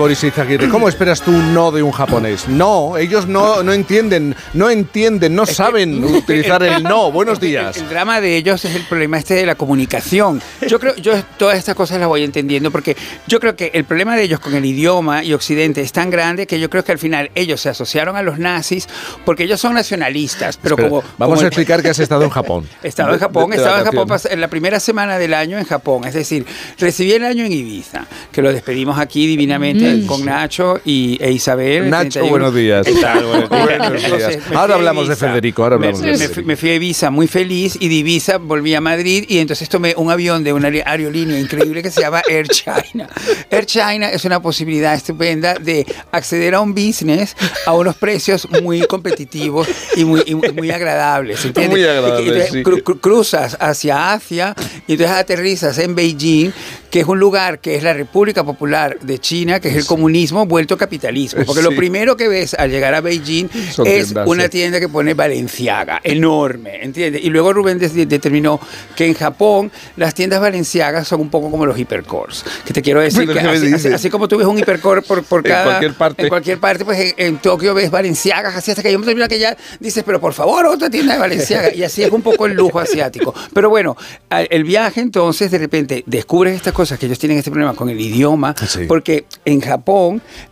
Boris Izaguirre, ¿cómo esperas tú un no de un japonés? No, ellos no, no entienden, no entienden, no saben utilizar el no. Buenos días. El drama de ellos es el problema este de la comunicación. Yo creo, yo todas estas cosas las voy entendiendo porque yo creo que el problema de ellos con el idioma y Occidente es tan grande que yo creo que al final ellos se asociaron a los nazis porque ellos son nacionalistas, pero Espera, como vamos como a explicar que has estado en Japón. Estaba en Japón, de estaba en Japón en la primera semana del año en Japón, es decir, recibí el año en Ibiza, que lo despedimos aquí divinamente con, con Nacho y, e Isabel. Nacho, 31. buenos días. ¿Qué tal? Buenos días. Me Ahora hablamos de. Federico, ahora Me- hablamos de me, Federico. fui- me fui a Ibiza muy feliz y de Ibiza volví a Madrid y entonces tomé un avión de una aer- aerolínea increíble que se llama Air China. Air China es una posibilidad estupenda de acceder a un business a unos precios muy competitivos y muy, y muy- agradables. ¿entiendes? Muy agradables, Y entonces sí. cru- cru- cruzas hacia Asia y entonces aterrizas en Beijing, que es un lugar que es la República Popular de China, que es el comunismo vuelto capitalismo. Porque lo primero que ves al llegar a Beijing Son es tiendas, una tienda que pone Valenciaga, enorme, ¿entiendes? Y luego Rubén determinó que en Japón las tiendas Valenciagas son un poco como los hipercores. Que te quiero decir que ¿qué me así, así- dices? así como tú ves un hipercore por, por En cada... cualquier parte. En cualquier parte, pues en, en Tokio ves Valenciagas, así hasta que hay un momento que ya dices, pero por favor, otra tienda de Valenciaga. Y así es un poco el lujo asiático. Pero bueno, el viaje entonces, de repente, descubres estas cosas que ellos tienen este problema con el idioma, porque en Japón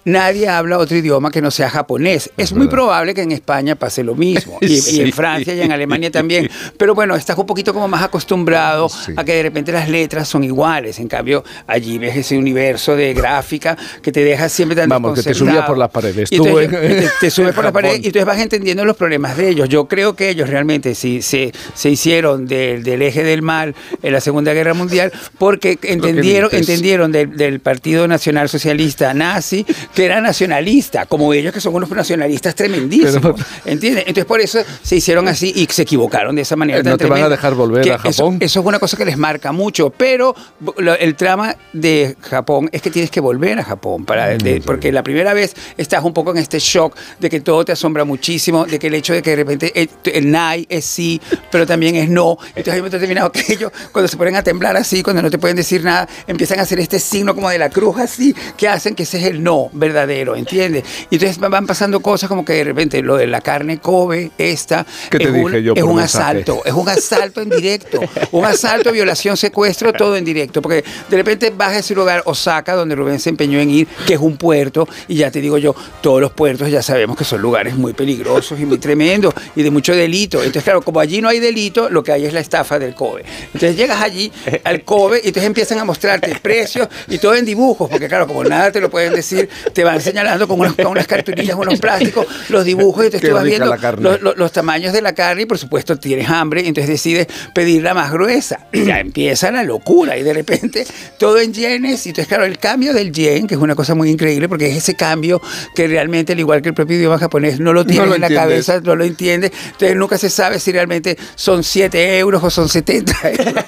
nadie habla otro idioma que no sea japonés. Es, muy probable que en España pase lo mismo, y, en Francia y en Alemania también. Pero bueno, estás un poquito como más acostumbrado a que de repente las letras son iguales. En cambio, allí ves ese universo de gráfica que te deja siempre tan Vamos, que te desconcertado. subía por las paredes. Y Tú entonces, en- te, te subes por las Japón. paredes y entonces vas entendiendo los problemas de ellos. Yo creo que ellos realmente sí, se, se hicieron del, del eje del mal en la Segunda Guerra Mundial porque entendieron, entendieron del, del Partido Nacional Socialista nazi que era nacionalista, como ellos que son unos nacionalistas tremendísimos. ¿Entiendes? Entonces por eso se hicieron así y se equivocaron de esa manera. Eh, no te van a dejar volver a Japón. Eso, es una cosa que les marca mucho, pero lo- el trama de Japón es que tienes que volver a Japón para de- porque la primera vez estás un poco en este shock de que todo te asombra muchísimo, de que el hecho de que de repente el, el nai es sí, pero también es no. Entonces hay un momento determinado que ellos cuando se ponen a temblar así, cuando no te pueden decir nada, empiezan a hacer este signo como de la cruz así, que hacen que ese es el no verdadero, ¿entiendes? Y entonces van- pasando cosas como que de repente lo de la carne Kobe, esta, ¿Qué te es un, yo es asalto, es un asalto en directo, un asalto, violación, secuestro, todo en directo, porque de repente vas a ese lugar, Osaka, donde Rubén se empeñó en ir, que es un puerto, y ya te digo yo, todos los puertos ya sabemos que son lugares muy peligrosos y muy tremendos y de mucho delito. Entonces, claro, como allí no hay delito, lo que hay es la estafa del Kobe. Entonces llegas allí al Kobe y entonces empiezan a mostrarte precios y todo en dibujos, porque claro, como nada te lo pueden decir, te van señalando con, unos- con unas cartulillas, unos plásticos, los dibujos y tú vas viendo los, los- los tamaños de la carne y por supuesto tienes hambre y entonces decides pedirla más gruesa. Y ya empieza la locura y de repente todo en yenes y entonces claro, el cambio del yen, que es una cosa muy increíble porque es ese cambio que realmente al igual que el propio idioma japonés no lo tienes lo en la cabeza, no lo entiendes, entonces nunca se sabe si realmente son 7 euros o son 70 euros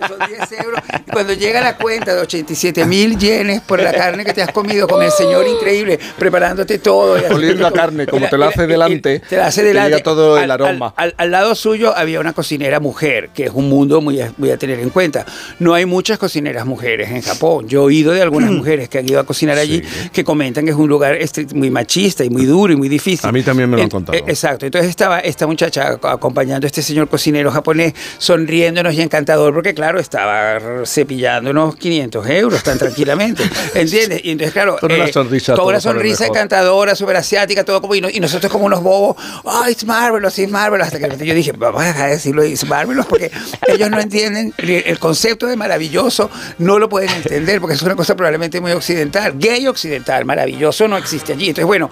o son 10 euros. Y cuando llega la cuenta de 87 mil yenes por la carne que te has comido con el señor increíble preparándote todo. y Oliendo a carne, como te la- lo hace delante, Te la hace te delante. llega todo el al- aroma. al, al lado suyo había una cocinera mujer, que es un mundo muy a, muy a tener en cuenta. No hay muchas cocineras mujeres en Japón. Yo he oído de algunas mujeres que han ido a cocinar allí que comentan que es un lugar muy machista y muy duro y muy difícil. A mí también me lo han contado. eh, Exacto. Entonces estaba esta muchacha ac- acompañando a este señor cocinero japonés, sonriéndonos y encantador, porque claro, estaba cepillándonos 500 euros tan tranquilamente. ¿Entiendes? Y entonces, claro. Con una eh, sonrisa Con una sonrisa encantadora, súper asiática, todo como. Y, no- y nosotros como unos bobos. Oh, it's marvelous, it's marvelous. Hasta que yo dije, vamos a dejar de decirlo it's marvelous, porque ellos no entienden el, el concepto de maravilloso, no lo pueden entender, porque es una cosa probablemente muy occidental. Gay occidental, maravilloso no existe allí. Entonces, bueno,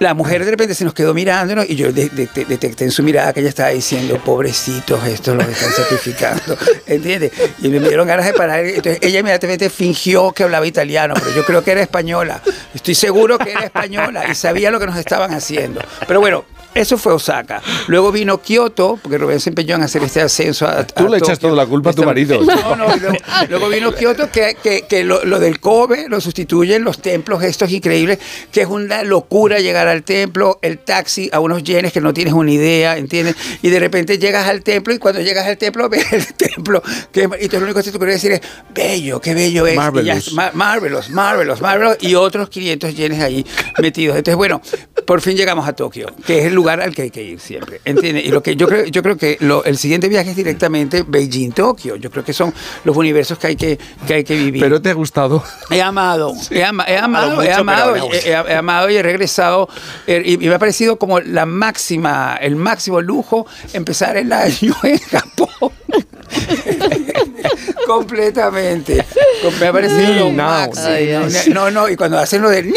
la mujer de repente se nos quedó mirándonos y yo de- de- de- detecté en su mirada que ella estaba diciendo, pobrecitos, estos los están sacrificando. ¿Entiendes? Y me dieron ganas de parar. Entonces, ella inmediatamente fingió que hablaba italiano, pero yo creo que era española. Estoy seguro que era española y sabía lo que nos estaban haciendo. Pero bueno. Eso fue Osaka. Luego vino Kioto, porque Rubén se empeñó en hacer este ascenso a, Tú le echas toda la culpa a tu marido. no, no, luego, luego vino Kioto, que, que, que lo, lo del Kobe lo sustituyen los templos estos increíbles, que es una locura llegar al templo, el taxi a unos yenes que no tienes una idea, ¿entiendes? Y de repente llegas al templo y cuando llegas al templo ves el templo, que, y tú lo único que te puedes decir es, bello, qué bello es. Ya Marvelous. ma- marvelous, marvelous, marvelous, y otros 500 yenes ahí metidos. Entonces, bueno, por fin llegamos a Tokio, que es el lugar al que hay que ir siempre, ¿entiendes? Y lo que yo creo, yo creo que lo- el siguiente viaje es directamente Beijing-Tokio. Yo creo que son los universos que hay que, que, hay que vivir. Pero te ha gustado. He amado, he, ama- he amado, he amado, he, amado y he regresado. y, y me ha parecido como la máxima, el máximo lujo empezar el año en Japón. Completamente. Com- Me ha parecido lo No, máximo. ay, ay. No, no, y cuando hacen lo de...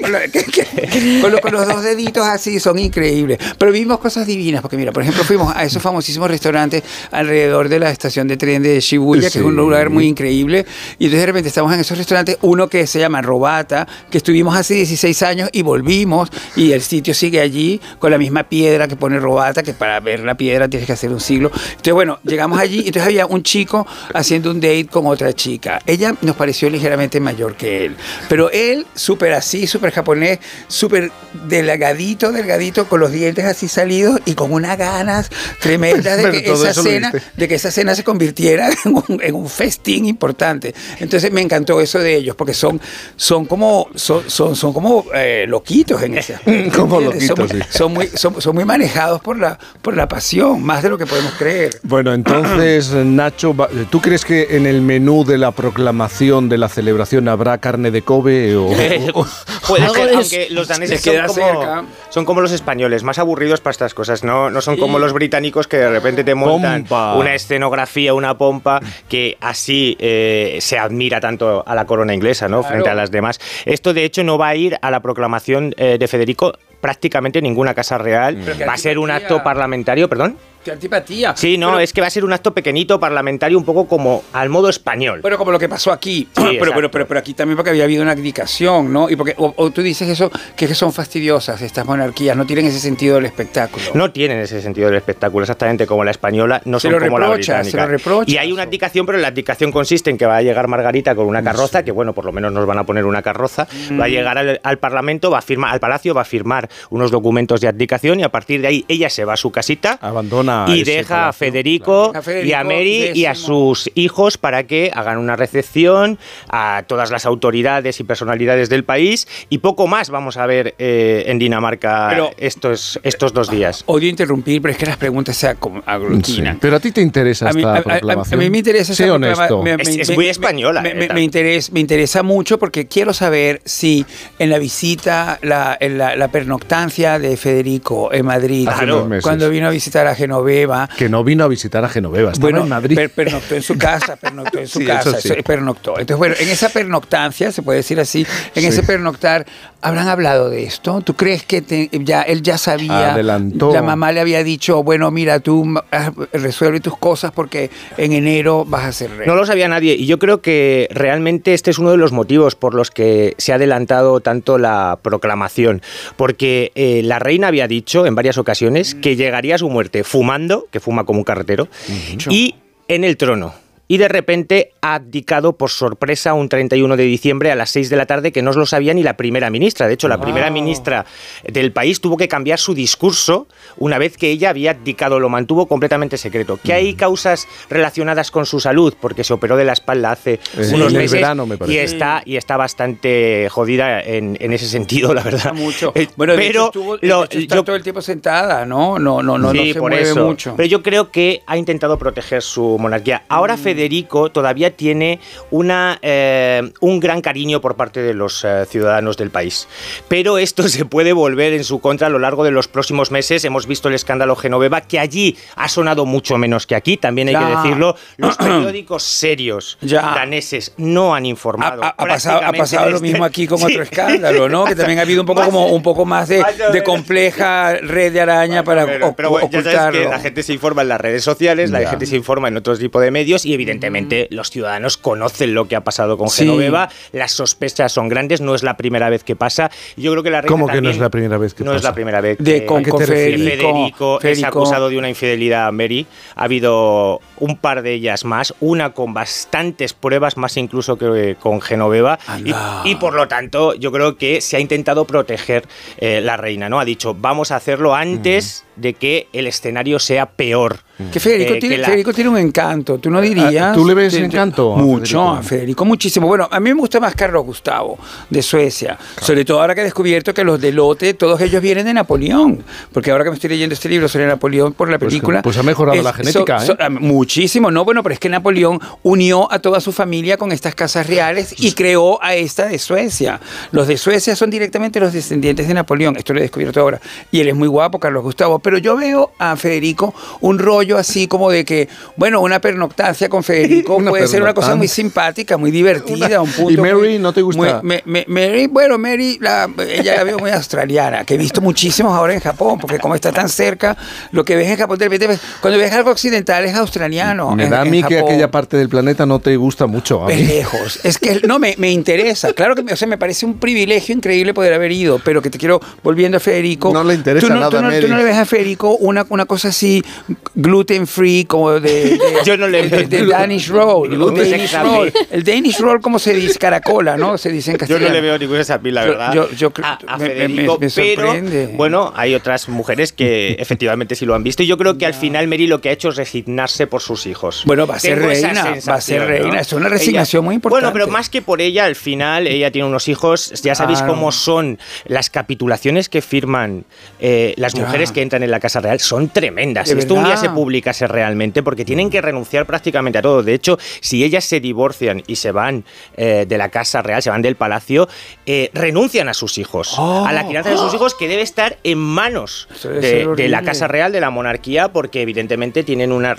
Con, lo- que- que- con lo- con los dos deditos así, son increíbles. Pero vimos cosas divinas, porque mira, por ejemplo, fuimos a esos famosísimos restaurantes alrededor de la estación de tren de Shibuya, que Sí. es un lugar muy increíble. Y entonces de repente estamos en esos restaurantes, uno que se llama Robata, que estuvimos hace 16 años y volvimos, y el sitio sigue allí con la misma piedra que pone Robata, que para ver la piedra tienes que hacer un siglo. Entonces, bueno, llegamos allí, entonces había un chico haciendo un date con otra chica. Ella nos pareció ligeramente mayor que él, pero él, súper así, súper japonés, súper delgadito, delgadito, con los dientes así salidos y con unas ganas tremendas de que, esa cena, de que esa cena se convirtiera en un, en un festín importante. Entonces me encantó eso de ellos, porque son, son como, son, son, son como eh, loquitos en ese Como ¿entiendes? son, loquitos, sí. son muy, son, son muy manejados por la, por la pasión, más de lo que podemos creer. Bueno, entonces, Nacho, ¿tú crees que en el menú de la proclamación de la celebración habrá carne de Kobe o, o- Puede algo ser, de aunque los daneses Se son como, cerca. son como los españoles, más aburridos para estas cosas. No, no son como los británicos que de repente te montan Pompa. una escenografía, una pompa, que así eh, se admira tanto a la corona inglesa, ¿no? Claro. Frente a las demás. Esto, de hecho, no va a ir a la proclamación eh, de Federico prácticamente ninguna casa real. Va a ser un acto parlamentario, perdón. Qué antipatía. Sí, no, Pero- es que va a ser un acto pequeñito parlamentario, un poco como al modo español. Bueno, como lo que pasó aquí. pero, pero, pero, pero aquí también porque había habido una abdicación, ¿no? Y porque, o, o tú dices eso, que, son fastidiosas estas monarquías, no tienen ese sentido del espectáculo. No tienen ese sentido del espectáculo, exactamente como la española, no Se son lo como la reprocha, británica. se lo reprocha. Y hay una abdicación, pero la abdicación consiste en que va a llegar Margarita con una carroza, que bueno, por lo menos nos van a poner una carroza, va a Mm. llegar al, al Parlamento, va a firmar, al Palacio, va a firmar unos documentos de abdicación y a partir de ahí ella se va a su casita abandona y deja a Federico, claro. A Federico y a Mary y a sus hijos para que hagan una recepción a todas las autoridades y personalidades del país y poco más vamos a ver eh, en Dinamarca Pero- estos, estos dos días. Odio interrumpir, pero es que las preguntas se acom- Sí, aglutinan. Pero a ti te interesa A mí, esta a- a- proclamación. a mí me interesa Sé esta honesto. me- me- Es- es muy española, Me, eh, me- interesa, me interesa mucho porque quiero saber si en la visita, la, en la, la pernoctancia de Federico en Madrid, cuando vino a visitar a Genoveva, Que no vino a visitar a Genoveva, estaba bueno, en Madrid. per- pernoctó en su casa, pernoctó en su Sí, casa, eso sí. eso, pernoctó. Entonces, bueno, en esa pernoctancia, se puede decir así, en Sí. ese pernoctar, ¿habrán hablado de esto? ¿Tú crees que te- ya él ya sabía? Adelantó. La mamá le había dicho, bueno, mira, tú resuelve tus cosas porque en enero vas a ser rey. No lo sabía nadie y yo creo que realmente este es uno de los motivos por los que se ha adelantado tanto la proclamación, porque eh, la reina había dicho en varias ocasiones que llegaría a su muerte fumando, que fuma como un carretero, y en el trono. Y de repente ha abdicado por sorpresa un 31 de diciembre a las 6 de la tarde que no os lo sabía ni la primera ministra. De hecho, la primera ministra del país tuvo que cambiar su discurso una vez que ella había abdicado, lo mantuvo completamente secreto. Que hay causas relacionadas con su salud, porque se operó de la espalda hace Sí, unos meses verano, me parece. y está y está bastante jodida en, en ese sentido, la verdad. mucho. Eh, Bueno, pero estuvo- lo- está yo- todo el tiempo sentada, ¿no? No, no, no, no Sí, se por mueve eso. mucho. Pero yo creo que ha intentado proteger su monarquía. Ahora Mm. Federico todavía tiene una, eh, un gran cariño por parte de los eh, ciudadanos del país. Pero esto se puede volver en su contra a lo largo de los próximos meses. Hemos visto el escándalo Genoveva, que allí ha sonado mucho menos que aquí, también hay Ya. que decirlo. Los periódicos serios Ya. daneses no han informado. Ha, ha pasado, ha pasado lo este- mismo aquí con Sí. otro escándalo, ¿no? Que también ha habido un poco como un poco más de, de compleja red de araña para Pero, pero bueno, ya sabes ocultarlo. que la gente se informa en las redes sociales, la Ya. gente se informa en otro tipo de medios y evidentemente los ciudadanos conocen lo que ha pasado con Sí. Genoveva, las sospechas son grandes, no es la primera vez que pasa. Yo creo que la reina ¿Cómo que no es la primera vez que no es pasa? la primera vez De con- que con Federico, Federico, es Federico. acusado de una infidelidad a Mary. Ha habido un par de ellas más, una con bastantes pruebas, más incluso que con Genoveva. Y, y por lo tanto, yo creo que se ha intentado proteger eh, la reina, ¿no? Ha dicho, vamos a hacerlo antes de que el escenario sea peor. Que Federico, Eh, tiene, que la- Federico tiene un encanto, ¿tú no dirías? ¿tú le ves Te- encanto a Mucho, Federico? a Federico, muchísimo. Bueno, a mí me gusta más Carlos Gustavo, de Suecia. Sobre todo ahora que he descubierto que los de Lote, todos ellos vienen de Napoleón. Porque ahora que me estoy leyendo este libro sobre Napoleón por la Pues- película... pues ha mejorado la genética, ¿eh? ah, mucho. Muchísimo. No, bueno, pero es que Napoleón unió a toda su familia con estas casas reales y creó a esta de Suecia. Los de Suecia son directamente los descendientes de Napoleón. Esto lo he descubierto ahora. Y él es muy guapo, Carlos Gustavo. Pero yo veo a Federico un rollo así como de que, bueno, una pernoctancia con Federico puede ser una cosa muy simpática, muy divertida. Un punto ¿Y Mary muy- no te gusta? muy- me- me- Mary, bueno, Mary, la- ella la veo muy australiana, que he visto muchísimos ahora en Japón, porque como está tan cerca, lo que ves en Japón, de repente ves- cuando ves algo occidental es australiano. Me en- da a mí que Japón. aquella parte del planeta no te gusta mucho. A lejos. Es que no me, me interesa. Claro que me, o sea, me parece un privilegio increíble poder haber ido, pero que te quiero, volviendo a Federico. No le interesa tú no, nada tú a no, tú Mary. no le ves a Federico una, una cosa así gluten free, como de. de- Yo no le de, de veo. Danish roll. Danish roll. El Danish roll, como se dice? Caracola, ¿no? Se dice en Yo castellano. no le veo ninguna esa la Yo- verdad. yo- yo creo- a, a me- me- Federico, me pero sorprende. bueno, hay otras mujeres que efectivamente sí lo han visto. Y yo creo que al final Mary lo que ha hecho es resignarse por sus hijos. Bueno, va a ser Tengo reina, va a ser reina. ¿no? Es una resignación Ella- muy importante. Bueno, pero más que por ella, al final ella tiene unos hijos. Ya sabéis Claro. cómo son las capitulaciones que firman eh, las Ya. mujeres que entran en la Casa Real. Son tremendas. De esto un día verdad. se publicase realmente, porque tienen que renunciar prácticamente a todo. De hecho, si ellas se divorcian y se van eh, de la Casa Real, se van del palacio, eh, renuncian a sus hijos. Oh. a la crianza de sus hijos que debe estar en manos de, la. Casa Real, de la monarquía, porque evidentemente tienen unas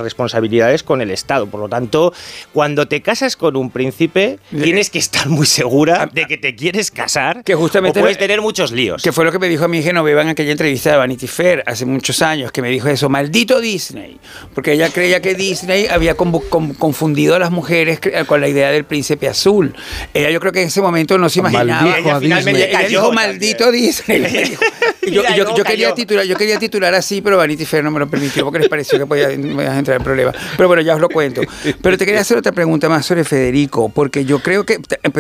responsabilidades con el Estado. Por lo tanto, cuando te casas con un príncipe, tienes que estar muy segura de que te quieres casar Que justamente o puedes tener muchos líos. Que fue lo que me dijo a mí Genoveva en aquella entrevista de Vanity Fair hace muchos años, que me dijo eso, maldito Disney, porque ella creía que Disney había confundido a las mujeres con la idea del príncipe azul. Ella yo creo que en ese momento no se imaginaba. Maldijo Ella a finalmente- Disney. ella dijo, Cayó maldito Disney. yo, yo- yo quería cayó. titular, yo quería titular así, pero Vanity Fair no me lo permitió porque les pareció que podía me ibas a entrar en problema. Pero bueno, ya os lo cuento. Pero te quería hacer otra pregunta más sobre Federico, porque yo creo que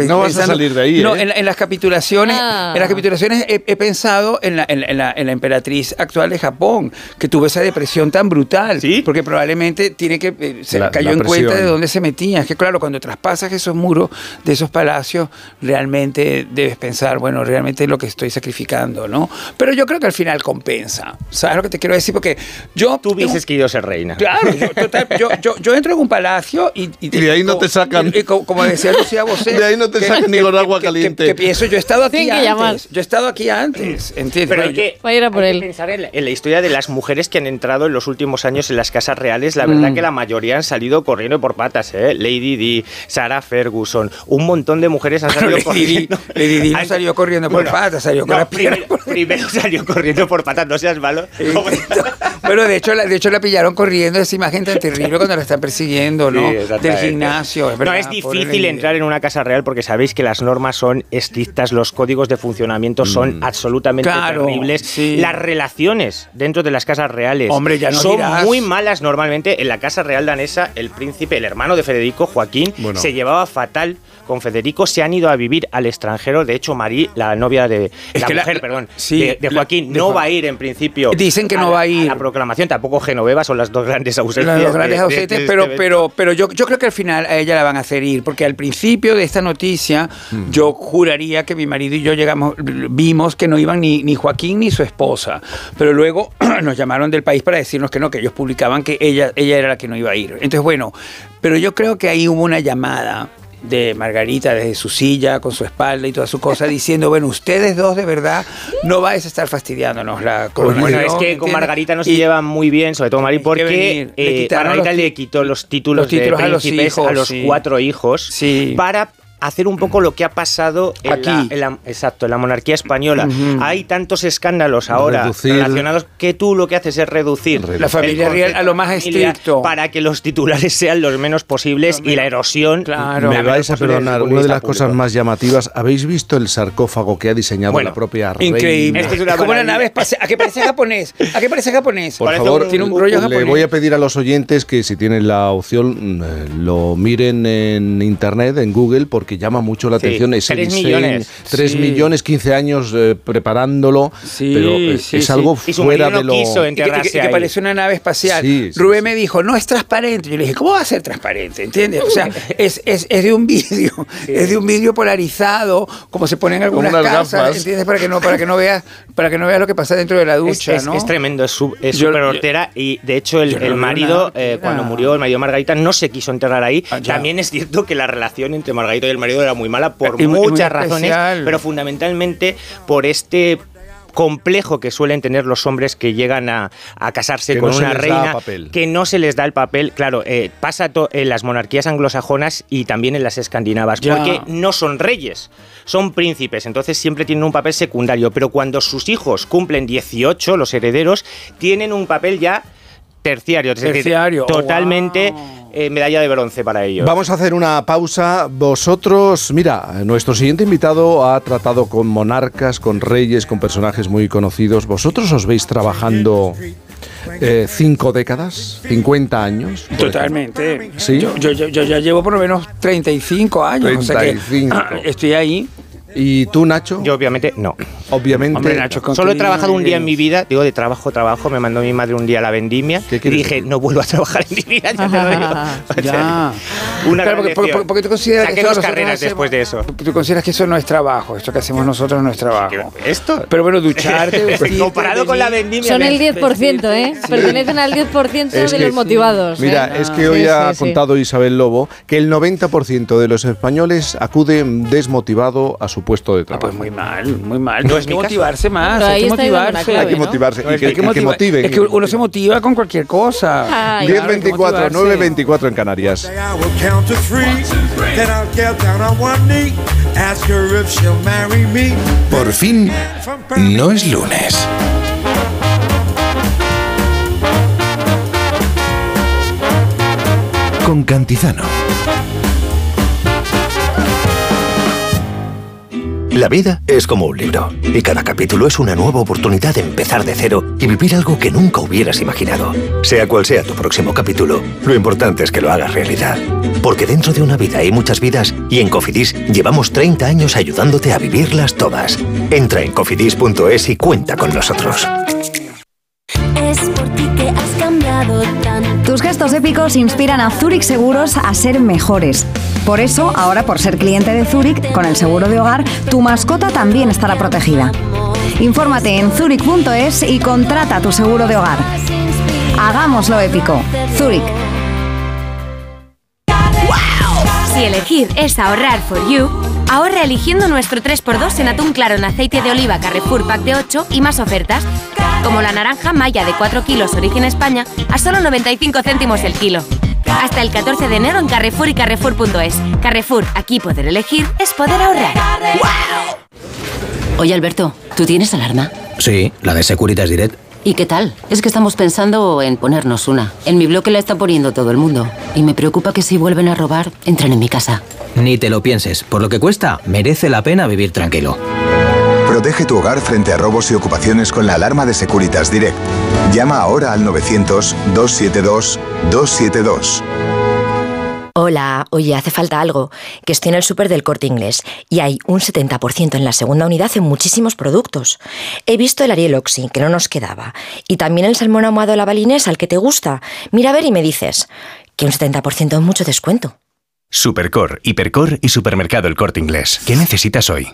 No vas a salir de ahí, No, ¿eh? en, la- en las capitulaciones, Ah. en las capitulaciones he, he pensado en la, en, la- en la- en la emperatriz actual de Japón, que tuvo esa depresión tan brutal, porque probablemente tiene que eh, se La- cayó la en cuenta de dónde se metía. Es que claro, cuando traspasas esos muros de esos palacios, realmente debes pensar, bueno, realmente es lo que estoy sacrificando, ¿no? Pero yo creo que al final compensa. ¿Sabes lo que te quiero decir? Porque yo Tú hubieses querido ser reina. Claro, yo, total, yo, yo- yo entro en un palacio y, Y de ahí no te sacan. y- y co- como decía Lucía Bosé, De ahí no te sacan ni con agua caliente. Que, pienso, yo he estado aquí que antes. Yo he estado aquí antes, ¿entiendes? Pero Bueno, hay que, a ir a por hay que él. pensar en la, en la historia de las mujeres que han entrado en los últimos años en las casas reales. La verdad Mm. que la mayoría han salido corriendo por patas. ¿eh? Lady Di, Sarah Ferguson, un montón de mujeres han salido Lady Di- corriendo. Lady Di no salió corriendo por Bueno, patas, salió con no, primero, primero salió corriendo por patas, no seas malo. Bueno, de hecho, la, de hecho la pillaron corriendo esa imagen tan terrible cuando la están persiguiendo, ¿no? Sí, Del gimnasio. Es no, verdad, es pobre difícil entrar en una casa real porque sabéis que las normas son estrictas, los códigos de funcionamiento son absolutamente Claro, terribles. sí. Las relaciones dentro de las casas reales Hombre, ya no son dirás. muy malas normalmente. En la casa real danesa, el príncipe, el hermano de Federico, Joaquín, Bueno. se llevaba fatal con Federico. Se han ido a vivir al extranjero. De hecho, Marí, la novia de. Es la que la- mujer, perdón, sí, de, de la- Joaquín, de no va a ir en principio. Dicen que no la- va a ir. la proclamación, tampoco Genoveva, son las dos grandes ausencias. Los grandes de- de- ausentes, de pero, este pero, pero yo, yo creo que al final a ella la van a hacer ir, porque al principio de esta noticia Hmm. yo juraría que mi marido y yo llegamos, vimos que no iban ni, ni Joaquín ni su esposa, pero luego nos llamaron del país para decirnos que no, que ellos publicaban que ella, ella era la que no iba a ir. Entonces, bueno, pero yo creo que ahí hubo una llamada de Margarita desde su silla, con su espalda y toda su cosa, diciendo, bueno, ustedes dos de verdad no vais a estar fastidiándonos la Bueno, coronación, es que con. Margarita no se Y- llevan muy bien, sobre todo Mari, que porque venir. Eh, Margarita los- le quitó los títulos, los títulos de a los príncipes a hijos, los sí. cuatro hijos Sí. para hacer un poco lo que ha pasado en Aquí. la, en la- exacto, en la monarquía española. Hay tantos escándalos ahora Reducir. relacionados que tú lo que haces es reducir La familia real a lo más estricto. para que los titulares sean los menos posibles y la erosión Claro. la Me vais a perdonar, una de las cosas más llamativas, ¿habéis visto el sarcófago que ha diseñado Bueno, la propia reina? Increíble. Esto es una como una maravilla. nave espacial. ¿A qué parece japonés? ¿A qué parece japonés? Por Parece favor, un- tiene un rollo le japonés. voy a pedir a los oyentes que si tienen la opción eh, lo miren en internet, en Google, porque que llama mucho la Sí, atención ese tres diseño, millones. 3 Sí. millones, 15 años eh, preparándolo, pero eh, sí, es sí. algo fuera de lo... quiso Y que, que- y que parece una nave espacial. Sí, sí, Rubén me dijo, no es transparente. Yo le dije, ¿cómo va a ser transparente? ¿Entiendes? O sea, es, es, es de un vidrio, es de un vidrio polarizado, como se pone en algunas unas casas, gafas. ¿entiendes? Para que no, para que no veas, para que no veas lo que pasa dentro de la ducha, es- ¿no? es tremendo, es súper hortera y de hecho el, el marido, eh, cuando murió el marido de Margarita, no se quiso enterrar ahí. Ah. También es cierto que la relación entre Margarita y el marido era muy mala por muchas razones, especial. pero fundamentalmente por este complejo que suelen tener los hombres que llegan a, a casarse Que con no una reina papel. que no se les da el papel claro eh, pasa to- en las monarquías anglosajonas y también en las escandinavas Ya. porque no son reyes son príncipes entonces siempre tienen un papel secundario pero cuando sus hijos cumplen 18 los herederos tienen un papel ya terciario, es decir, Terciario, oh, totalmente eh, medalla de bronce para ellos Vamos a hacer una pausa. Vosotros, mira, nuestro siguiente invitado ha tratado con monarcas, con reyes, con personajes muy conocidos. ¿Vosotros os veis trabajando eh, cinco décadas, 50 años? Totalmente. ¿Sí? Yo, yo, yo- yo ya llevo por lo menos 35 años. O sea que 35. estoy ahí. ¿Y tú, Nacho? Yo obviamente no. Obviamente. Hombre, Nacho, Solo he trabajado un día en mi vida, digo de trabajo, trabajo, me mandó mi madre un día a la vendimia y dije, no vuelvo a trabajar en mi vida, ya te digo. Ya. Una Claro, porque, gran porque, porque tú consideras Saqué que dos carreras hacemos- después de eso. Tú consideras que eso no es trabajo, esto que hacemos nosotros no es trabajo. ¿Esto? Pero bueno, ducharte, vestirte, Comparado con la vendimia. Son el 10%, ¿eh? Pertenecen al 10% Es de que- los motivados. Mira, ¿eh? es que hoy Sí, ha sí, sí. contado Isabel Lobo que el 90% de los españoles acuden desmotivado a su puesto de trabajo. Pues muy mal, muy mal. No No es hay que caso. motivarse más, hay que motivarse. clave, Hay que ¿no? motivarse y que, Hay que y que. Es que uno se motiva con cualquier cosa. Ay. 10.24, Claro, hay que 9.24 en Canarias. I will count to three, then I'll get down on one knee, ask her if she'll marry me. Por fin, no es lunes. Con Cantizano. La vida es como un libro, y cada capítulo es una nueva oportunidad de empezar de cero y vivir algo que nunca hubieras imaginado. Sea cual sea tu próximo capítulo, lo importante es que lo hagas realidad. Porque dentro de una vida hay muchas vidas y en Cofidis llevamos 30 años ayudándote a vivirlas todas. Entra en cofidis.es y cuenta con nosotros. Es por ti que has cambiado tanto. Tus gestos épicos inspiran a Zurich Seguros a ser mejores. Por eso, ahora por ser cliente de Zurich, con el seguro de hogar, tu mascota también estará protegida. Infórmate en zurich.es y contrata tu seguro de hogar. Hagámoslo épico. Zurich. Si elegir es ahorrar for you, ahorra eligiendo nuestro 3x2 en atún claro en aceite de oliva Carrefour Pack de 8 y más ofertas, como la naranja malla de 4 kilos origen España a solo 95 céntimos el kilo. Hasta el 14 de enero en Carrefour y Carrefour.es. Carrefour, aquí poder elegir es poder ahorrar. Oye, Alberto, ¿tú tienes alarma? Sí, la de Securitas Direct. ¿Y qué tal? Es que estamos pensando en ponernos una. En mi bloque la está poniendo todo el mundo. Y me preocupa que si vuelven a robar, entren en mi casa. Ni te lo pienses. Por lo que cuesta, merece la pena vivir tranquilo. Protege tu hogar frente a robos y ocupaciones con la alarma de Securitas Direct. Llama ahora al 900-272-272. Hola, oye, hace falta algo. Que estoy en el súper del corte inglés y hay un 70% en la segunda unidad en muchísimos productos. He visto el Ariel Oxy, que no nos quedaba, y también el salmón ahumado a la balinesa, al que te gusta. Mira a ver y me dices que un 70% es mucho descuento. Supercor, Hipercor y Supermercado El Corte Inglés. ¿Qué necesitas hoy?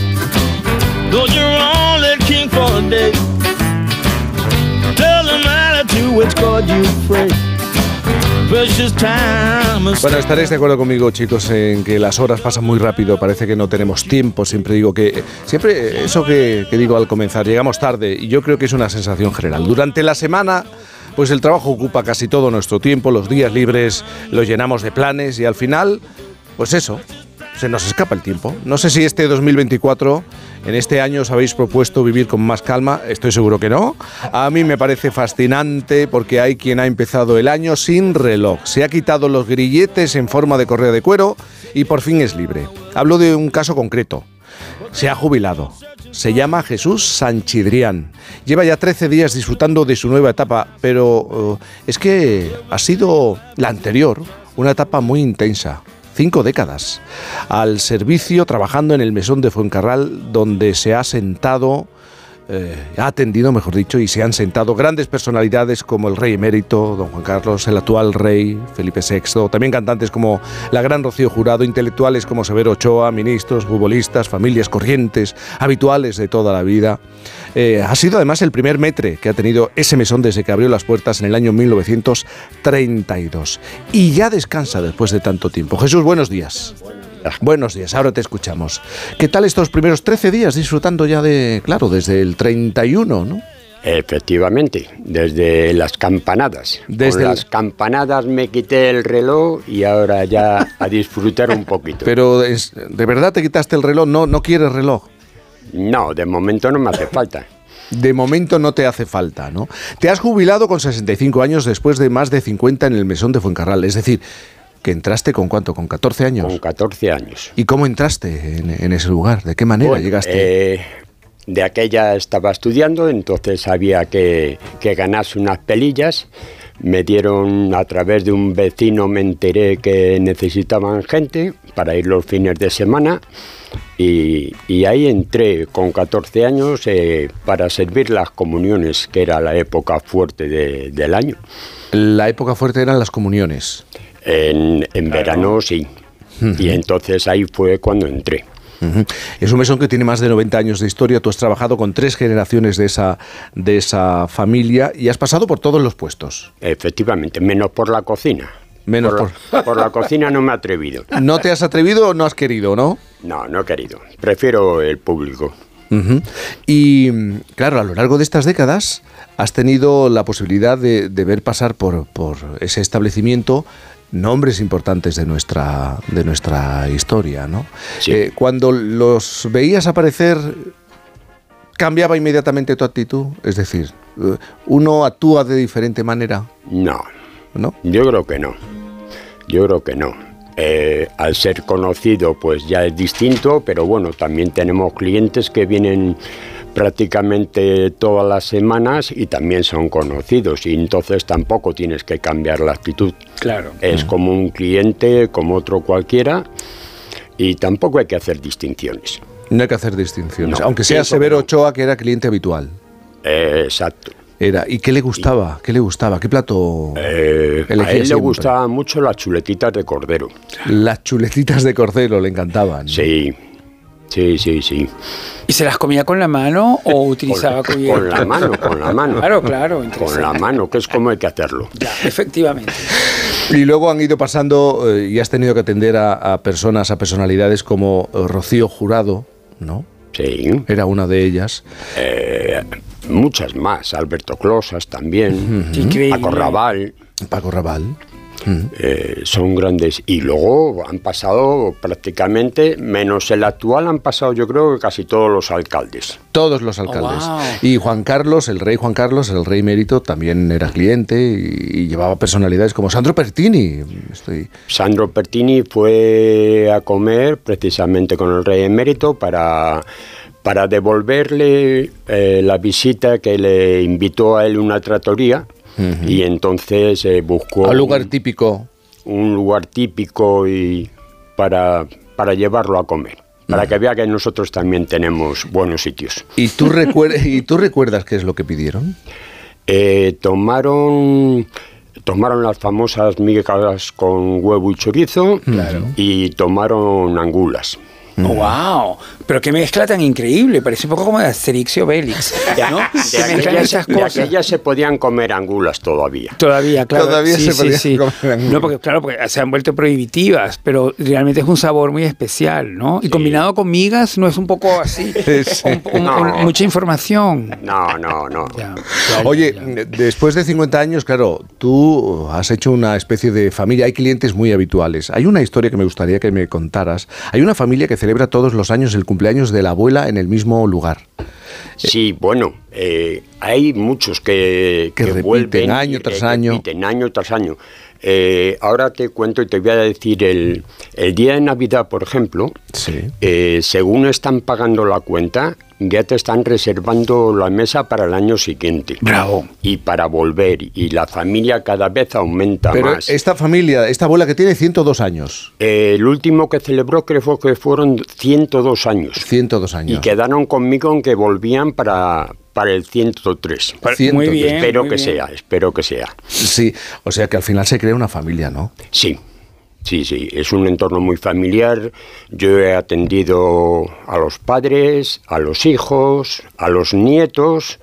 Bueno, estaréis de acuerdo conmigo, chicos, en que las horas pasan muy rápido, parece que no tenemos tiempo, siempre digo que, siempre eso que, que digo al comenzar, llegamos tarde y yo creo que es una sensación general. Durante la semana, pues el trabajo ocupa casi todo nuestro tiempo, los días libres los llenamos de planes y al final, pues eso, se nos escapa el tiempo. No sé si este 2024, en este año os habéis propuesto vivir con más calma, estoy seguro que no. A mí me parece fascinante porque hay quien ha empezado el año sin reloj. Se ha quitado los grilletes en forma de correa de cuero y por fin es libre. Hablo de un caso concreto. Se ha jubilado. Se llama Jesús Sanchidrián. Lleva ya 13 días disfrutando de su nueva etapa, pero eh, es que ha sido la anterior, una etapa muy intensa. Cinco décadas. Al servicio, trabajando en el mesón de Fuencarral, donde se ha sentado eh, ha atendido, mejor dicho, y se han sentado grandes personalidades como el rey emérito, don Juan Carlos, el actual rey Felipe VI, también cantantes como la gran Rocío Jurado, intelectuales como Severo Ochoa, ministros, futbolistas, familias corrientes, habituales de toda la vida. Eh, ha sido además el primer metre que ha tenido ese mesón desde que abrió las puertas en el año 1932. Y ya descansa después de tanto tiempo. Jesús, buenos días. Buenos días, ahora te escuchamos. ¿Qué tal estos primeros 13 días disfrutando ya de, claro, desde el 31, ¿no? Efectivamente, desde las campanadas. Desde Con las campanadas me quité el reloj y ahora ya a disfrutar un poquito. Pero es, ¿de verdad te quitaste el reloj? ¿No, no quieres reloj? No, de momento no me hace falta. De momento no te hace falta, ¿no? Te has jubilado con 65 años después de más de 50 en el mesón de Fuencarral. Es decir, que entraste con cuánto, con 14 años. Con 14 años. ¿Y cómo entraste en, ese lugar? ¿De qué manera llegaste? Eh, de aquella estaba estudiando, entonces había que, que ganarse unas pelillas. Me dieron a través de un vecino, me enteré que necesitaban gente para ir los fines de semana. Y, ahí entré con 14 años eh, para servir las comuniones, que era la época fuerte del año. La época fuerte eran las comuniones. En, verano sí. Y entonces ahí fue cuando entré. Es un mesón que tiene más de 90 años de historia. Tú has trabajado con tres generaciones de esa, de esa familia y has pasado por todos los puestos. Efectivamente, menos por la cocina. Menos por, La, por la cocina no me he atrevido. ¿No te has atrevido o no has querido, no? No, no he querido. Prefiero el público. Y claro, a lo largo de estas décadas has tenido la posibilidad de, ver pasar por, por ese establecimiento nombres importantes de nuestra, de nuestra historia, ¿no? Eh, cuando los veías aparecer, ¿cambiaba inmediatamente tu actitud? Es decir, eh, ¿uno actúa de diferente manera? No. ¿No? Yo creo que no. Yo creo que no. Eh, al ser conocido, pues ya es distinto, pero bueno, también tenemos clientes que vienen prácticamente todas las semanas y también son conocidos y entonces tampoco tienes que cambiar la actitud. Claro. Es como un cliente, como otro cualquiera y tampoco hay que hacer distinciones. No hay que hacer distinciones, aunque sea Severo Ochoa que era cliente habitual. Eh, exacto. Era. ¿Y qué le gustaba? ¿Qué le gustaba? ¿Qué plato eh, A él le gustaban mucho las chuletitas de cordero. Las chuletitas de cordero le encantaban. Sí, sí, sí, sí. ¿Y se las comía con la mano o utilizaba con, con la mano, con la mano. Claro, claro. Con la mano, que es como hay que hacerlo. Ya, efectivamente. Y luego han ido pasando eh, y has tenido que atender a, personas, a personalidades como eh, Rocío Jurado, ¿no? Sí. Era una de ellas. Eh, muchas más. Alberto Closas también. Paco Raval. Paco Raval. Eh, son grandes. Y luego han pasado prácticamente, menos el actual, han pasado yo creo que casi todos los alcaldes. Todos los alcaldes. Oh, y Juan Carlos, el rey Juan Carlos, el rey mérito, también era cliente y, llevaba personalidades como Sandro Pertini. Estoy... Sandro Pertini fue a comer precisamente con el rey emérito para para devolverle eh, la visita que le invitó a él una tratoría y entonces eh, buscó... Un lugar típico. Un lugar típico y para, para llevarlo a comer. Para que vea que nosotros también tenemos buenos sitios. ¿Y tú, ¿Y tú recuerdas qué es lo que pidieron? Eh, tomaron tomaron las famosas migas con huevo y chorizo y tomaron angulas. ¡Wow! Pero qué mezcla tan increíble. Parece un poco como de Asterix y Obelix. ¿no? De aquellas, esas de cosas. aquellas se podían comer angulas todavía. Todavía, claro. Todavía sí, se sí, podían sí. comer angulas. No, porque claro, porque se han vuelto prohibitivas, pero realmente es un sabor muy especial, ¿no? Y combinado con migas no es un poco así, un- un- No. un- mucha información. No, no, no. Oye, después de 50 años, claro, tú has hecho una especie de familia, hay clientes muy habituales. Hay una historia que me gustaría que me contaras. Hay una familia que celebra todos los años el cumpleaños de la abuela en el mismo lugar. Sí, bueno, eh, hay muchos que, Que repiten vuelven año tras que año. repiten año tras año. Eh, ahora te cuento y te voy a decir, el, el día de Navidad, por ejemplo, eh, según están pagando la cuenta, ya te están reservando la mesa para el año siguiente. Bravo. Y para volver. Y la familia cada vez aumenta Pero más. esta familia, esta abuela que tiene 102 años. Eh, el último que celebró creo fue que fueron 102 años. 102 años. Y quedaron conmigo en que volvían para, para el 103. Muy bien, Espero muy que bien. sea, espero que sea. Sí, o sea que al final se crea una familia, ¿no? Sí, sí, sí. Es un entorno muy familiar. Yo he atendido a los padres, a los hijos, a los nietos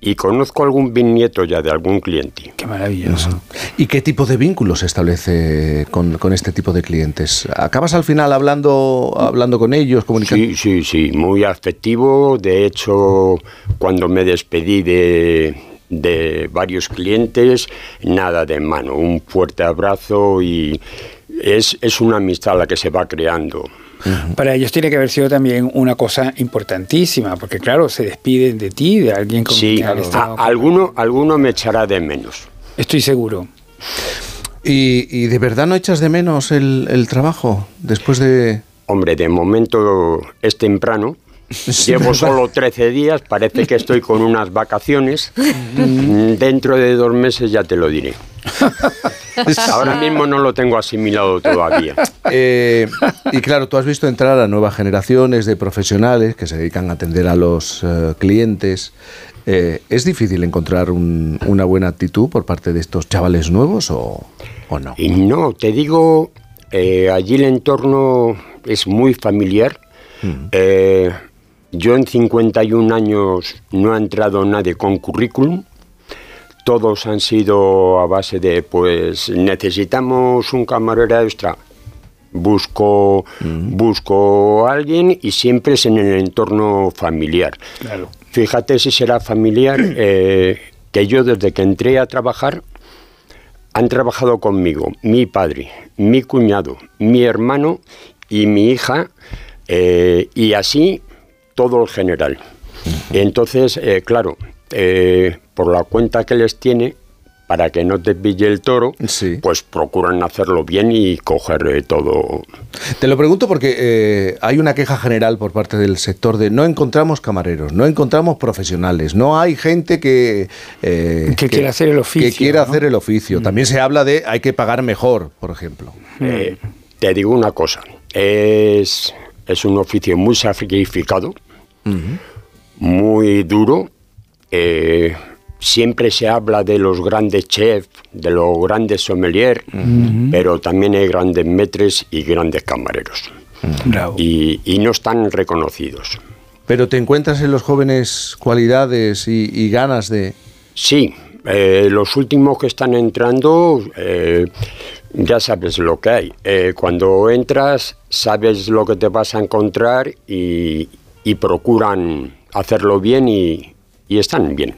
y conozco algún bisnieto ya de algún cliente. Qué maravilloso. ¿Y qué tipo de vínculo se establece con, con este tipo de clientes? ¿Acabas al final hablando, hablando con ellos, comunicando? Sí, sí, sí, muy afectivo. De hecho, cuando me despedí de, de varios clientes, nada de mano, un fuerte abrazo y es, es una amistad la que se va creando. Para ellos tiene que haber sido también una cosa importantísima, porque claro, se despiden de ti, de alguien con Sí, quien han estado- a- alguno, alguno me echará de menos. Estoy seguro. ¿Y, y de verdad no echas de menos el, el trabajo después de...? Hombre, de momento es temprano. Llevo solo 13 días, parece que estoy con unas vacaciones. Mm, Dentro de dos meses ya te lo diré. Ahora mismo no lo tengo asimilado todavía. Eh, y claro, tú has visto entrar a nuevas generaciones de profesionales que se dedican a atender a los eh, clientes. Eh, ¿Es difícil encontrar un- una buena actitud por parte de estos chavales nuevos o, o no? Y no, te digo, eh, allí el entorno es muy familiar. Eh, yo en 51 años no ha entrado nadie con currículum. Todos han sido a base de, pues, necesitamos un camarero extra. Busco, busco a alguien y siempre es en el entorno familiar. Claro. Fíjate si será familiar, eh, que yo desde que entré a trabajar han trabajado conmigo mi padre, mi cuñado, mi hermano y mi hija, eh, y así todo el general. Entonces, eh, claro, eh, por la cuenta que les tiene, para que no te pille el toro, pues procuran hacerlo bien y coger eh, todo. Te lo pregunto porque eh, hay una queja general por parte del sector de no encontramos camareros, no encontramos profesionales, no hay gente que... eh, Que quiera hacer el oficio, Que quiera ¿no? hacer el oficio. También se habla de hay que pagar mejor, por ejemplo. Eh, te digo una cosa, es, es un oficio muy sacrificado, muy duro. eh, siempre se habla de los grandes chefs, de los grandes sommeliers, pero también hay grandes metres y grandes camareros. Y, y no están reconocidos. Pero te encuentras en los jóvenes cualidades y, y ganas de... Sí, eh, los últimos que están entrando, eh, ya sabes lo que hay. Eh, cuando entras, sabes lo que te vas a encontrar y, y procuran hacerlo bien y, y están bien.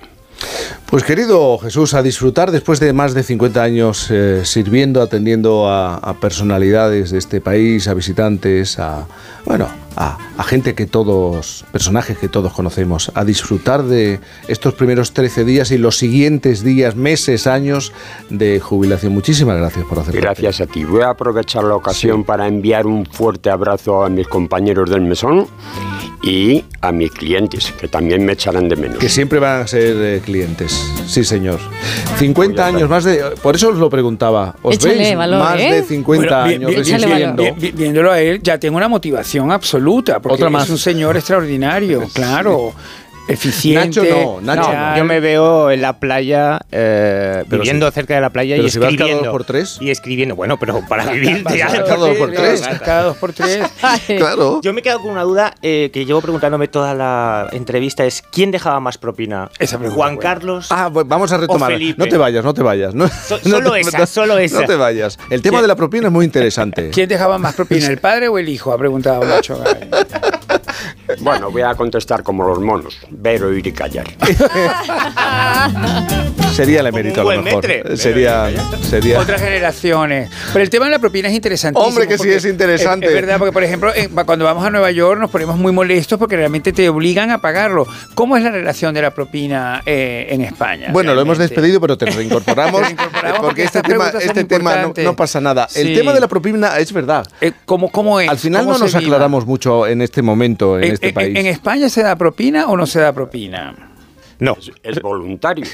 Pues querido Jesús, a disfrutar después de más de 50 años eh, sirviendo, atendiendo a, a personalidades de este país, a visitantes, a bueno, a, a gente que todos, personajes que todos conocemos, a disfrutar de estos primeros 13 días y los siguientes días, meses, años de jubilación. Muchísimas gracias por hacerlo. Gracias a ti. Voy a aprovechar la ocasión para enviar un fuerte abrazo a mis compañeros del mesón y a mis clientes, que también me echarán de menos. Que siempre van a ser eh, clientes. Sí, señor. 50 años más de... Por eso os lo preguntaba. ¿Os Échale veis valor, más ¿eh? de 50 Bueno, vi- años vi- vi- viéndolo a él, ya tengo una motivación absoluta, porque Otra más. es un señor extraordinario, claro. Eficiente. Nacho no, Nacho No, no. Yo me veo en la playa, eh, viviendo si- cerca de la playa y pero si vas cada escribiendo. dos por tres. Y escribiendo. Bueno, pero para vivir cada dos por tres. Cada dos por tres. Claro. Yo me he quedado con una duda eh, que llevo preguntándome toda la entrevista: es ¿quién dejaba más propina? ¿Juan Carlos? Ah, pues vamos a retomar. No te vayas, no te vayas. No, solo te- esa, solo esa. No te vayas. El tema ¿Quién? de la propina es muy interesante. ¿Quién dejaba más propina, el padre o el hijo? Ha preguntado Nacho. Bueno, voy a contestar como los monos. Ver, oír y callar. Sería el emérito a lo mejor. metre. Sería, sería. Otras generaciones. Pero el tema de la propina es interesantísimo. Hombre, que sí es interesante. Es, es verdad, porque por ejemplo, cuando vamos a Nueva York nos ponemos muy molestos porque realmente te obligan a pagarlo. ¿Cómo es la relación de la propina eh, en España? Bueno, lo hemos despedido, pero te reincorporamos. Te reincorporamos eh, porque porque este tema, este tema no, pasa nada. El tema de la propina es verdad. Eh, ¿cómo, ¿Cómo es? Al final ¿Cómo no nos viva? aclaramos mucho en este momento, en ¿En, este en- país. ¿En España se da propina o no se da propina? No. Es voluntario.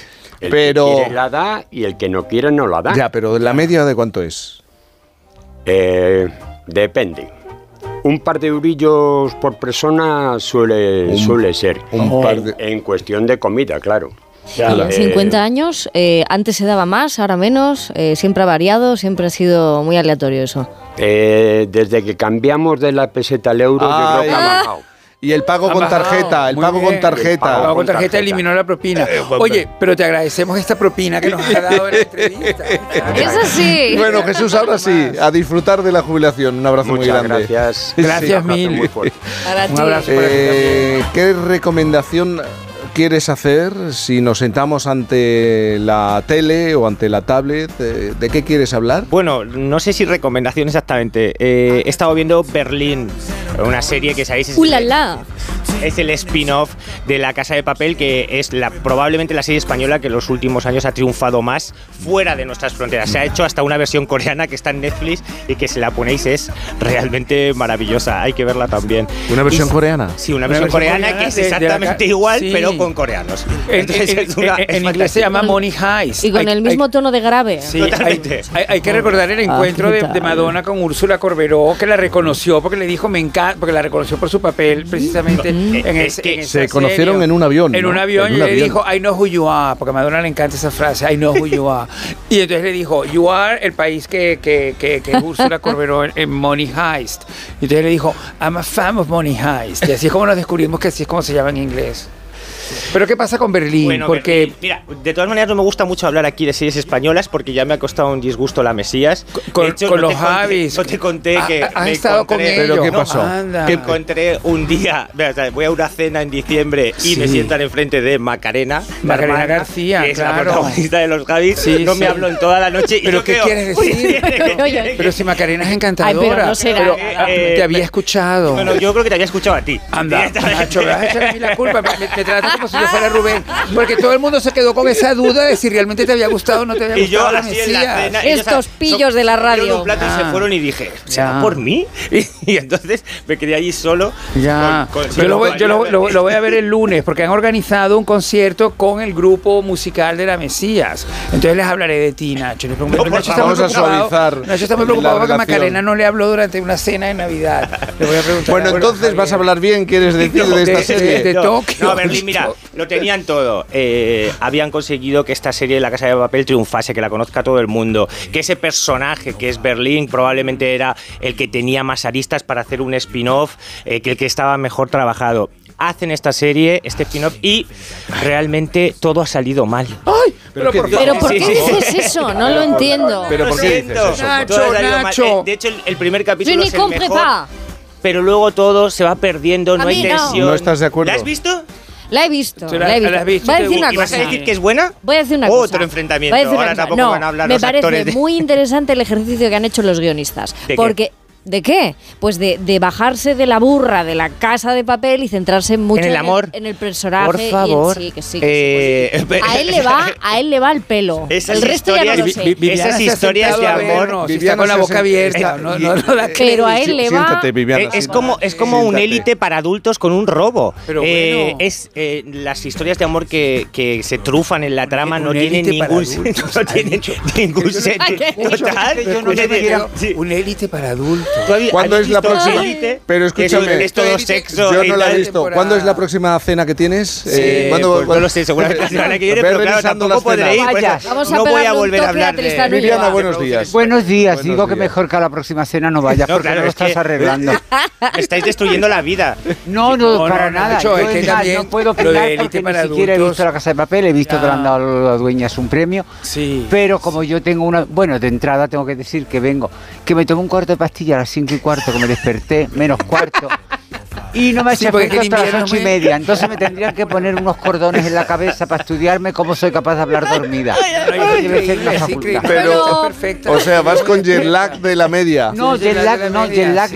El Pero- que quiere la da y el que no quiere no la da. Ya, pero la media de cuánto es. Eh, depende. Un par de eurillos por persona suele, Un- suele ser. un par de- En cuestión de comida, claro. En Eh, 50 años, eh, antes se daba más, ahora menos, eh, siempre ha variado, siempre ha sido muy aleatorio eso. eh, desde que cambiamos de la peseta al euro, yo creo que ha bajado. Y el pago Ha con bajado. tarjeta, el Muy pago bien. con tarjeta. El pago con tarjeta eliminó la propina. Eh, Oye, pero te agradecemos esta propina que nos has dado en la entrevista. Eso sí. Bueno, Jesús, ahora sí, a disfrutar de la jubilación. Un abrazo muy Muchas grande. gracias. Gracias Un abrazo mil. muy fuerte. Un abrazo para ti Eh, ¿Qué recomendación quieres hacer si nos sentamos ante la tele o ante la tablet? Eh, ¿De qué quieres hablar? Bueno, no sé si recomendación exactamente. Eh, he estado viendo Berlín, una serie que sabéis es, ¡Uh, la, la! Es el spin-off de La Casa de Papel, que es la, probablemente la serie española que en los últimos años ha triunfado más fuera de nuestras fronteras. Se ha hecho hasta una versión coreana que está en Netflix y que si la ponéis es realmente maravillosa. Hay que verla también. ¿Una versión Y- coreana? Sí, una, Una versión, versión coreana, coreana que es exactamente igual, sí. pero con coreanos. En, Entonces en- es una- en- es en inglés se llama Money Heist. Y con Hay- el mismo hay- tono de grave. Sí, hay, Totalmente. hay- hay que recordar el encuentro de, Ah, de Madonna con Úrsula Corberó, que la reconoció porque le dijo me encanta, porque la reconoció por su papel precisamente en, Es ese, que en se conocieron en un avión, En ¿no? un avión En y un le avión. dijo I know who you are, porque a Madonna le encanta esa frase, I know who you are. Y entonces le dijo, you are el país que, que, que, que Úrsula Corberó en, en Money Heist. Y entonces le dijo, I'm a fan of Money Heist. Y así es como nos descubrimos que así es como se llama en inglés. Pero ¿qué pasa con Berlín? Bueno, porque Berlín. mira, de todas maneras no me gusta mucho hablar aquí de series españolas porque ya me ha costado un disgusto la Mesías. con, hecho, con no los Javis. No te conté Ah, que has me estado con encontré- ellos. ¿Pero qué pasó? anda. Que encontré un día, o sea, voy a una cena en diciembre y Sí. me sientan enfrente de Macarena, la Macarena hermana, García, que es la claro. protagonista de los Javis. Sí, no sí. me habló en toda la noche. y ¿Pero yo qué creo- quieres decir? Pero si Macarena es encantadora. Ay, pero no será. Pero, Eh, eh, te había me- escuchado. Bueno, yo creo que te había escuchado a ti. Anda. Nacho, me vas a echar a mí la culpa. Me, me, me tratas como si yo fuera Rubén. Porque todo el mundo se quedó con esa duda de si realmente te había gustado o no te había Y yo la así en la Estos pillos son- de la radio. un plato y se Ah. fueron y dije, ¿será Ya. por mí? Y, y entonces me quedé allí solo. Ya, con- con- yo, lo voy, yo lo, lo- lo voy a ver el lunes porque han organizado un concierto con el grupo musical de la Mesías. Entonces les hablaré de ti, Nacho. Les pregunto- No, Nacho está favor. muy Vamos a suavizar Nacho está muy preocupado porque. Macarena no le habló durante una cena de Navidad. Le voy a preguntar. Bueno, entonces vas a hablar bien, ¿quieres decir de esta de- serie? de- no, Tokio. No, Berlín, mira, lo tenían todo. Eh, habían conseguido que esta serie de La Casa de Papel triunfase, que la conozca todo el mundo. Que ese personaje que es Berlín probablemente era el que tenía más aristas para hacer un spin-off, eh, que el que estaba mejor trabajado. Hacen esta serie, este spin-off, y realmente todo ha salido mal. ¡Ay! Pero, qué por dices? ¿Pero por qué dices eso? No lo entiendo. Pero ¿por qué dices eso? Nacho, Todo ha salido mal. Nacho. Eh, De hecho, el, el primer capítulo es el mejor, pas. pero luego todo se va perdiendo, no hay mí no. tensión. ¿No estás de acuerdo? ¿La has visto? La he visto. ¿Se la- la he visto. visto? Voy a ¿Te decir una ¿Y vas a decir que es buena? Voy a decir una Otro cosa. enfrentamiento. Voy a decir Ahora tampoco No, van a hablar me los parece muy interesante el ejercicio que han hecho los guionistas. ¿De qué? ¿De qué? Pues de, de bajarse de la burra de la casa de papel y centrarse mucho En el amor. en el, personaje. Por y en- favor. sí, que sí, que sí, Eh, pues sí. A él le va, a él le va el pelo. Esas el resto ya no lo historias- sé. Esas historias de amor, vernos, y está con la boca abierta. sentado- No, no, no da Pero a él le va. Siéntate, Viviana. Eh, es como, es como un élite para adultos con un robo. Pero Eh, es eh, las historias de amor que, que se trufan en la trama un no tienen ningún, no tienen ningún sentido. No no un élite para adultos. ¿Tú habí- ¿Cuándo es la próxima? Élite? Pero escúchame, es todo sexo yo no la he visto. ¿Cuándo es la próxima cena que tienes? Sí, pues no lo sé, seguramente la semana que viene, pero claro, tampoco podré ir, pues. Vamos a no voy pegarle a un volver a a hablar de... Viviana, buenos días. Buenos días, Buenos digo que mejor que a la próxima cena no vayas porque no lo estás arreglando. Estáis destruyendo la vida. No, no, para nada. Yo no puedo opinar porque ni siquiera he visto la casa de papel, he visto que le han dado a las dueñas un premio. Sí. Pero como yo tengo una. Bueno, de entrada tengo que decir que vengo. Que me tomé un cuarto de pastilla a las 5 y cuarto, que me desperté, menos cuarto. Y no me ha Sí, efecto hasta las ocho y media. Entonces me tendrían que poner unos cordones en la cabeza para estudiarme cómo soy capaz de hablar dormida. Pero-. O sea, vas con jet lag de la media. No, Sí, jet lag no, media, jet lag,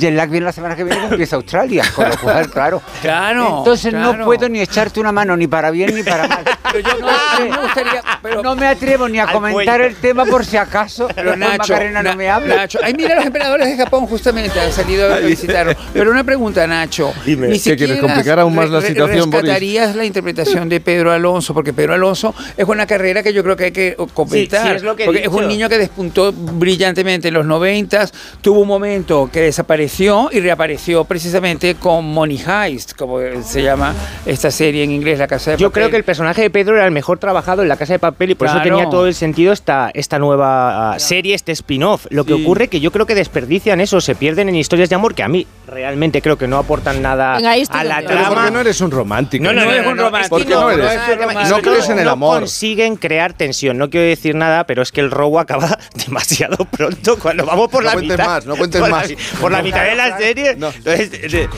jet lag viene la semana que viene que empieza Australia, con lo cual, claro. Claro, Entonces no puedo ni echarte una mano ni para bien ni para mal. Pero yo no, gustaría. Pero, No me atrevo ni a comentar cuello. el tema por si acaso. pero Nacho, Macarena no Na- me habla. Nacho, ay, mira, los emperadores de Japón justamente han salido a visitarlo. Pero una pregunta, Nacho. Dime. Ni ¿Qué siquiera quieres, complicar aún más la situación, Boris? rescatarías la interpretación de Pedro Alonso, porque Pedro Alonso es una carrera que yo creo que hay que comentar. Sí, sí, es lo que he porque es un niño que despuntó brillantemente en los noventas, tuvo un momento que desapareció y reapareció precisamente con Money Heist, como se llama esta serie en inglés, La Casa de Yo Papel. creo que el personaje de Pedro era el mejor trabajado en La Casa de Papel y por eso Claro. tenía todo el sentido esta, esta nueva serie, este spin-off. Lo que Sí. ocurre que yo creo que desperdician eso, se pierden en historias de amor que a mí realmente creo que no aportan nada Venga, a la trama. porque no eres un romántico. No, no, no, es un no, romántico. ¿Por qué no eres? es un romántico. No crees en el no amor. consiguen crear tensión. No quiero decir nada, pero es que el robo acaba demasiado pronto cuando vamos por No la cuentes mitad. más, no cuentes por la- más. por la mitad de la serie. No. Entonces,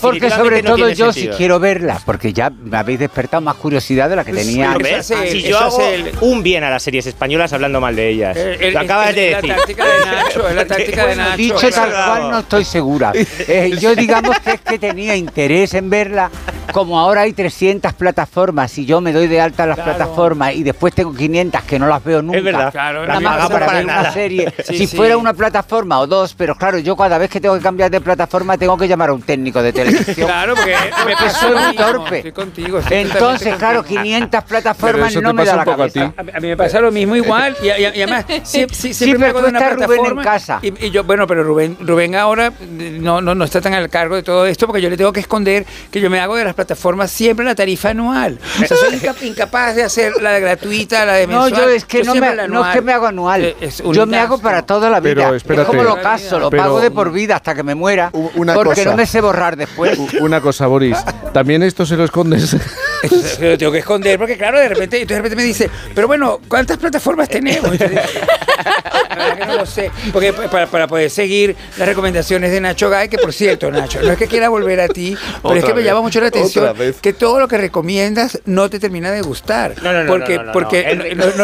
Porque sobre no todo yo sentido. sí quiero verla, porque ya me habéis despertado más curiosidad de la que tenía. Hace- si yo hago el- un bien a las series españolas hablando mal de ellas. El- Lo acabas es- de es decir. La táctica de Nacho, es la táctica de Nacho. dicho tal cual no estoy segura. Eh, yo digamos que es que tenía interés en verla, como ahora hay 300 plataformas y yo me doy de alta en las Claro. plataformas y después tengo 500 que no las veo nunca. Es verdad. Claro, Nada más para para ver nada. una serie. Sí, si sí. fuera una plataforma o dos, pero claro, yo cada vez que tengo que cambiar de plataforma tengo que llamar a un técnico de televisión. Claro, porque me pasó soy lo muy mismo. torpe. Estoy contigo. estoy Entonces, claro, contigo. 500 Pero plataformas no me da la cabeza. A mí, a mí me pasa lo mismo igual y, y- y además sie- sie- siempre, Sí, me una Rubén, en casa. Y, y yo bueno pero Rubén Rubén ahora no, no no está tan al cargo de todo esto porque yo le tengo que esconder que yo me hago de las plataformas siempre la tarifa anual o sea soy inca- incapaz de hacer la de gratuita la de No, mensual yo es que no, siempre me, no es que me hago anual. Eh, es yo me hago para toda la vida. Pero, es espérate. como lo caso, lo Pero- pago de por vida hasta que me muera. Una porque cosa. no me sé borrar después. Una cosa, Boris. También esto se lo escondes. Entonces, lo tengo que esconder porque claro de repente entonces de repente me dice pero bueno cuántas plataformas tenemos yo la verdad que no lo sé porque para, para poder seguir las recomendaciones de Nacho Gay que por cierto Nacho no es que quiera volver a ti pero es que me vez, llama mucho la atención que todo lo que recomiendas no te termina de gustar No, no, no, porque no, no, no, porque nos,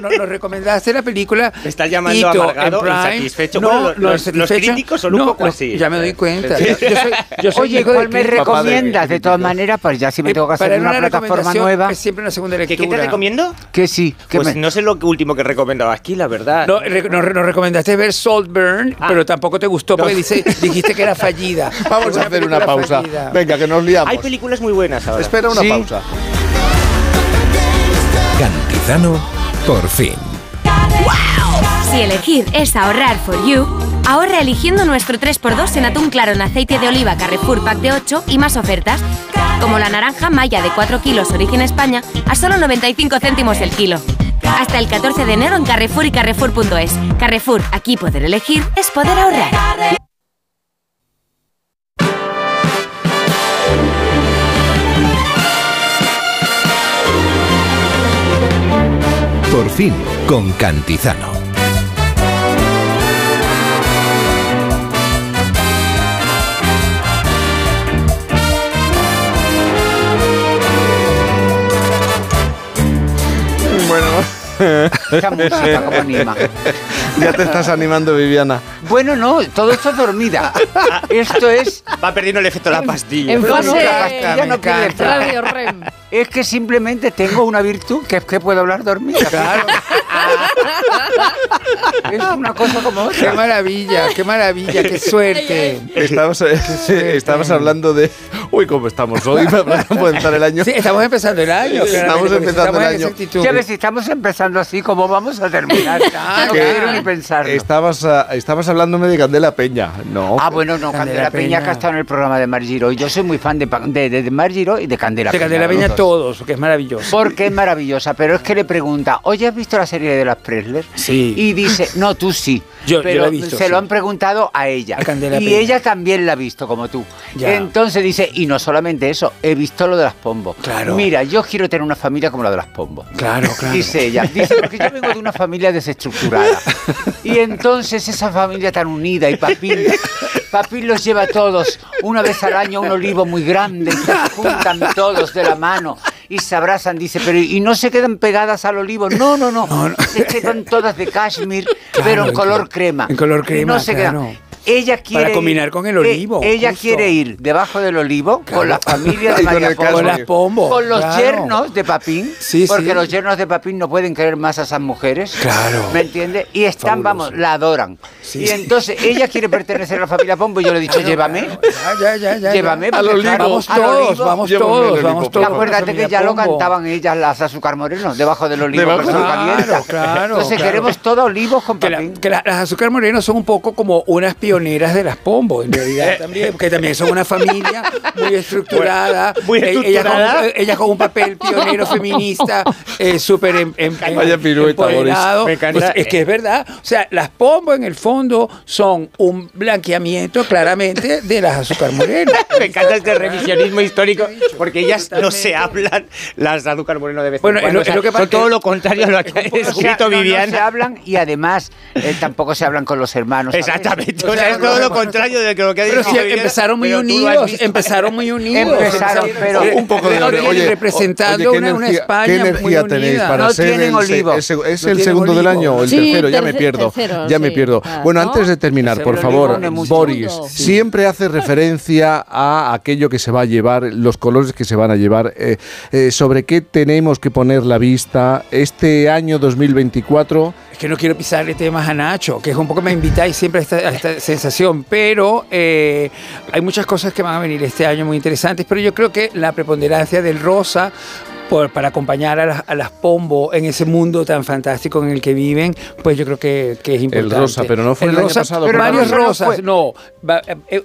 nos- nos- recomendaste la película Me estás llamando Tito amargado, en Prime. insatisfecho. no, los- los insatisfecho. críticos son un poco no, así. ya me doy cuenta yo, yo soy, yo soy Oye, ¿cuál de me recomiendas? De todas maneras, pues ya si me Eh, tengo que hacer una, plataforma recomendación nueva. Es siempre una segunda ¿Qué, lectura. qué te recomiendo? Que sí, que Pues me- no sé lo último que recomendaba aquí, la verdad. No, re- nos, recomendaste ver Saltburn, Ah. pero tampoco te gustó porque dice, dijiste que era Vamos a hacer una pausa. Venga, que nos liamos. Hay películas muy buenas ahora. Espera una Sí. pausa. Cantizano, por fin. Si elegir es ahorrar for you, ahorra eligiendo nuestro 3x2 en atún claro en aceite de oliva Carrefour Pack de 8 y más ofertas, como la naranja Maya de 4 kilos origen España a solo 95 céntimos el kilo. Hasta el 14 de enero en Carrefour y Carrefour.es. Carrefour, aquí poder elegir es poder ahorrar. Fin, con Cantizano. Esa música como anima. Ya te estás animando, Viviana. Bueno, no, todo esto es dormida. Esto es. Va perdiendo el efecto de la pastilla. En fase no radio REM. Es que simplemente tengo una virtud que es que puedo hablar dormida. Claro. Es una cosa como Qué otra. maravilla, qué maravilla, qué suerte. Estabas, estabas hablando de Uy, ¿cómo estamos hoy para comenzar el año? Sí, estamos empezando el año. Estamos empezando estamos el año. actitud. Ya ves, si estamos empezando así, ¿cómo vamos a terminar? no quiero ni pensarlo. Estabas, ah, estabas hablándome de Candela Peña. No. Ah, bueno, no, Candela, Peña, que ha estado en el programa de Mar Giro. Y yo soy muy fan de, de, de, de Mar Giro y de Candela De Candela los Peña dos. todos, que es maravilloso. Porque es maravillosa, pero es que le pregunta, oye, ¿has visto la serie de las Presler? Sí. Y dice, no, tú sí. Yo- yo pero la he visto, se sí. lo han preguntado a ella. A y Peña. ella también la ha visto, como tú. Ya. Entonces dice, y no solamente eso, he visto lo de las Pombo. Claro. Mira, yo quiero tener una familia como la de las Pombo. Claro, claro. Dice ella, dice, porque yo vengo de una familia desestructurada. Y entonces esa familia tan unida y Papín, Papín los lleva a todos una vez al año un olivo muy grande y se juntan todos de la mano y se abrazan, dice, pero y no se quedan pegadas al olivo, no, no, no, se quedan todas de cashmere, pero en color- crema. en color crema, no se claro. Ella quiere Para combinar ir- con el eh, olivo, ella justo. quiere ir debajo del olivo con la familia de María Pombo. Con las Pombo, Con los claro. yernos de Papín. Sí, porque sí. los yernos de Papín no pueden querer más a esas mujeres. Claro. ¿Me entiendes? Y están, vamos, la adoran. y entonces ella quiere pertenecer a la familia Pombo y yo le he dicho, llévame. Ya, ya, ya, ya. Llévame, Al olivo. claro, Vamos al todos, olivo. vamos Llévame todos, vamos todos. Acuérdate que ya lo cantaban ellas, las azúcar moreno, debajo del olivo. Debajo- Claro, claro, Entonces claro. queremos todo olivos con Que, la- Papín. que la- las azúcar moreno son un poco como unas pioneras de las pombo, en realidad también, porque también son una familia muy estructurada. Muy Eh, estructurada. Ella, con, eh, ella con un papel pionero feminista, eh, súper em- em- em- Vaya pirueta, empoderado. Boris. Me encanta. Pues es que es verdad. O sea, las pombo en el fondo son un blanqueamiento claramente de las azúcar moreno. Me encanta este revisionismo histórico porque ellas no se hablan las de azúcar moreno de vez en Bueno, es cuando. lo- O sea, es lo que pasa son todo lo contrario a lo que ha escrito no, no Vivian. se hablan y además eh, tampoco se hablan con los hermanos. Exactamente. O O sea, sea, es todo lo contrario de lo que ha Pero dicho sí, Vivian, empezaron muy pero unidos, empezaron muy unidos. Empezaron, pero- un poco de Oye, representando oye, ¿qué una, una España ¿Qué energía muy tenéis unida. para No ser el, olivo. ¿Es No el segundo del año o el Sí, tercero? Ya me pierdo. tercero, ya me pierdo. Ah, Bueno, ¿no? antes de terminar, por favor. Boris, siempre hace referencia a aquello que se va a llevar, los colores que se van a llevar. eh, eh, ¿Sobre qué tenemos que poner la vista este año 2024? Es que no quiero pisarle temas a Nacho, que es un poco me invitáis siempre a esta, a esta pero eh, hay muchas cosas que van a venir este año muy interesantes, pero yo creo que la preponderancia del rosa por- para acompañar a las, a las pombo en ese mundo tan fantástico en el que viven, pues yo creo que, que es importante. rosa, pero no fue el año pasado, Pero varios favor. rosas, no. Va- eh, eh,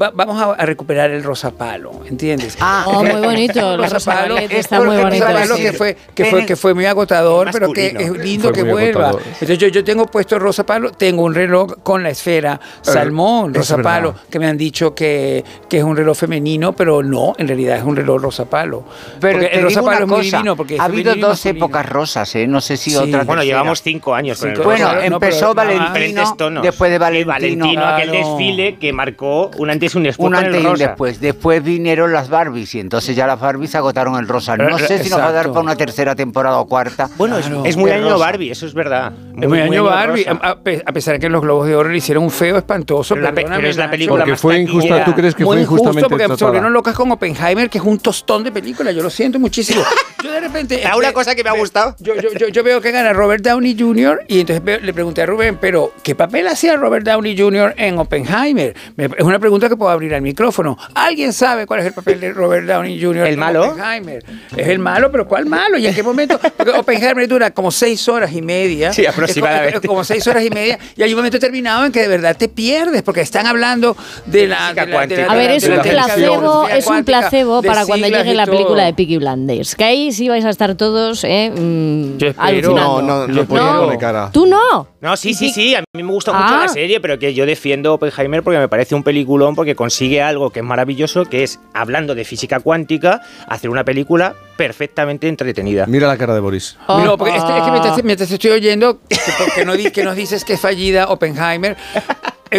va- vamos a, a recuperar el rosa palo, ¿entiendes? Ah, Oh, muy bonito, el rosa rosa palo, está muy bonito, rosa palo que fue, que fue, que fue muy agotador, pero que es lindo Fue que vuelva. agotador. Entonces yo, yo tengo puesto rosa palo, tengo un reloj con la esfera salmón, es rosa verdad. palo, que me han dicho que, que es un reloj femenino, pero no, en realidad es un reloj rosa palo. Pero el rosa palo una muy cosa, ha habido dos masculino. épocas rosas, ¿eh? No sé si Sí. otra Bueno, tercera. llevamos cinco años con el Cinco rosa. Bueno, no, empezó. Valentino, tonos. después de Valentino, Valentino, aquel desfile que marcó un antes y un después un antes y un después. Después vinieron las Barbies y entonces ya las Barbies agotaron el rosa. No sé si nos va a dar para una tercera temporada o cuarta. Bueno, es- Claro. es, muy año rosa. Barbie, eso es verdad. Es muy año Barbie, a, a pe- a pesar de que los Globos de Oro le hicieron un feo espantoso. Pero la es la película Porque más fue injusta. ¿tú crees que Muy fue injusto injustamente porque volvieron locas con Oppenheimer, que es un tostón de película. Yo lo siento muchísimo. Yo de repente. Ah, una cosa que me ha gustado. Yo, yo, yo, yo veo que gana Robert Downey Jr. y entonces veo- le pregunté a Rubén, pero ¿qué papel hacía Robert Downey Jr. en Oppenheimer? Me- es una pregunta que puedo abrir al micrófono. ¿Alguien sabe cuál es el papel de Robert Downey Jr. ¿El en malo? Oppenheimer? Es el malo, pero ¿cuál malo? ¿Y en qué momento? Porque Oppenheimer dura como seis horas y media. Sí, aproximadamente. es como seis horas y media. Y hay un momento determinado en que de verdad te pierdes, porque están hablando de la. De la- la- A ver, la- es la un placebo, es un placebo para cuando llegue la película de Peaky Blinders. Que ahí sí vais a estar todos eh, mm, Yo espero. alucinando. No, no, no, Yo espero. pone cara. ¿Tú no? No, sí, sí, sí, a mí me gusta Ah. mucho la serie, pero que yo defiendo Oppenheimer porque me parece un peliculón porque consigue algo que es maravilloso, que es, hablando de física cuántica, hacer una película perfectamente entretenida. Mira la cara de Boris. No, porque este- es que mientras, mientras estoy oyendo que, porque no que nos dices que es fallida Oppenheimer,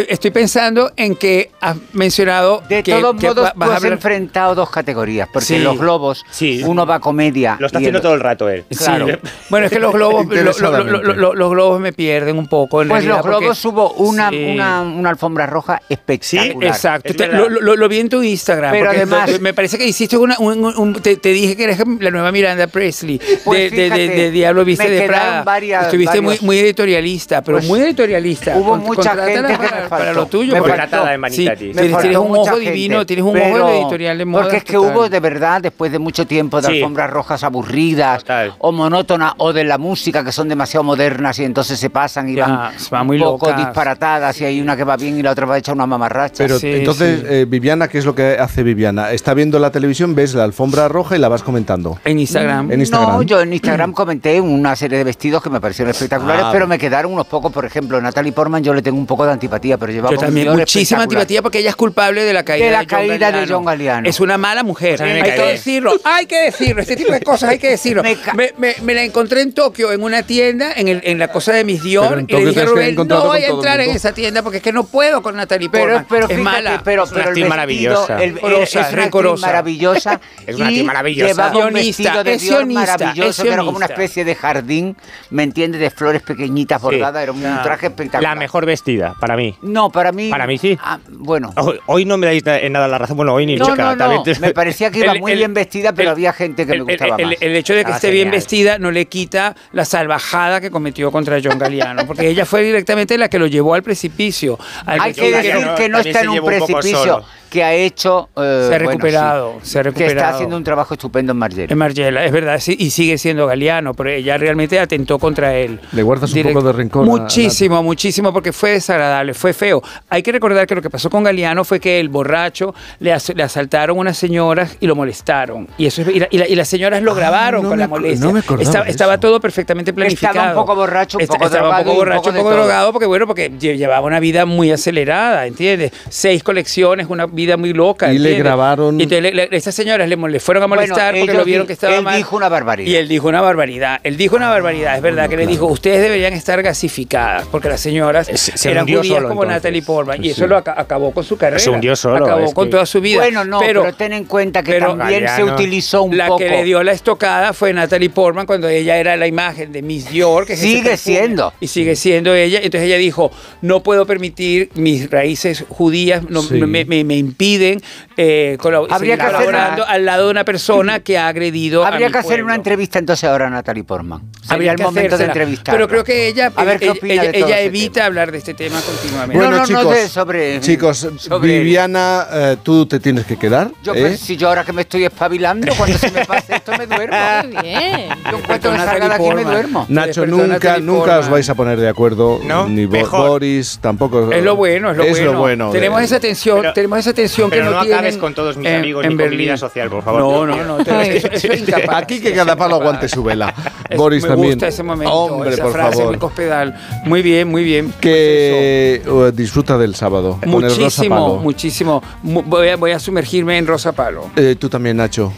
estoy pensando en que has mencionado De que, todos que modos, va- tú vas a has hablar- enfrentado dos categorías, porque Sí. los globos, Sí. uno va a comedia. Lo está haciendo el- todo el rato él. Claro. Sí. Bueno, es que los globos, lo- lo- lo- Interesadamente. lo- lo- los globos me pierden un poco. En Pues los realidad, porque- globos hubo una, Sí. una, una alfombra roja espectacular. Exacto. Es lo, lo- lo vi en tu Instagram. Pero porque además- me parece que hiciste una. un- un- un- te, te dije que eres la nueva Miranda Presley. Pues de, de- de- fíjate, de Diablo Viste de Prada. varias- Estuviste muy, varios- muy editorialista, pero Pues muy editorialista. hubo Con- mucha gente que para- lo tuyo. Me porque- faltó. Sí, Me tienes, faltó tienes un ojo gente, divino, tienes un ojo de editorial de moda. Porque es que total. hubo de verdad, después de mucho tiempo de Sí. alfombras rojas aburridas o monótonas o de la música que son demasiado modernas y entonces se pasan y Ya, van, muy un poco locas. disparatadas y hay una que va bien y la otra va hecha una mamarracha. Pero entonces, eh, Viviana, ¿qué es lo que hace Viviana? Está viendo la televisión, ves la alfombra roja y la vas comentando. En Instagram. En Instagram. No, yo en Instagram comenté una serie de vestidos que me parecieron espectaculares, Ah. pero me quedaron unos pocos, por ejemplo, Natalie Portman yo le tengo un poco de antipatía, pero llevaba Yo también, muchísima antipatía porque ella es culpable de la caída De la John caída de. John Galliano. Es una mala mujer. Hay que decirlo, hay que decirlo. Este tipo de cosas hay que decirlo. me, me- me la encontré en Tokio en una tienda, en, el- en la cosa de Pero Dior, y le dije a Rubén, no voy a el entrar en mundo". esa tienda porque es que no puedo con Natalie Pero, Portman. pero es mala. pero, Es una pero el actriz vestido, maravillosa. el- Rencorosa, es una actriz rencorosa. maravillosa. Es una y actriz maravillosa. Llevaba un Sionista, vestido de es Dior sionista, maravilloso, es que era como una especie de jardín, ¿me entiendes? De flores pequeñitas bordadas, era un traje espectacular. La mejor vestida, para mí. No, para mí. Para mí sí. bueno. Hoy, hoy no me dais en nada la razón. Bueno, hoy ni No, chica. no, no. también te- Me parecía que iba El- muy el- bien vestida, pero había gente que me gustaba el- más. el hecho de que Estaba esté bien vestida no le quita la salvajada que cometió contra John Galliano, porque ella fue directamente la que lo llevó al precipicio. al Hay que- que decir que no está en un precipicio. Que ha hecho. eh, Se ha bueno, recuperado, sí, se ha Que está recuperado. haciendo un trabajo estupendo en Margera. En Margiela, es verdad, sí, y sigue siendo Galeano, pero ella realmente atentó contra él. Le guardas un Direct- poco de rencor. a- Muchísimo, muchísimo, porque fue desagradable, fue feo. Hay que recordar que lo que pasó con Galeano fue que el borracho le, as- le asaltaron unas señoras y lo molestaron. Y eso es- y, la- y la- y las señoras lo grabaron Ah, no con la molestia. no me acordaba estaba de estaba todo perfectamente planificado. Estaba un poco borracho, un poco estaba drogado un poco y un borracho, poco un poco drogado, porque bueno, porque lle- llevaba una vida muy acelerada, ¿entiendes? Seis colecciones, una vida muy loca. Y le grabaron- Y entonces le- le- estas señoras le, fueron a Bueno, molestar porque lo vieron di- que estaba él mal. dijo una barbaridad. Y él dijo una barbaridad. Él dijo una barbaridad, es verdad que le dijo, ustedes deberían estar gasificadas, porque las señoras se eran judías solo, como entonces. Natalie Portman. y Sí. eso lo aca- acabó con su carrera. Se hundió solo, Acabó con que- toda su vida. Bueno, no, pero, ten en cuenta que pero también se utilizó un la poco. que le dio la estocada fue Natalie Portman cuando ella era la imagen de Miss Dior. Que Sigue siendo. Y sigue siendo ella. Entonces ella dijo, no puedo permitir mis raíces judías, no, Sí. me, me- me impiden eh, colab- Habría que hacer colaborando una- al lado de una persona que ha agredido a Habría mi que hacer pueblo. una entrevista entonces ahora a Natalie Portman. Habría el que momento de entrevistar. Pero creo que ella, A ver qué ella, opina ella- ella evita hablar de este tema continuamente. Bueno, no, no, chicos, no de sobre. chicos, sobre- Viviana, eh, tú te tienes que quedar. Yo, ¿eh? pues, si yo ahora que me estoy espabilando, cuando se me pase esto me duermo. Muy bien. Yo me Natalie salga de aquí me duermo. Nacho, nunca, nunca os vais a poner de acuerdo, ¿No? ni Mejor. Boris, tampoco. Es lo bueno, es lo bueno. bueno de- tenemos esa tensión, Pero- tenemos esa tensión que Pero no, no tienen acabes con todos mis en- amigos en ni con mi vida social, por favor. No, no, no. te- eso- eso es incapaz. Aquí que cada palo aguante su vela. Es- Boris me también. gusta ese momento, Hombre, esa por frase favor. muy cospedal. Muy bien, muy bien. Que eh, disfruta del sábado. con el Rosa Muchísimo, Palo. muchísimo. Mu- Voy a, voy a sumergirme en Rosa Palo. Eh, tú también, Nacho.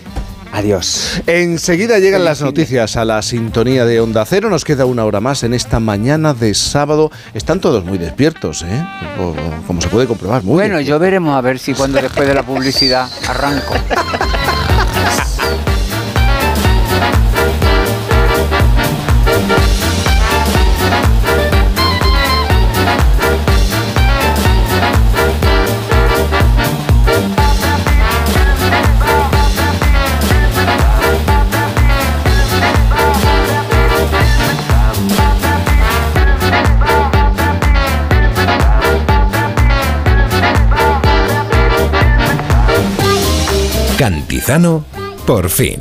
Adiós. Enseguida llegan las noticias a la sintonía de Onda Cero. Nos queda una hora más en esta mañana de sábado. Están todos muy despiertos, ¿eh? O- Como se puede comprobar. Muy Bueno, despiertos. yo veremos a ver si cuando después de la publicidad arranco. Cantizano, por fin.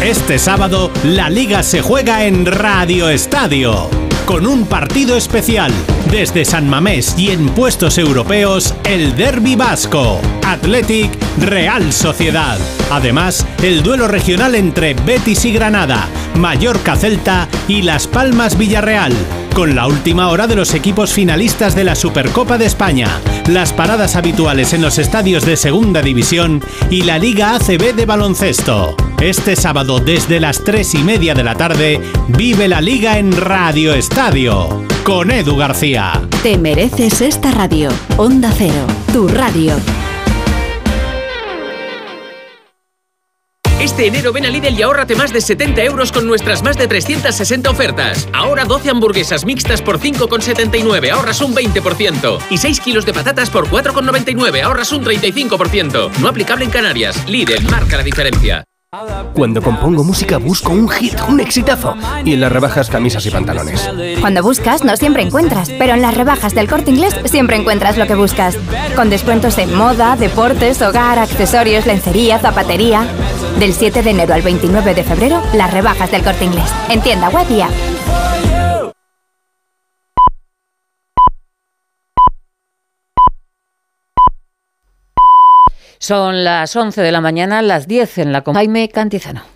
Este sábado, la liga se juega en Radio Estadio. Con un partido especial. Desde San Mamés y en puestos europeos, el Derby Vasco. Athletic Real Sociedad. Además, el duelo regional entre Betis y Granada, Mallorca Celta y Las Palmas Villarreal. Con la última hora de los equipos finalistas de la Supercopa de España, las paradas habituales en los estadios de Segunda División y la Liga ACB de baloncesto. Este sábado desde las 3 y media de la tarde, vive la Liga en Radio Estadio. Con Edu García. Te mereces esta radio. Onda Cero, tu radio. Este enero ven a Lidl y ahórrate más de 70 euros con nuestras más de 360 ofertas. Ahora 12 hamburguesas mixtas por 5,79, ahorras un 20%. Y 6 kilos de patatas por 4,99, ahorras un 35%. No aplicable en Canarias. Lidl marca la diferencia. Cuando compongo música busco un hit, un exitazo. Y en las rebajas camisas y pantalones. Cuando buscas, no siempre encuentras, pero en las rebajas del corte inglés siempre encuentras lo que buscas. Con descuentos en moda, deportes, hogar, accesorios, lencería, zapatería. Del 7 de enero al 29 de febrero, las rebajas del corte inglés. En tienda web y app. Son las 11 de la mañana, las 10 en la Jaime Cantizano.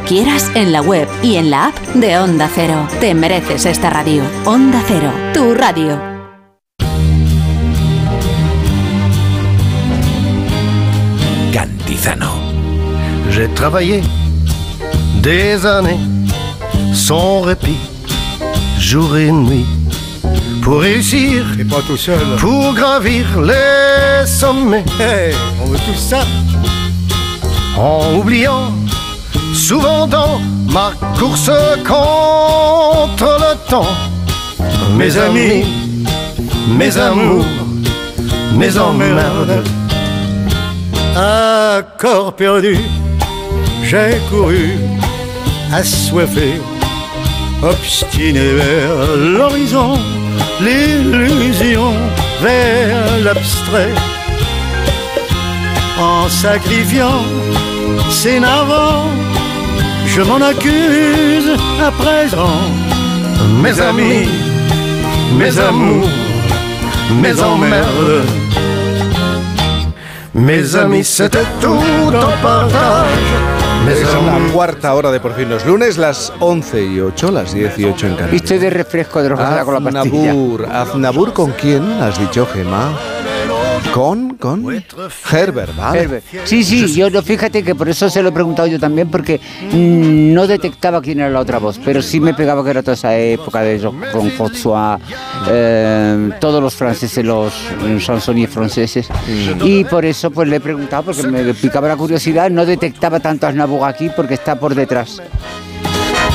quieras, en la web y en la app de Onda Cero. Te mereces esta radio. Onda Cero, tu radio. Cantizano. J'ai travaillé des années sans répit, jour et nuit, pour réussir, et pas tout seul, pour gravir les sommets. on veut tout ça. En oubliant souvent dans ma course contre le temps, mes amis, mes amours, mes emmerdes. À corps perdu, j'ai couru, assoiffé, obstiné vers l'horizon, l'illusion vers l'abstrait. En sacrifiant ces navants, je m'en accuse à présent. Mes amis, mes amours, mes emmerdes. Mes amis, c'était tout en partage. Es la cuarta hora de por fin los lunes, las 11 y 8, las 10 y 8 en Canarias. Viste de refresco de roja con la pastilla. Aznabur. ¿Aznabur con quién has dicho, Gemma? ¿Con? ¿Con? Herbert, ¿vale? Herbert. Sí, sí, yo no, fíjate que por eso se lo he preguntado yo también, porque mm, no detectaba quién era la otra voz, pero sí me pegaba que era toda esa época de Jean François, eh, todos los franceses, los mm, chansonniers franceses, y por eso pues le he preguntado, porque me picaba la curiosidad, no detectaba tanto a Aznavour aquí porque está por detrás.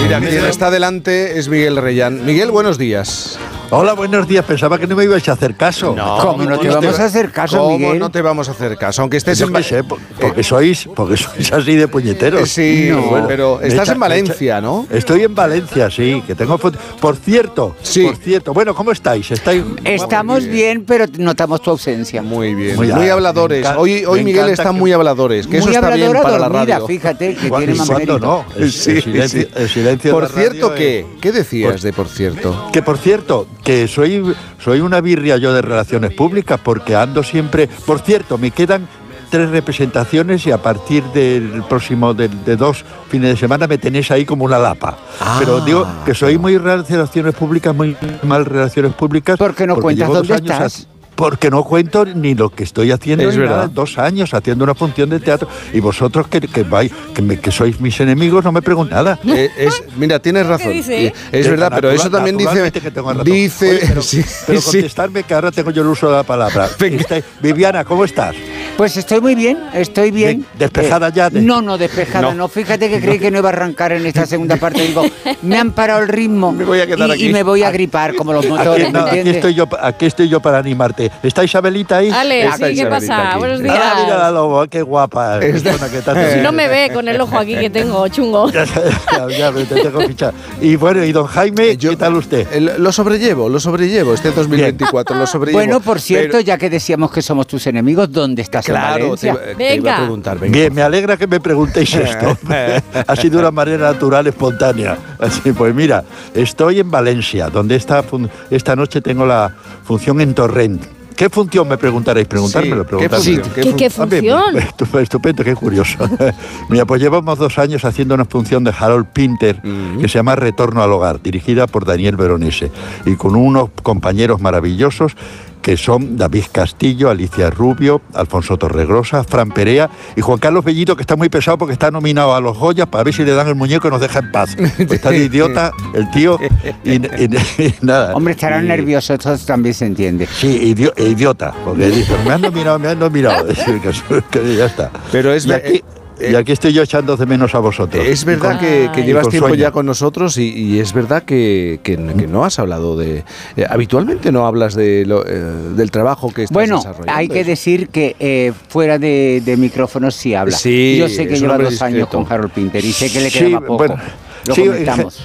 Mira, quien está delante es Miguel Reyán. Miguel, buenos días. Hola, buenos días. Pensaba que no me ibais a hacer caso. ¿Cómo no te vamos a hacer caso, ¿Cómo Miguel? no te vamos a hacer caso? Aunque estés Yo en... Va- sé, por- porque sois, porque sois así de puñeteros. Sí, Bueno, pero me estás echa- en Valencia, ¿no? Estoy en Valencia, sí, que tengo Por cierto, por cierto, bueno, ¿cómo estáis? ¿Estáis Estamos bien, pero notamos tu ausencia. Muy bien. Muy habladores. Hoy, hoy Miguel está que- muy habladores, que eso Muy está bien para la radio. fíjate, que ¿Cuándo- tiene más no? El- el silencio- el silencio de Por cierto, ¿qué? ¿Qué decías de por cierto? Que por cierto, que soy, soy una birria yo de relaciones públicas porque ando siempre. Por cierto, me quedan tres representaciones y a partir del próximo, de, de dos fines de semana, me tenéis ahí como una lapa. Ah. Pero digo que soy muy relaciones públicas, muy mal relaciones públicas. ¿Por qué no cuentas dónde estás? Porque no cuento ni lo que estoy haciendo. Es ni nada. verdad. Dos años haciendo una función de teatro y vosotros que, que, vais, que, me- que sois mis enemigos no me preguntáis nada. Eh, es- mira, tienes razón. dice? Es verdad, pero eso también dice. Que tengo razón. Dice. Oye, pero, sí, pero sí. contestarme que ahora tengo yo el uso de la palabra. Viviana, ¿cómo estás? Pues estoy muy bien, estoy bien. ¿despejada Eh, ya de- No, no, despejada, No. no. Fíjate que creí que no iba a arrancar en esta segunda parte. Digo, me han parado el ritmo me voy a quedar y, aquí. y me voy a gripar como los motores, Aquí, ¿me no, aquí estoy yo, aquí estoy yo para animarte. ¿Está Isabelita ahí? Ale, sí, ¿qué Isabelita pasa? aquí. Buenos Ah, días. mira la lobo, qué guapa. persona que tanto- No me ve con el ojo aquí que tengo, chungo. Ya, ya, te tengo fichado. Y bueno, y don Jaime, ¿qué tal usted? Lo sobrellevo, lo sobrellevo. Este 2024 lo sobrellevo. Bueno, por cierto, Pero- ya que decíamos que somos tus enemigos, ¿dónde estás en Claro, te Valencia? iba, te iba a preguntar. venga. Bien, me alegra que me preguntéis esto. ha sido de una manera natural, espontánea. Así, pues mira, estoy en Valencia, donde esta, fun- esta noche tengo la función en Torrent. ¿Qué función me preguntaréis? Preguntármelo, ¿qué preguntármelo. función? ¿Qué ¿Qué- qué Ah, bien, función? estu- Estupendo, qué curioso. Mira, pues llevamos dos años haciendo una función de Harold Pinter que se llama Retorno al Hogar, dirigida por Daniel Veronese y con unos compañeros maravillosos que son David Castillo, Alicia Rubio, Alfonso Torregrosa, Fran Perea y Juan Carlos Bellito, que está muy pesado porque está nominado a los Goyas para ver si le dan el muñeco y nos deja en paz. Pues está de idiota el tío y, y- y nada. Hombre, estarán Y- nerviosos, esto también se entiende. Sí, idio- idiota, porque dice, me han nominado, me han nominado. Es decir, que, que ya está. Pero es y ve- aquí, y aquí estoy yo echando de menos a vosotros. Es verdad con- que, llevas tiempo sueño. ya con nosotros y, y es verdad que, que- que no has hablado de... eh, habitualmente no hablas de lo- eh, del trabajo que estás Bueno, desarrollando. hay que decir que eh, fuera de, de micrófonos sí habla. Sí, Yo sé que lleva dos años con Harold Pinter y sé que le Sí, quedaba poco. bueno, Lo sí,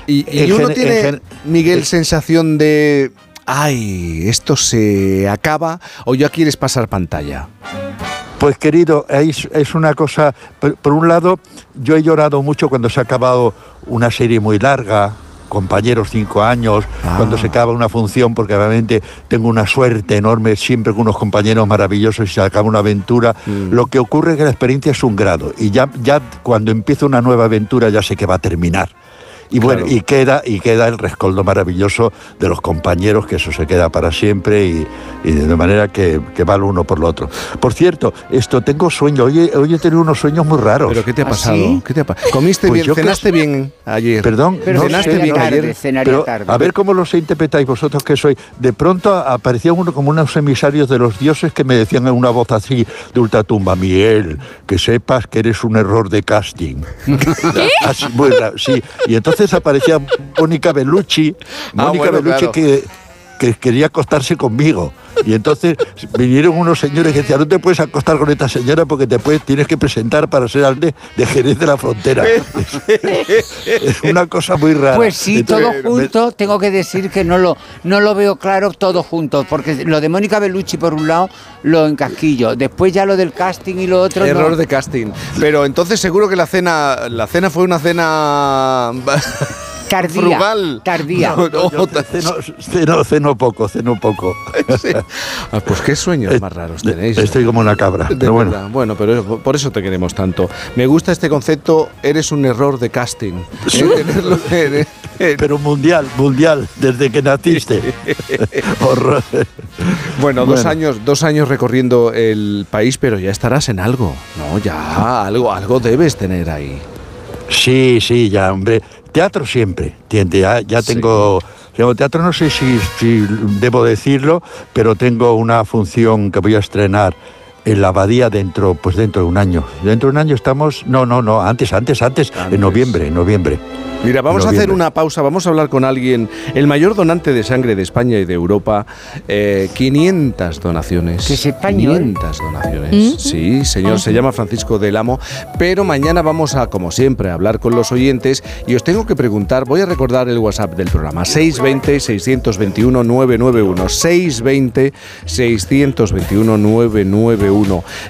Y, y uno tiene, Miguel, sensación de... Ay, esto se acaba o ya quieres pasar pantalla. Pues querido, es, es una cosa, por, por un lado, yo he llorado mucho cuando se ha acabado una serie muy larga, compañeros cinco años, cuando se acaba una función, porque realmente tengo una suerte enorme siempre con unos compañeros maravillosos y se acaba una aventura. Lo que ocurre es que la experiencia es un grado y ya, ya cuando empieza una nueva aventura ya sé que va a terminar. Y bueno, Claro. y queda, y queda el rescoldo maravilloso de los compañeros, que eso se queda para siempre, y, y de manera que, que va lo uno por lo otro. Por cierto, esto tengo sueño, hoy, he- hoy he tenido unos sueños muy raros. ¿Pero qué te ha ¿Ah, pasado? sí? ¿Qué te ha pa- ¿Comiste Pues bien? yo que- ¿Cenaste bien ayer? Perdón, Pero ¿Cenaste cenaría bien tarde, ayer? cenaría Pero, tarde. a ver cómo los interpretáis vosotros que sois. De pronto aparecían uno como unos emisarios de los dioses que me decían en una voz así de ultratumba, Miguel, que sepas que eres un error de casting. Así, sí. Y entonces aparecía Mónica Bellucci, Ah, Mónica bueno, Bellucci claro. que que quería acostarse conmigo. Y entonces vinieron unos señores que decían, no te puedes acostar con esta señora porque te puedes, tienes que presentar para ser alde de Jerez de la Frontera. es una cosa muy rara. Pues sí, Entonces, todo me- junto, tengo que decir que no lo, no lo veo claro todo junto, porque lo de Mónica Bellucci por un lado lo encasquillo, después ya lo del casting y lo otro Error no. de casting. Pero entonces seguro que la cena, la cena fue una cena Tardía, frugal. tardía. No, no, Yo ceno, ceno- ceno poco, ceno poco. sí. Ah, pues qué sueños más raros tenéis. Estoy como una cabra. De pero bueno. verdad. Bueno, pero por eso te queremos tanto. Me gusta este concepto, eres un error de casting. ¿eh? Pero mundial, mundial, desde que naciste. Horror. Bueno, dos Bueno. años, dos años recorriendo el país, pero ya estarás en algo. No, ya algo, algo debes tener ahí. Sí, sí, ya, hombre. Teatro siempre. Ya, ya tengo, tengo teatro, no sé si, si debo decirlo, pero tengo una función que voy a estrenar en la abadía dentro, pues dentro de un año. Dentro de un año estamos, no, no, no, antes, antes, antes, en noviembre, en noviembre. Mira, vamos a hacer una pausa, vamos a hablar con alguien, el mayor donante de sangre de España y de Europa, eh, 500 donaciones. ¿Que es español? 500 donaciones. ¿Mm? Sí, señor, se llama Francisco del Amo, pero mañana vamos a, como siempre, a hablar con los oyentes y os tengo que preguntar, voy a recordar el WhatsApp del programa, 620-621-991, 620-621-991.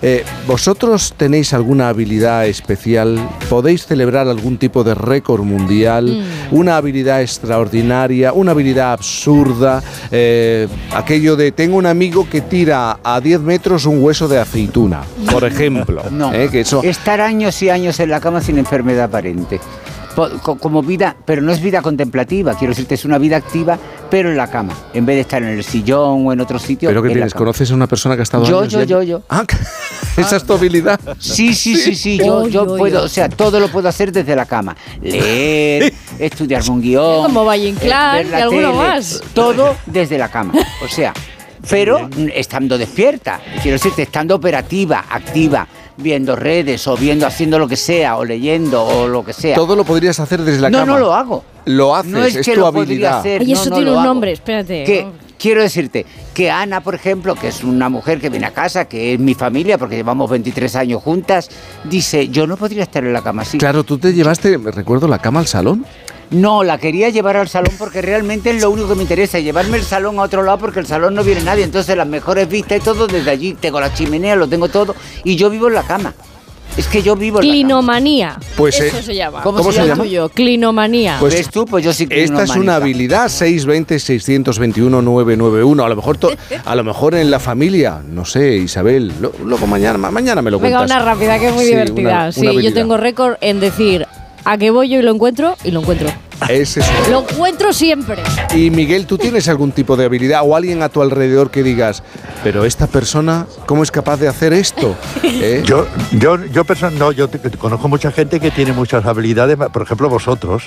Eh, ¿Vosotros tenéis alguna habilidad especial? ¿Podéis celebrar algún tipo de récord mundial? ¿Una habilidad extraordinaria? ¿Una habilidad absurda? Eh, aquello de tengo un amigo que tira a 10 metros un hueso de aceituna, por ejemplo. No, ¿eh? que eso, estar años y años en la cama sin enfermedad aparente. Como vida, pero no es vida contemplativa, quiero decirte, es una vida activa, pero en la cama, en vez de estar en el sillón o en otro sitio. ¿Pero la tienes? ¿Conoces a una persona que ha estado Yo, años yo, ya- yo, yo. Ah, esa es tu habilidad. Sí, sí, sí, sí, yo, yo puedo, o sea, todo lo puedo hacer desde la cama. Leer, estudiarme un guion. Como Valle Inclán ver la y alguno tele, más. Todo desde la cama. O sea, pero estando despierta, quiero decirte, estando operativa, activa, viendo redes o viendo, haciendo lo que sea, o leyendo o lo que sea. Todo lo podrías hacer desde la no, cama. no lo hago. Lo haces, No es es, que tu lo habilidad. hacer. Ay, no, eso no tiene un hago. nombre, espérate. Que quiero decirte que Ana, por ejemplo, que es una mujer que viene a casa, que es mi familia, porque llevamos 23 años juntas, dice, yo no podría estar en la cama así. Claro, tú te llevaste, me recuerdo, la cama al salón. No, la quería llevar al salón porque realmente es lo único que me interesa, llevarme el salón a otro lado porque el salón no viene nadie, entonces las mejores vistas y todo desde allí, tengo la chimenea, lo tengo todo y yo vivo en la cama. Es que yo vivo en la cama. Clinomanía. Pues, Eso eh, se llama. ¿cómo se llama? tuyo, Clinomanía. Pues ¿Ves tú? Pues yo sí que Esta es una habilidad 620-621-991. A lo mejor to- a lo mejor en la familia, no sé, Isabel. lo- Luego mañana, ma- mañana me lo Venga, cuentas. una rápida que es muy Sí, divertida. una- sí, una yo tengo récord en decir a qué voy yo y lo encuentro y lo encuentro. Ese es Lo encuentro siempre. Y Miguel, ¿tú tienes algún tipo de habilidad o alguien a tu alrededor que digas, pero esta persona, ¿cómo es capaz de hacer esto? ¿Eh? Yo, yo, yo no, yo te- conozco mucha gente que tiene muchas habilidades, por ejemplo vosotros.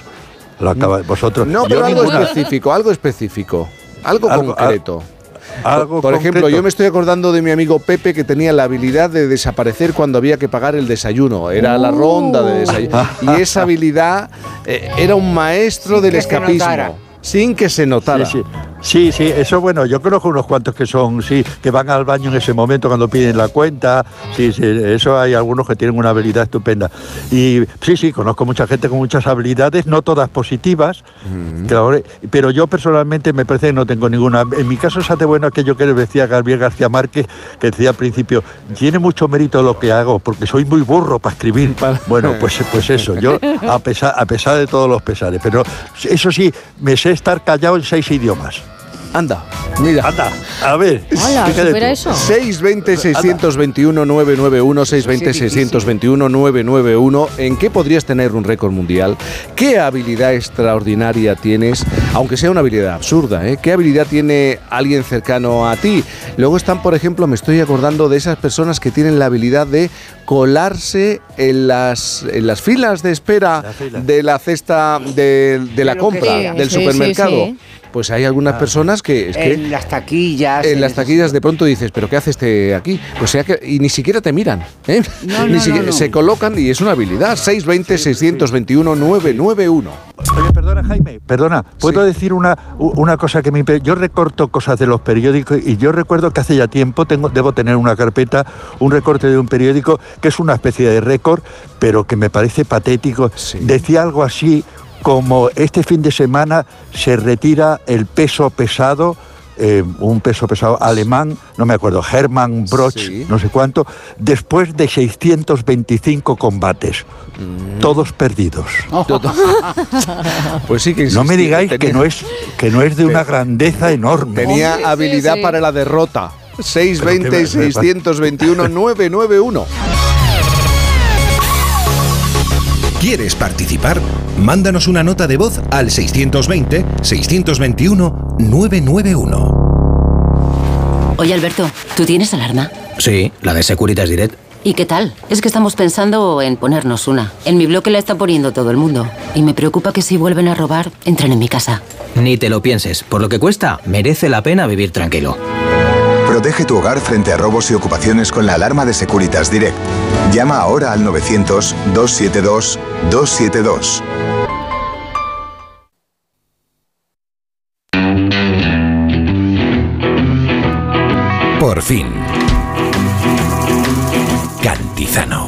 Lo acaba- vosotros. No, Yo pero algo ninguna. específico, algo específico, algo, Algo- concreto. Algo Por ejemplo, concreto. yo me estoy acordando de mi amigo Pepe que tenía la habilidad de desaparecer cuando había que pagar el desayuno. Era la ronda de desayuno. Y esa habilidad eh, era un maestro del escapismo. Sin que se notara. Sí, sí. Sí, sí, eso bueno, yo conozco unos cuantos que son, sí, que van al baño en ese momento cuando piden la cuenta, sí, sí, eso hay algunos que tienen una habilidad estupenda. Y sí, sí, conozco mucha gente con muchas habilidades, no todas positivas, claro, pero yo personalmente me parece que no tengo ninguna. En mi caso es de bueno aquello que decía Gabriel García Márquez, que decía al principio, tiene mucho mérito lo que hago, porque soy muy burro para escribir. Bueno, pues, pues eso, yo a pesar, a pesar de todos los pesares, pero eso sí, me sé estar callado en seis idiomas. Anda, mira. Anda, a ver. Hola, fíjate supera eso. 620 621 991 620 621 991 ¿En qué podrías tener un récord mundial? ¿Qué habilidad extraordinaria tienes? Aunque sea una habilidad absurda, ¿eh? ¿Qué habilidad tiene alguien cercano a ti? Luego están, por ejemplo, me estoy acordando de esas personas que tienen la habilidad de colarse en las, en las filas de espera de la cesta de, de la compra sea. del Sí, sí, supermercado. sí. Pues hay algunas personas que... Es que en las taquillas. en las taquillas de pronto dices, ¿pero qué hace este aquí? Pues sea que, y ni siquiera te miran. ¿eh? No, Ni no, siquiera- no, no. Se colocan y es una habilidad. 620-621-991. Oye, perdona, Jaime, perdona, ¿puedo decir una, una cosa que me... Yo recorto cosas de los periódicos y yo recuerdo que hace ya tiempo tengo, debo tener una carpeta, un recorte de un periódico que es una especie de récord, pero que me parece patético. Decía algo así como este fin de semana se retira el peso pesado, eh, un peso pesado alemán, no me acuerdo, Hermann Broch, no sé cuánto, después de 625 combates, todos perdidos. Pues sí que No me digáis que tenía- no es que no es de una grandeza enorme. Tenía habilidad para la derrota. 620-621-991. ¿Quieres participar? Mándanos una nota de voz al 620-621-991. Oye, Alberto, ¿tú tienes alarma? Sí, la de Securitas Direct. ¿Y qué tal? Es que estamos pensando en ponernos una. En mi bloque la está poniendo todo el mundo. Y me preocupa que si vuelven a robar, entren en mi casa. Ni te lo pienses. Por lo que cuesta, merece la pena vivir tranquilo. Protege tu hogar frente a robos y ocupaciones con la alarma de Securitas Direct. Llama ahora al 900-272-272. Por fin. Cantizano.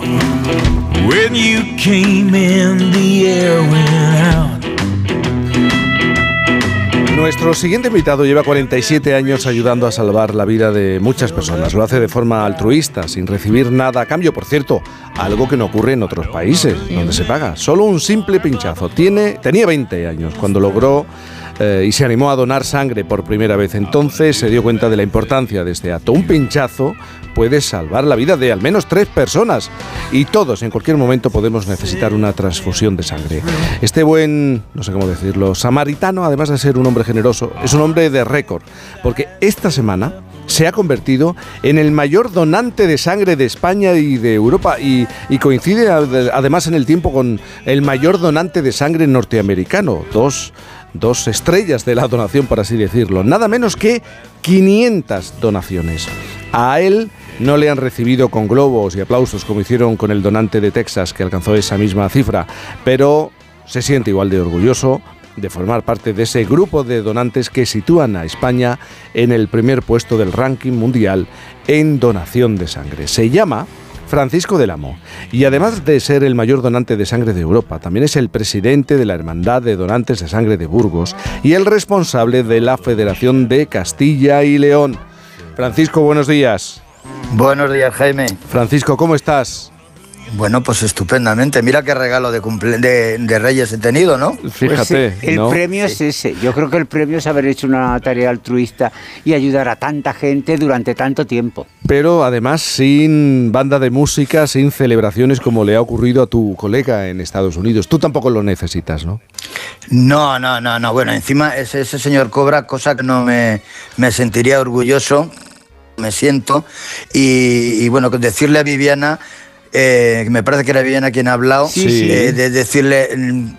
When you came in, the air went out. Nuestro siguiente invitado lleva 47 años ayudando a salvar la vida de muchas personas. Lo hace de forma altruista, sin recibir nada a cambio. Por cierto, algo que no ocurre en otros países, donde se paga. Solo un simple pinchazo. Tiene, tenía 20 años cuando logró eh, y se animó a donar sangre por primera vez. Entonces se dio cuenta de la importancia de este acto. Un pinchazo puede salvar la vida de al menos tres personas y todos en cualquier momento podemos necesitar una transfusión de sangre. Este buen, no sé cómo decirlo, samaritano, además de ser un hombre generoso, es un hombre de récord, porque esta semana se ha convertido en el mayor donante de sangre de España y de Europa y, y coincide ade- además en el tiempo con el mayor donante de sangre norteamericano, dos, dos estrellas de la donación, por así decirlo, nada menos que 500 donaciones. A él no le han recibido con globos y aplausos como hicieron con el donante de Texas que alcanzó esa misma cifra, pero se siente igual de orgulloso de formar parte de ese grupo de donantes que sitúan a España en el primer puesto del ranking mundial en donación de sangre. Se llama Francisco del Amo y además de ser el mayor donante de sangre de Europa, también es el presidente de la Hermandad de Donantes de Sangre de Burgos y el responsable de la Federación de Castilla y León. Francisco, buenos días. Buenos días, Jaime. Francisco, ¿cómo estás? Bueno, pues estupendamente. Mira qué regalo de, cumple de, de Reyes he tenido, ¿no? Fíjate. Pues, el ¿no? premio es ese. Yo creo que el premio es haber hecho una tarea altruista y ayudar a tanta gente durante tanto tiempo. Pero además sin banda de música, sin celebraciones como le ha ocurrido a tu colega en Estados Unidos. Tú tampoco lo necesitas, ¿no? No, no, no, no. Bueno, encima ese, ese señor cobra, cosa que no me, me sentiría orgulloso, me siento. Y, y bueno, decirle a Viviana, eh, me parece que era Viviana quien ha hablado, Sí, sí. eh, de decirle... mm,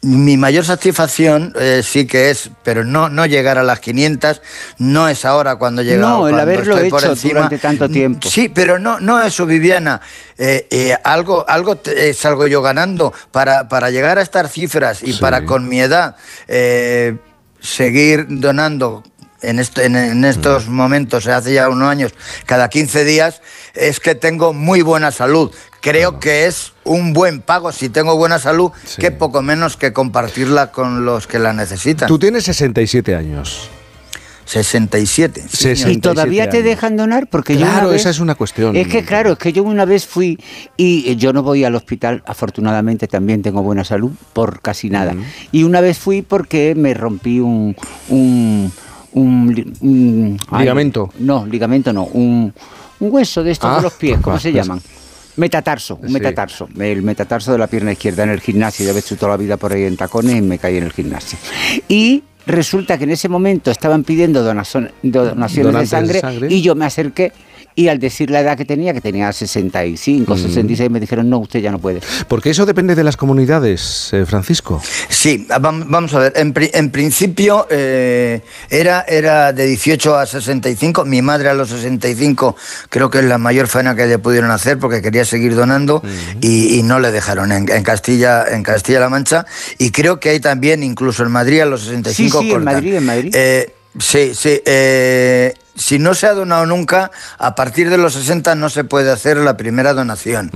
Mi mayor satisfacción eh, sí que es, pero no, no llegar a las 500, no es ahora cuando llega No, el haberlo estoy por hecho encima. durante tanto tiempo. Sí, pero no, no eso, Viviana. Eh, eh, algo, algo te- salgo yo ganando para, para llegar a estas cifras y para con mi edad seguir donando en, este- en- en estos momentos, hace ya unos años, cada 15 días, es que tengo muy buena salud. Creo que es un buen pago si tengo buena salud, que poco menos que compartirla con los que la necesitan. Tú tienes 67 años. 67. sí, señor. ¿Y todavía te dejan donar? Porque yo Claro, una vez- esa es una cuestión. Es que claro, es que yo una vez fui y eh, yo no voy al hospital, afortunadamente también tengo buena salud por casi nada. Y una vez fui porque me rompí un un, un un- ay, Ligamento. no, ligamento no, un, un hueso de estos Ah, de los pies, ¿cómo ah, se pues- llaman? Metatarso, un Sí. metatarso, el metatarso de la pierna izquierda en el gimnasio. Yo he hecho toda la vida por ahí en tacones y me caí en el gimnasio. Y resulta que en ese momento estaban pidiendo donaciones de sangre. y yo me acerqué y al decir la edad que tenía, que tenía 65, Mm. 66, me dijeron, no, usted ya no puede. Porque eso depende de las comunidades, eh, Francisco. Sí, vam- vamos a ver. En, pri- en principio eh, era, era de 18 a 65. Mi madre a los 65 creo que es la mayor faena que le pudieron hacer porque quería seguir donando y, y no le dejaron en, en Castilla en Castilla-La Mancha. Y creo que hay también, incluso en Madrid, a los 65 Sí, sí, en. Madrid, en Madrid. Eh, sí, sí. eh, si no se ha donado nunca, a partir de los 60 no se puede hacer la primera donación.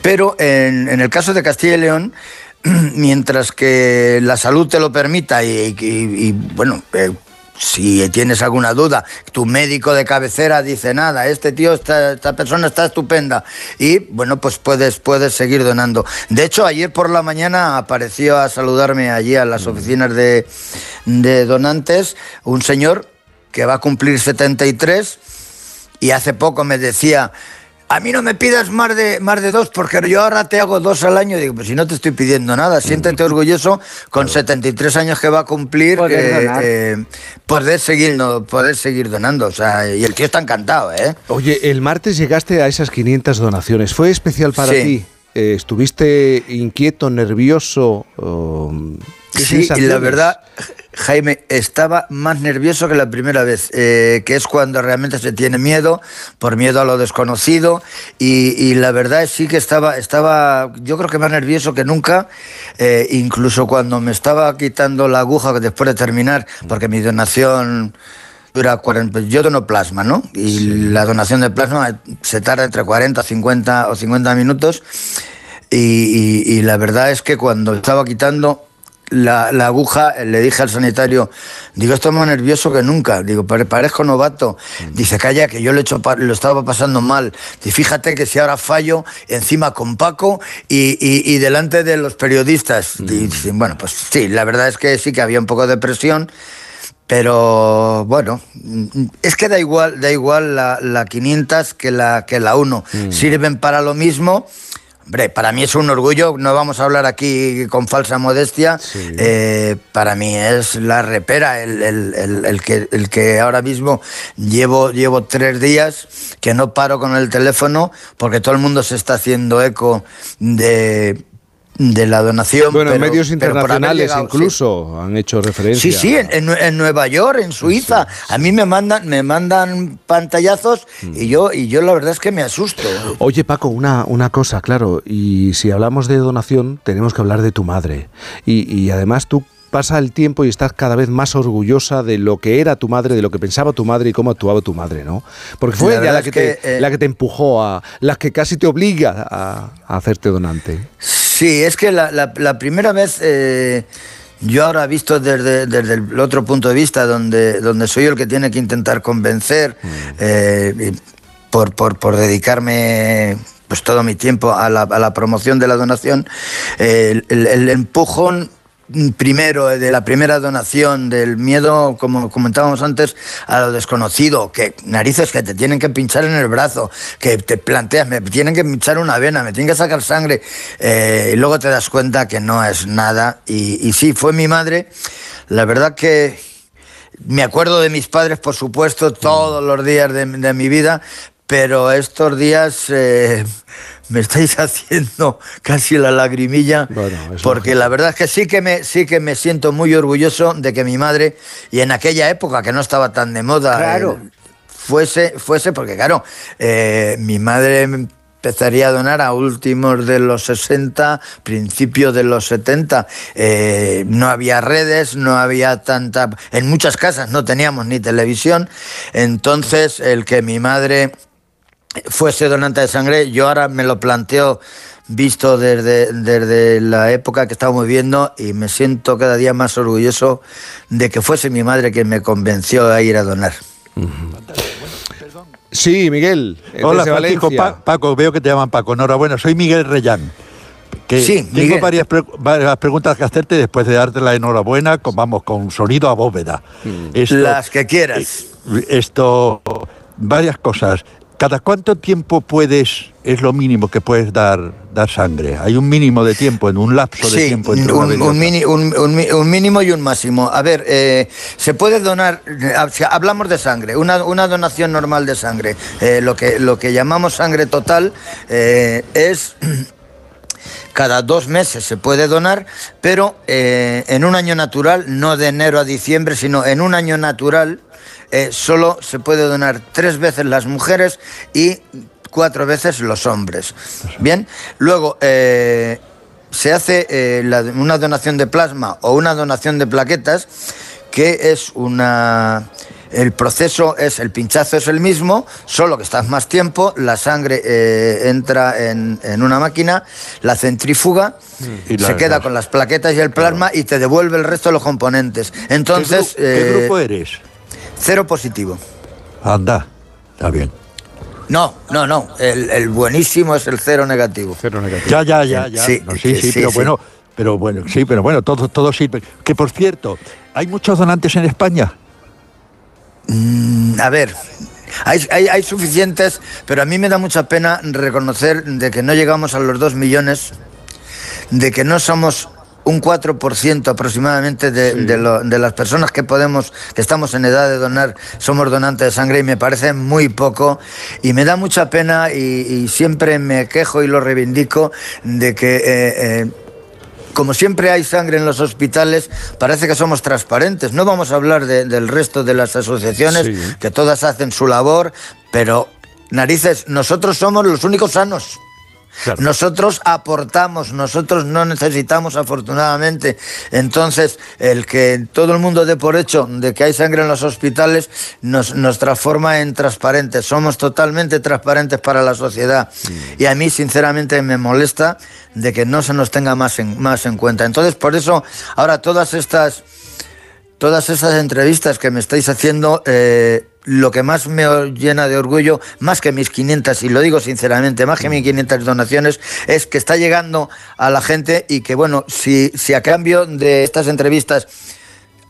Pero en, en el caso de Castilla y León, mientras que la salud te lo permita y, y- y, bueno, eh, si tienes alguna duda, tu médico de cabecera dice nada, este tío, esta persona está estupenda y bueno, pues puedes, puedes seguir donando. De hecho, ayer por la mañana apareció a saludarme allí a las oficinas de, de donantes un señor que va a cumplir 73 y hace poco me decía, a mí no me pidas más de, más de dos porque yo ahora te hago dos al año. Digo, pues si no te estoy pidiendo nada, siéntete orgulloso con 73 años que va a cumplir, Poder eh, eh, poder, seguir, no, poder seguir donando. O sea, y el tío está encantado, ¿eh? Oye, el martes llegaste a esas 500 donaciones. ¿Fue especial para Sí. ti? Eh, ¿Estuviste inquieto, nervioso? ¿qué Sí, y la verdad, Jaime, estaba más nervioso que la primera vez, eh, que es cuando realmente se tiene miedo, por miedo a lo desconocido, y, y la verdad es sí que estaba, estaba, yo creo que más nervioso que nunca, eh, incluso cuando me estaba quitando la aguja después de terminar, porque mi donación dura 40, yo dono plasma, ¿no? Y la donación de plasma se tarda entre 40, 50 o 50 minutos. Y, y- y la verdad es que cuando estaba quitando la, la aguja, le dije al sanitario, digo, estoy más nervioso que nunca. Digo, "Pare- parezco novato. Dice, calla, que yo lo, he hecho lo estaba pasando mal. Y fíjate que si ahora fallo encima con Paco y, y- y delante de los periodistas. Y dice, bueno, pues sí, la verdad es que sí que había un poco de presión. Pero bueno, mm, es que da igual, da igual la, la 500 que la, que la 1. Sirven para lo mismo. Hombre, para mí es un orgullo, no vamos a hablar aquí con falsa modestia. Eh, para mí es la repera, el, el- el- el que, el que ahora mismo llevo, llevo tres días que no paro con el teléfono porque todo el mundo se está haciendo eco de, de la donación. Bueno, pero- medios internacionales llegado, sí. incluso han hecho referencia. Sí, sí, en, en Nue- en Nueva York, en Suiza. A mí me mandan, me mandan pantallazos y yo, y yo la verdad es que me asusto. Oye, Paco, una, una cosa, claro, y si hablamos de donación, tenemos que hablar de tu madre. Y, y además tú pasa el tiempo y estás cada vez más orgullosa de lo que era tu madre, de lo que pensaba tu madre y cómo actuaba tu madre, ¿no? Porque fue La ella la que, te, eh, la que te empujó a, la que casi te obliga a, a hacerte donante. Sí, es que la, la- la primera vez, eh, yo ahora visto desde, desde el otro punto de vista, donde, donde soy el que tiene que intentar convencer, eh, y por, por, por dedicarme pues todo mi tiempo a la, a la promoción de la donación, eh, el, el empujón primero de la primera donación del miedo como comentábamos antes a lo desconocido que narices que te tienen que pinchar en el brazo que te planteas me tienen que pinchar una vena me tienen que sacar sangre eh, y luego te das cuenta que no es nada. Y, sí fue mi madre. La verdad que me acuerdo de mis padres por supuesto todos los días de, de mi vida pero estos días eh, me estáis haciendo casi la lagrimilla porque la verdad es que sí que me sí que me siento muy orgulloso de que mi madre y en aquella época que no estaba tan de moda Claro. eh, fuese fuese porque claro eh, mi madre empezaría a donar a últimos de los 60, principios de los 70. Eh, no había redes, no había tanta... En muchas casas no teníamos ni televisión. Entonces, el que mi madre fuese donante de sangre, yo ahora me lo planteo visto desde, desde la época que estamos viviendo y me siento cada día más orgulloso de que fuese mi madre quien me convenció a ir a donar. Sí, Miguel. Hola, desde Francisco. Pa- Paco, veo que te llaman Paco. Enhorabuena, soy Miguel Reyán. Que Sí, tengo Miguel. varias, pre- varias preguntas que hacerte después de darte la enhorabuena, con, vamos, con sonido a bóveda. Esto- Las que quieras. Esto, varias cosas. ¿Cada cuánto tiempo puedes, es lo mínimo que puedes dar, dar sangre? Hay un mínimo de tiempo, en un lapso de Sí, tiempo entre un, un mini- un- un mínimo y un máximo. A ver, eh, se puede donar, eh, si hablamos de sangre, una, una donación normal de sangre, eh, lo, que, lo que llamamos sangre total eh, es cada dos meses se puede donar, pero eh, en un año natural, no de enero a diciembre, sino en un año natural, eh, solo se puede donar tres veces las mujeres y cuatro veces los hombres. Bien, luego eh, se hace eh, la- una donación de plasma o una donación de plaquetas, que es una... El proceso es, el pinchazo es el mismo, solo que estás más tiempo, la sangre eh, entra en, en una máquina, la centrífuga, Y la- se queda con las plaquetas y el plasma y te devuelve el resto de los componentes. Entonces... ¿Qué, gru- qué grupo eres? Cero positivo. Anda, está bien. No, no, no. El, el buenísimo es el cero negativo. Cero negativo. Ya, ya, ya, ya. Sí, No, sí, sí, pero bueno, pero bueno, sí, pero bueno, todo, todo sirve. Que por cierto, ¿hay muchos donantes en España? Mm, a ver, hay, hay- hay suficientes, pero a mí me da mucha pena reconocer de que no llegamos a los dos millones, de que no somos un 4% aproximadamente de, de lo- de las personas que podemos, que estamos en edad de donar, somos donantes de sangre y me parece muy poco y me da mucha pena y, y siempre me quejo y lo reivindico de que... eh, eh, como siempre hay sangre en los hospitales, parece que somos transparentes. No vamos a hablar de- del resto de las asociaciones, Sí. que todas hacen su labor, pero narices, nosotros somos los únicos sanos. Nosotros aportamos, nosotros no necesitamos afortunadamente. Entonces, el que todo el mundo dé por hecho de que hay sangre en los hospitales nos, nos transforma en transparentes. Somos totalmente transparentes para la sociedad. Y a mí, sinceramente, me molesta de que no se nos tenga más en, más en cuenta. Entonces, por eso, ahora todas estas todas esas entrevistas que me estáis haciendo, eh, lo que más me llena de orgullo, más que mis 500, y lo digo sinceramente, más que mis 500 donaciones, es que está llegando a la gente y que, bueno, si, si a cambio de estas entrevistas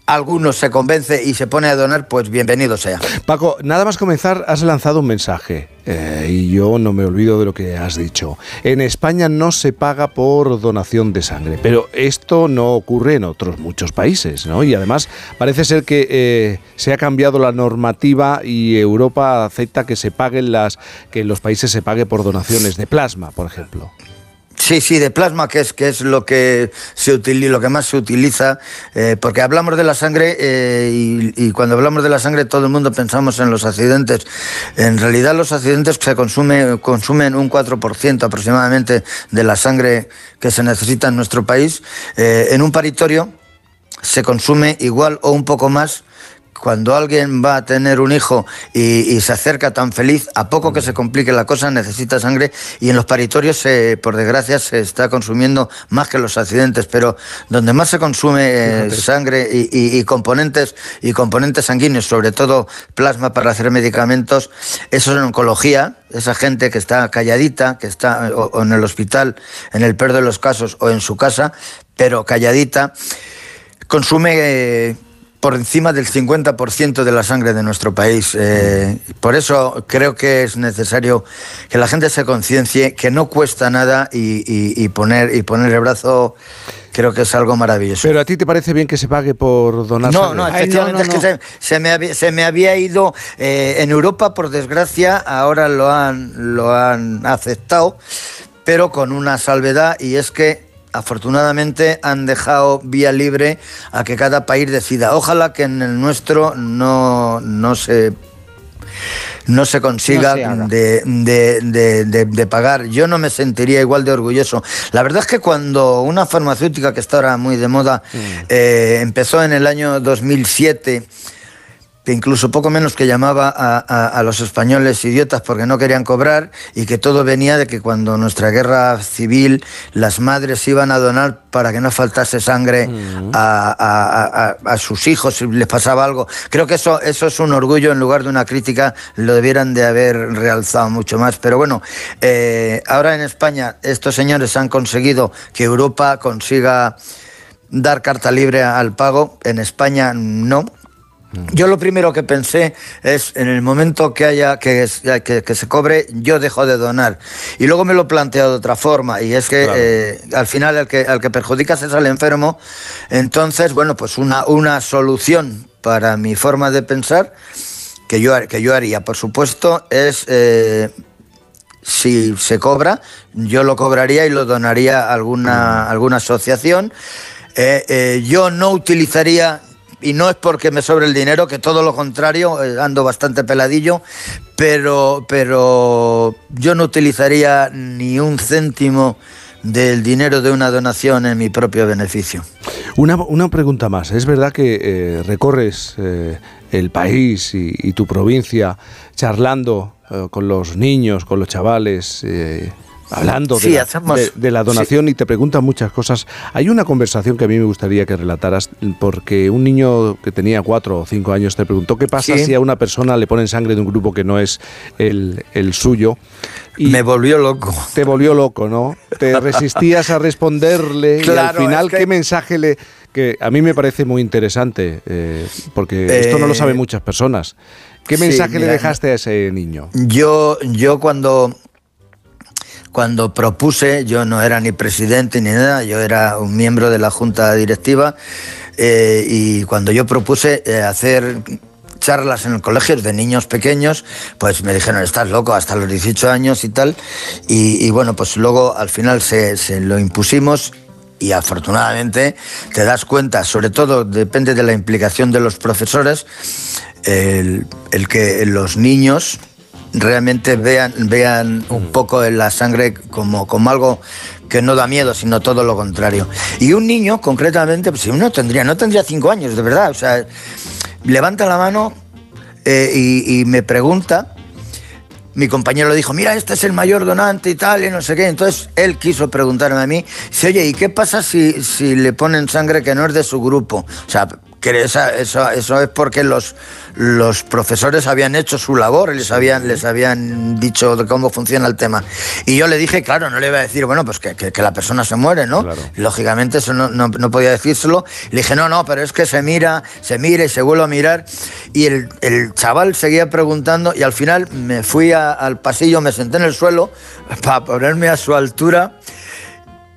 alguno se convence y se pone a donar, pues bienvenido sea. Paco, nada más comenzar, has lanzado un mensaje eh, y yo no me olvido de lo que has dicho. En España no se paga por donación de sangre, pero esto no ocurre en otros muchos países, ¿no? Y además parece ser que eh, se ha cambiado la normativa y Europa acepta que se paguen las, que en los países se pague por donaciones de plasma, por ejemplo. Sí, sí, de plasma, que es, que es lo que se utiliza, lo que más se utiliza, eh, porque hablamos de la sangre eh, y, cuando hablamos de la sangre todo el mundo pensamos en los accidentes. En realidad los accidentes se consume, consumen un 4% aproximadamente de la sangre que se necesita en nuestro país. Eh, en un paritorio se consume igual o un poco más cuando alguien va a tener un hijo y, y se acerca tan feliz, a poco que se complique la cosa, necesita sangre y en los paritorios, se- por desgracia, se está consumiendo más que los accidentes, pero donde más se consume eh, sangre y, y- y componentes y componentes sanguíneos, sobre todo plasma para hacer medicamentos, eso es en oncología, esa gente que está calladita, que está o, o en el hospital, en el peor de los casos, o en su casa, pero calladita, consume eh, por encima del 50% de la sangre de nuestro país. Eh, por eso creo que es necesario que la gente se conciencie que no cuesta nada y, y- y poner, y poner el brazo creo que es algo maravilloso. Pero a ti te parece bien que se pague por donar No, sangre? no, efectivamente es que se, se me había, se me había ido eh, en Europa, por desgracia, ahora lo han, lo han aceptado, pero con una salvedad y es que afortunadamente han dejado vía libre a que cada país decida. Ojalá que en el nuestro no, no se no se consiga No se haga. de, de- de- pagar. Yo no me sentiría igual de orgulloso. La verdad es que cuando una farmacéutica que está ahora muy de moda eh, empezó en el año 2007 que incluso poco menos que llamaba a, a- a los españoles idiotas porque no querían cobrar y que todo venía de que cuando nuestra guerra civil las madres iban a donar para que no faltase sangre a, a- a- a sus hijos si les pasaba algo. Creo que eso, eso es un orgullo en lugar de una crítica, lo debieran de haber realzado mucho más. Pero bueno, eh, ahora en España estos señores han conseguido que Europa consiga dar carta libre al pago, en España no. Yo lo primero que pensé es, en el momento que haya que, que- que se cobre, yo dejo de donar. Y luego me lo he planteado de otra forma, y es que eh, al final el que, al que perjudicas es al enfermo. Entonces, bueno, pues una, una solución para mi forma de pensar, que yo, que yo haría, por supuesto, es... eh, si se cobra, yo lo cobraría y lo donaría a alguna, alguna asociación. Eh, yo no utilizaría, y no es porque me sobre el dinero, que todo lo contrario, eh, ando bastante peladillo, pero, pero yo no utilizaría ni un céntimo del dinero de una donación en mi propio beneficio. Una, una pregunta más. ¿Es verdad que eh, recorres eh, el país y, tu provincia charlando con los niños, con los chavales, hablando de, Sí, la, hacemos- de- de la donación y te preguntan muchas cosas? Hay una conversación que a mí me gustaría que relataras porque un niño que tenía cuatro o cinco años te preguntó qué pasa Sí. si a una persona le ponen sangre de un grupo que no es el, el suyo. Y Me volvió loco. Te volvió loco, ¿no? Te resistías a responderle y al final es que- qué mensaje le... que a mí me parece muy interesante, eh, porque esto no lo Eh, saben muchas personas. ¿Qué mensaje le dejaste a ese niño? Yo, yo cuando, cuando propuse, yo no era ni presidente ni nada, yo era un miembro de la junta directiva eh, y cuando yo propuse eh, hacer charlas en el colegio de niños pequeños, pues me dijeron, estás loco, hasta los 18 años y tal. Y, bueno, pues luego al final se, lo impusimos y afortunadamente te das cuenta, sobre todo depende de la implicación de los profesores, el que los niños realmente vean, vean un poco en la sangre como, como algo que no da miedo, sino todo lo contrario. Y un niño, concretamente, pues si uno tendría, no tendría cinco años, de verdad, o sea, levanta la mano eh, y, me pregunta, mi compañero dijo, mira, este es el mayor donante y tal, y no sé qué. Entonces él quiso preguntarme a mí, dice, oye, ¿y qué pasa si, si le ponen sangre que no es de su grupo? O sea, que esa- eso, eso es porque los, los profesores habían hecho su labor, les habían, les habían dicho de cómo funciona el tema. Y yo le dije, claro, no le iba a decir, bueno, pues que, que- que la persona se muere, ¿no? Lógicamente eso no, no- no podía decírselo. Le dije, no, no, pero es que se mira, se mira y se vuelve a mirar. Y el, el chaval seguía preguntando y al final me fui a- al pasillo, me senté en el suelo para ponerme a su altura.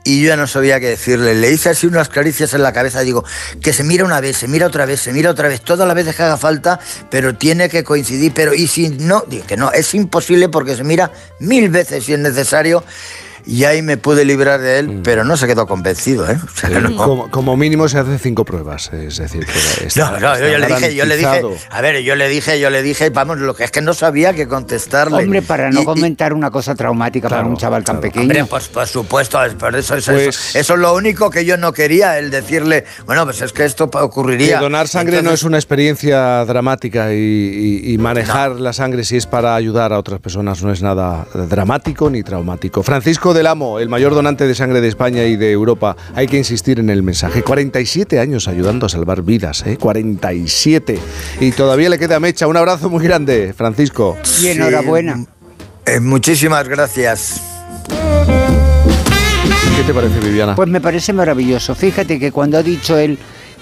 Y yo ya no sabía qué decirle. Le hice así unas caricias en la cabeza. Digo, que se mira una vez, se mira otra vez, se mira otra vez, todas las veces que haga falta, pero tiene que coincidir. Pero, y si no, digo que no, es imposible porque se mira mil veces si es necesario. Y ahí me pude librar de él, pero no se quedó convencido, ¿eh? O sea, que no. Como, como mínimo se hacen cinco pruebas, es decir, que está- No, no, está yo le dije, yo le dije, a ver, yo le dije, yo le dije, vamos, lo que es que no sabía que contestarle. Hombre, para no Y- y- comentar una cosa traumática para un chaval tan pequeño. Hombre, pues por supuesto, es por eso, eso, Pues- eso, eso es lo único que yo no quería, el decirle, bueno, pues es que esto pa- Que ocurriría. donar sangre no es una experiencia dramática y, y- y manejar la sangre si es para ayudar a otras personas no es nada dramático ni traumático. Francisco del Amo, el mayor donante de sangre de España y de Europa, hay que insistir en el mensaje. 47 años ayudando a salvar vidas, ¿eh? 47. Y todavía le queda mecha. Un abrazo muy grande, Francisco. Y enhorabuena. Eh, muchísimas gracias. ¿Qué te parece, Viviana? Pues me parece maravilloso. Fíjate que cuando ha dicho él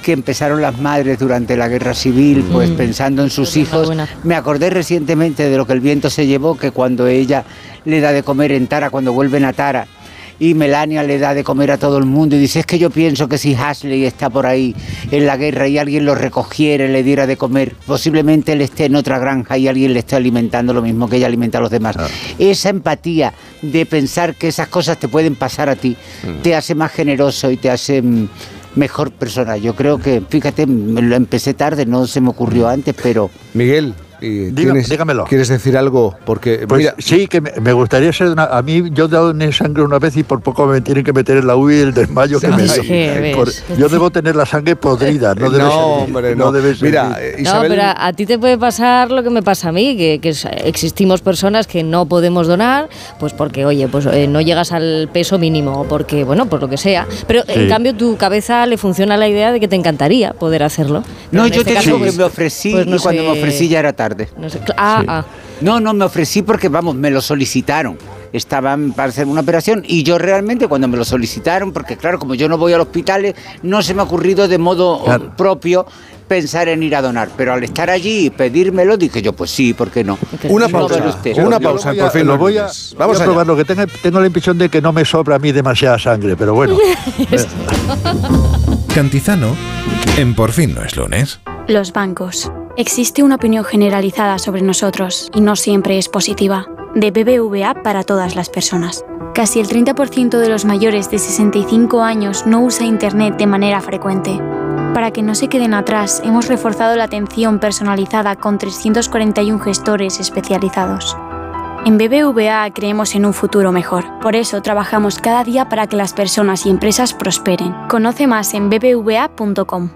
que empezaron las madres durante la guerra civil, pues pensando en sus hijos, me acordé recientemente de lo que el viento se llevó, que cuando ella le da de comer en Tara, cuando vuelven a Tara, y Melania le da de comer a todo el mundo y dice, es que yo pienso que si Ashley está por ahí en la guerra y alguien lo recogiera y le diera de comer, posiblemente él esté en otra granja y alguien le esté alimentando lo mismo que ella alimenta a los demás. Esa empatía de pensar que esas cosas te pueden pasar a ti, te hace más generoso y te hace mm, mejor persona. Yo creo que, fíjate, me lo empecé tarde, no se me ocurrió antes, pero... Miguel, y Dígame- tienes- dígamelo. ¿quieres decir algo? Porque, Pues mira, sí, que me, me gustaría ser una, A mí, yo he dado sangre una vez y por poco me tienen que meter en la UBI el desmayo que Sí, me da. sí, yo debo tener la sangre podrida, no debe No, ser. hombre, no. debe ser. Mira, eh, No, pero a, a ti te puede pasar lo que me pasa a mí, que, existimos personas que no podemos donar, pues porque, oye, pues eh, no llegas al peso mínimo, o porque, bueno, por lo que sea. Pero en Sí. cambio tu cabeza le funciona la idea de que te encantaría poder hacerlo. No, yo este te caso, digo que pues- me ofrecí pues no y cuando sé- me ofrecí ya era tarde. No sé, ah, ah. No, no, me ofrecí porque, vamos, me lo solicitaron. Estaban para hacer una operación y yo realmente cuando me lo solicitaron, porque claro, como yo no voy al hospital, no se me ha ocurrido de modo propio pensar en ir a donar. Pero al estar allí y pedírmelo, dije yo, pues sí, ¿por qué no? Una pausa, usted. una pausa, voy por a- fin lo voy a, Vamos a allá. probar lo que tenga, tengo la impresión de que no me sobra a mí demasiada sangre, pero bueno. Cantizano en Por fin no es lunes. Los bancos. Existe una opinión generalizada sobre nosotros y no siempre es positiva. De BBVA para todas las personas. Casi el 30% de los mayores de 65 años no usa Internet de manera frecuente. Para que no se queden atrás, hemos reforzado la atención personalizada con 341 gestores especializados. En BBVA creemos en un futuro mejor. Por eso trabajamos cada día para que las personas y empresas prosperen. Conoce más en bbva.com.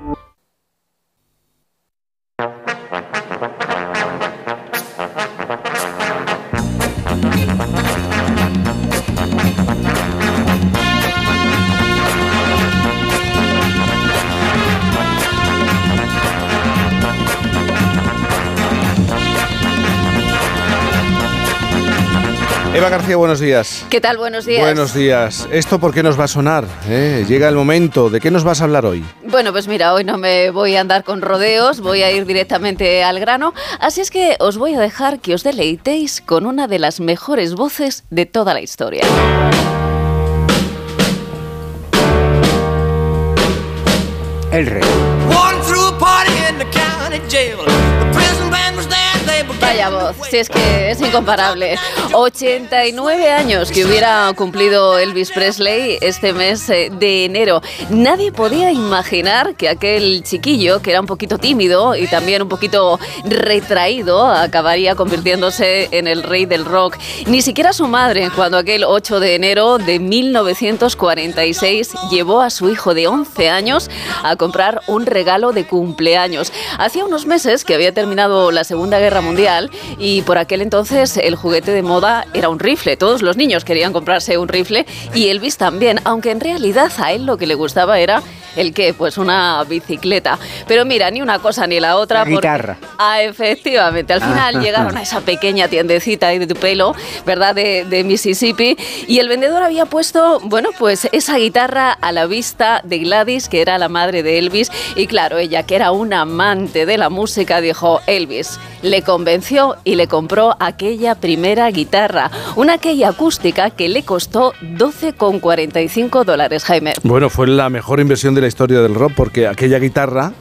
Eva García, buenos días. ¿Qué tal? Buenos días. Buenos días. ¿Esto por qué nos va a sonar? eh? Llega el momento. ¿De qué nos vas a hablar hoy? Bueno, pues mira, hoy no me voy a andar con rodeos, voy a ir directamente al grano, así es que os voy a dejar que os deleitéis con una de las mejores voces de toda la historia. El rey. Vaya voz, si es que es incomparable. 89 años que hubiera cumplido Elvis Presley este mes eh, de enero. Nadie podía imaginar que aquel chiquillo, que era un poquito tímido y también un poquito retraído, acabaría convirtiéndose en el rey del rock. Ni siquiera su madre, cuando aquel 8 de enero de 1946 llevó a su hijo de 11 años a comprar un regalo de cumpleaños. Hacía unos meses que había terminado la Segunda Guerra Mundial y por aquel entonces el juguete de moda era un rifle. Todos los niños querían comprarse un rifle y Elvis también, aunque en realidad a él lo que le gustaba era el qué, pues una bicicleta. Pero mira, ni una cosa ni la otra. La porque- guitarra. Ah, efectivamente. Al final Ah. llegaron a esa pequeña tiendecita ahí de tu pelo, ¿verdad? De, de Mississippi. Y el vendedor había puesto, bueno, pues esa guitarra a la vista de Gladys, que era la madre de Elvis. Y claro, ella, que era una amante de la música, dijo, Elvis. Le convenció y le compró aquella primera guitarra, una aquella acústica que le costó 12,45 dólares, Jaime. Bueno, fue la mejor inversión de la historia del rock porque aquella guitarra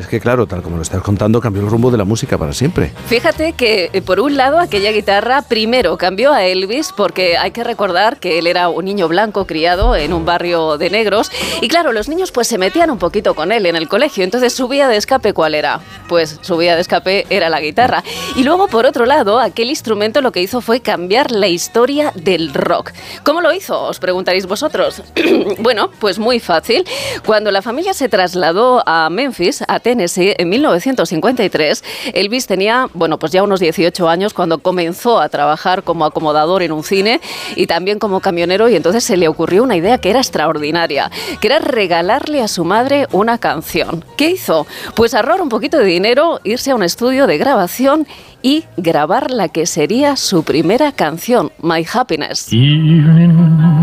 Es que claro, tal como lo estás contando, cambió el rumbo de la música para siempre. Fíjate que, eh, por un lado, aquella guitarra primero cambió a Elvis porque hay que recordar que él era un niño blanco criado en un barrio de negros y claro, los niños pues se metían un poquito con él en el colegio, entonces su vía de escape ¿cuál era? Pues su vía de escape era la guitarra. Y luego, por otro lado, aquel instrumento lo que hizo fue cambiar la historia del rock. ¿Cómo lo hizo? Os preguntaréis vosotros. bueno, pues muy fácil. Cuando la familia se trasladó a Memphis, a En 1953, Elvis tenía, bueno, pues ya unos 18 años cuando comenzó a trabajar como acomodador en un cine y también como camionero y entonces se le ocurrió una idea que era extraordinaria, que era regalarle a su madre una canción. ¿Qué hizo? Pues ahorrar un poquito de dinero, irse a un estudio de grabación y grabar la que sería su primera canción, My Happiness.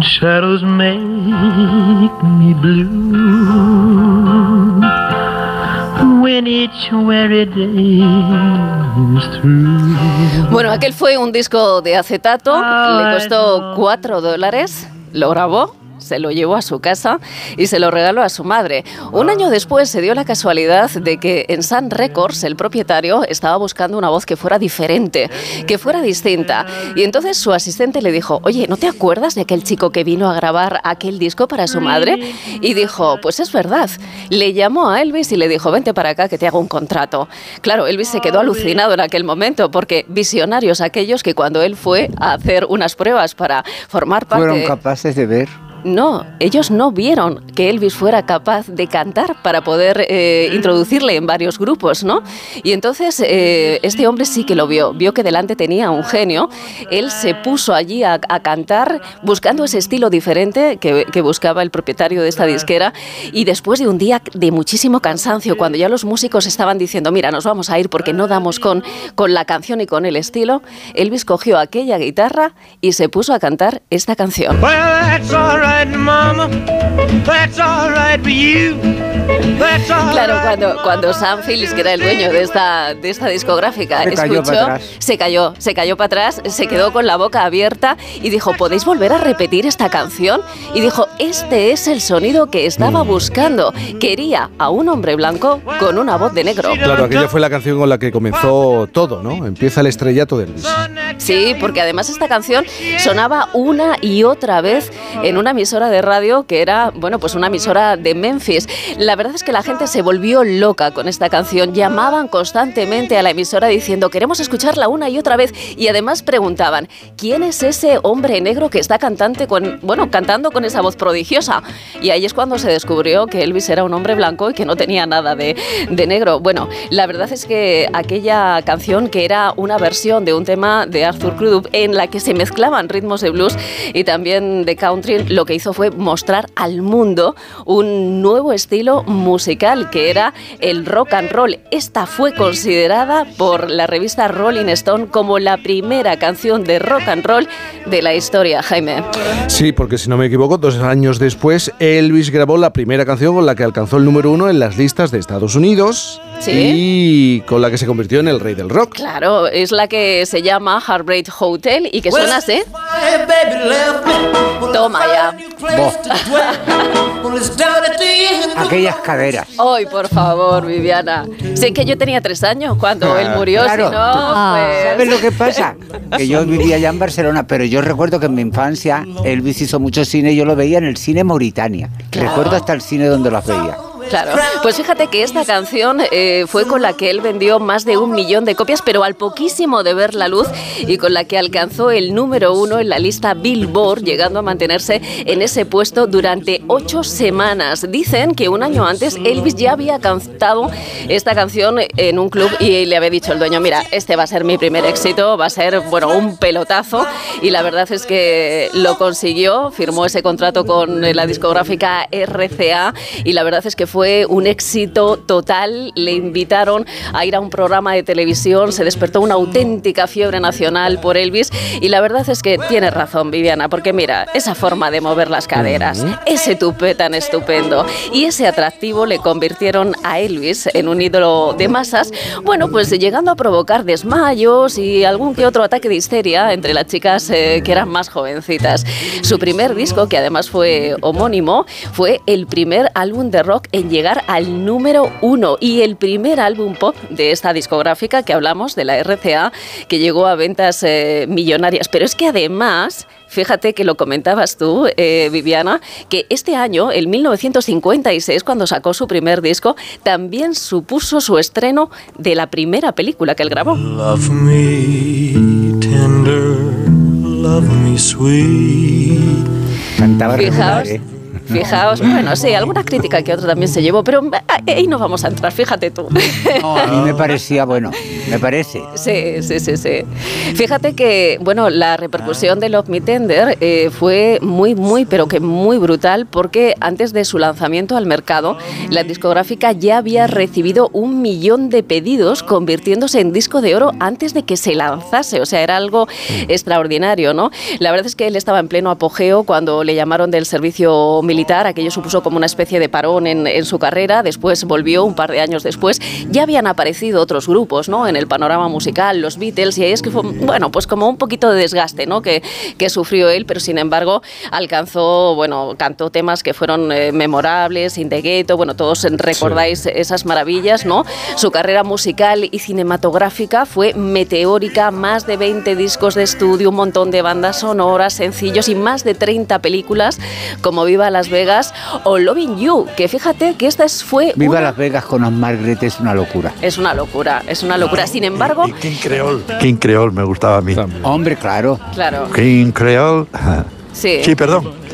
Shadows make me blue Bueno, aquel fue un disco de acetato, le costó 4 dólares, lo grabó. Se lo llevó a su casa y se lo regaló a su madre. Un año después se dio la casualidad de que en Sun Records el propietario estaba buscando una voz que fuera diferente, que fuera distinta. Y entonces su asistente le dijo, oye, ¿no te acuerdas de aquel chico que vino a grabar aquel disco para su madre? Y dijo, pues es verdad. Le llamó a Elvis y le dijo, vente para acá que te hago un contrato. Claro, Elvis se quedó alucinado en aquel momento porque visionarios aquellos que cuando él fue a hacer unas pruebas para formar parte... Fueron capaces de ver. No, ellos no vieron que Elvis fuera capaz de cantar para poder eh, introducirle en varios grupos, ¿no? Y entonces eh, este hombre sí que lo vio, vio que delante tenía un genio, él se puso allí a, a cantar buscando ese estilo diferente que, que buscaba el propietario de esta disquera y después de un día de muchísimo cansancio, cuando ya los músicos estaban diciendo, mira, nos vamos a ir porque no damos con, con la canción y con el estilo, Elvis cogió aquella guitarra y se puso a cantar esta canción. Well, that's all right, Mama. That's all right for you. That's all Claro, right. cuando, cuando Sam Phillips, que era el dueño de esta, de esta discográfica, Se cayó escuchó, atrás. se cayó, se cayó para atrás, se quedó con la boca abierta y dijo, ¿podéis volver a repetir esta canción? Y dijo, este es el sonido que estaba buscando. Quería a un hombre blanco con una voz de negro. Claro, aquella fue la canción con la que comenzó todo, ¿no? Empieza el estrellato de Elvis. Sí, porque además esta canción sonaba una y otra vez en una emisora de radio que era, bueno, pues una emisora de Memphis. La verdad es que la gente se volvió loca con esta canción. Llamaban constantemente a la emisora diciendo, queremos escucharla una y otra vez. Y además preguntaban, ¿quién es ese hombre negro que está cantante con, bueno, cantando con esa voz prodigiosa? Y ahí es cuando se descubrió que Elvis era un hombre blanco y que no tenía nada de, de negro. Bueno, la verdad es que aquella canción que era una versión de un tema de Arthur Crudup en la que se mezclaban ritmos de blues y también de country, lo que hizo fue mostrar al mundo un nuevo estilo musical que era el rock and roll. Esta fue considerada por la revista Rolling Stone como la primera canción de rock and roll de la historia, Jaime. Sí, porque si no me equivoco, dos años después, Elvis grabó la primera canción con la que alcanzó el número uno en las listas de Estados Unidos Sí. y con la que se convirtió en el rey del rock. Claro, es la que se llama Heartbreak Hotel y que suena así. Toma ya. Aquellas caderas. Ay, por favor, Viviana. Sé que yo tenía tres años cuando él murió, Claro. si no, pues... ¿Sabes lo que pasa? Que yo vivía ya en Barcelona, pero yo recuerdo que en mi infancia Elvis hizo mucho cine y yo lo veía en el cine Mauritania. Recuerdo hasta el cine donde los veía. Claro, pues fíjate que esta canción eh, fue con la que él vendió más de un millón de copias, pero al poquísimo de ver la luz y con la que alcanzó el número uno en la lista Billboard, llegando a mantenerse en ese puesto durante ocho semanas. Dicen que un año antes Elvis ya había cantado esta canción en un club y le había dicho el dueño, mira, este va a ser mi primer éxito, va a ser, bueno, un pelotazo. Y la verdad es que lo consiguió, firmó ese contrato con la discográfica RCA y la verdad es que fue un éxito total. Le invitaron a ir a un programa de televisión, se despertó una auténtica fiebre nacional por Elvis y la verdad es que tiene razón Viviana, porque mira, esa forma de mover las caderas, ese tupé tan estupendo y ese atractivo le convirtieron a Elvis en un ídolo de masas, bueno, pues llegando a provocar desmayos y algún que otro ataque de histeria entre las chicas eh, que eran más jovencitas. Su primer disco, que además fue homónimo, fue el primer álbum de rock en en llegar al número uno y el primer álbum pop de esta discográfica que hablamos, de la RCA, que llegó a ventas eh, millonarias. Pero es que además... Fíjate que lo comentabas tú, eh, Viviana, que este año, en 1956, cuando sacó su primer disco, también supuso su estreno de la primera película que él grabó. Love me tender, love me sweet. Cantaba Fijaos. regular, ¿eh? Fijaos, bueno, sí, alguna crítica que otra también se llevó, pero ah, ahí no vamos a entrar, fíjate tú. No, a mí me parecía, bueno, me parece. Sí, sí, sí, sí. Fíjate que, bueno, la repercusión de Love Me Tender eh, fue muy, muy, pero que muy brutal porque antes de su lanzamiento al mercado, la discográfica ya había recibido un millón de pedidos, convirtiéndose en disco de oro antes de que se lanzase. O sea, era algo extraordinario, ¿no? La verdad es que él estaba en pleno apogeo cuando le llamaron del servicio militar. Aquello supuso como una especie de parón en, en su carrera. Después volvió un par de años después. Ya habían aparecido otros grupos, ¿no? En el panorama musical, los Beatles, y ahí es que fue, bueno, pues como un poquito de desgaste, ¿no? Que, que sufrió él, pero sin embargo alcanzó, bueno, cantó temas que fueron eh, memorables, In the Ghetto, bueno, todos recordáis esas maravillas, ¿no? Su carrera musical y cinematográfica fue meteórica, más de 20 discos de estudio, un montón de bandas sonoras, sencillos y más de 30 películas como Viva Las Vegas o Loving You, que fíjate que esta es- fue Viva una- Las Vegas con Os Margaret es una locura. es una locura, es una locura. Sin embargo, King Creole. King Creole me gustaba a mí. Hombre, claro. claro, King Creole. sí. Sí, perdón.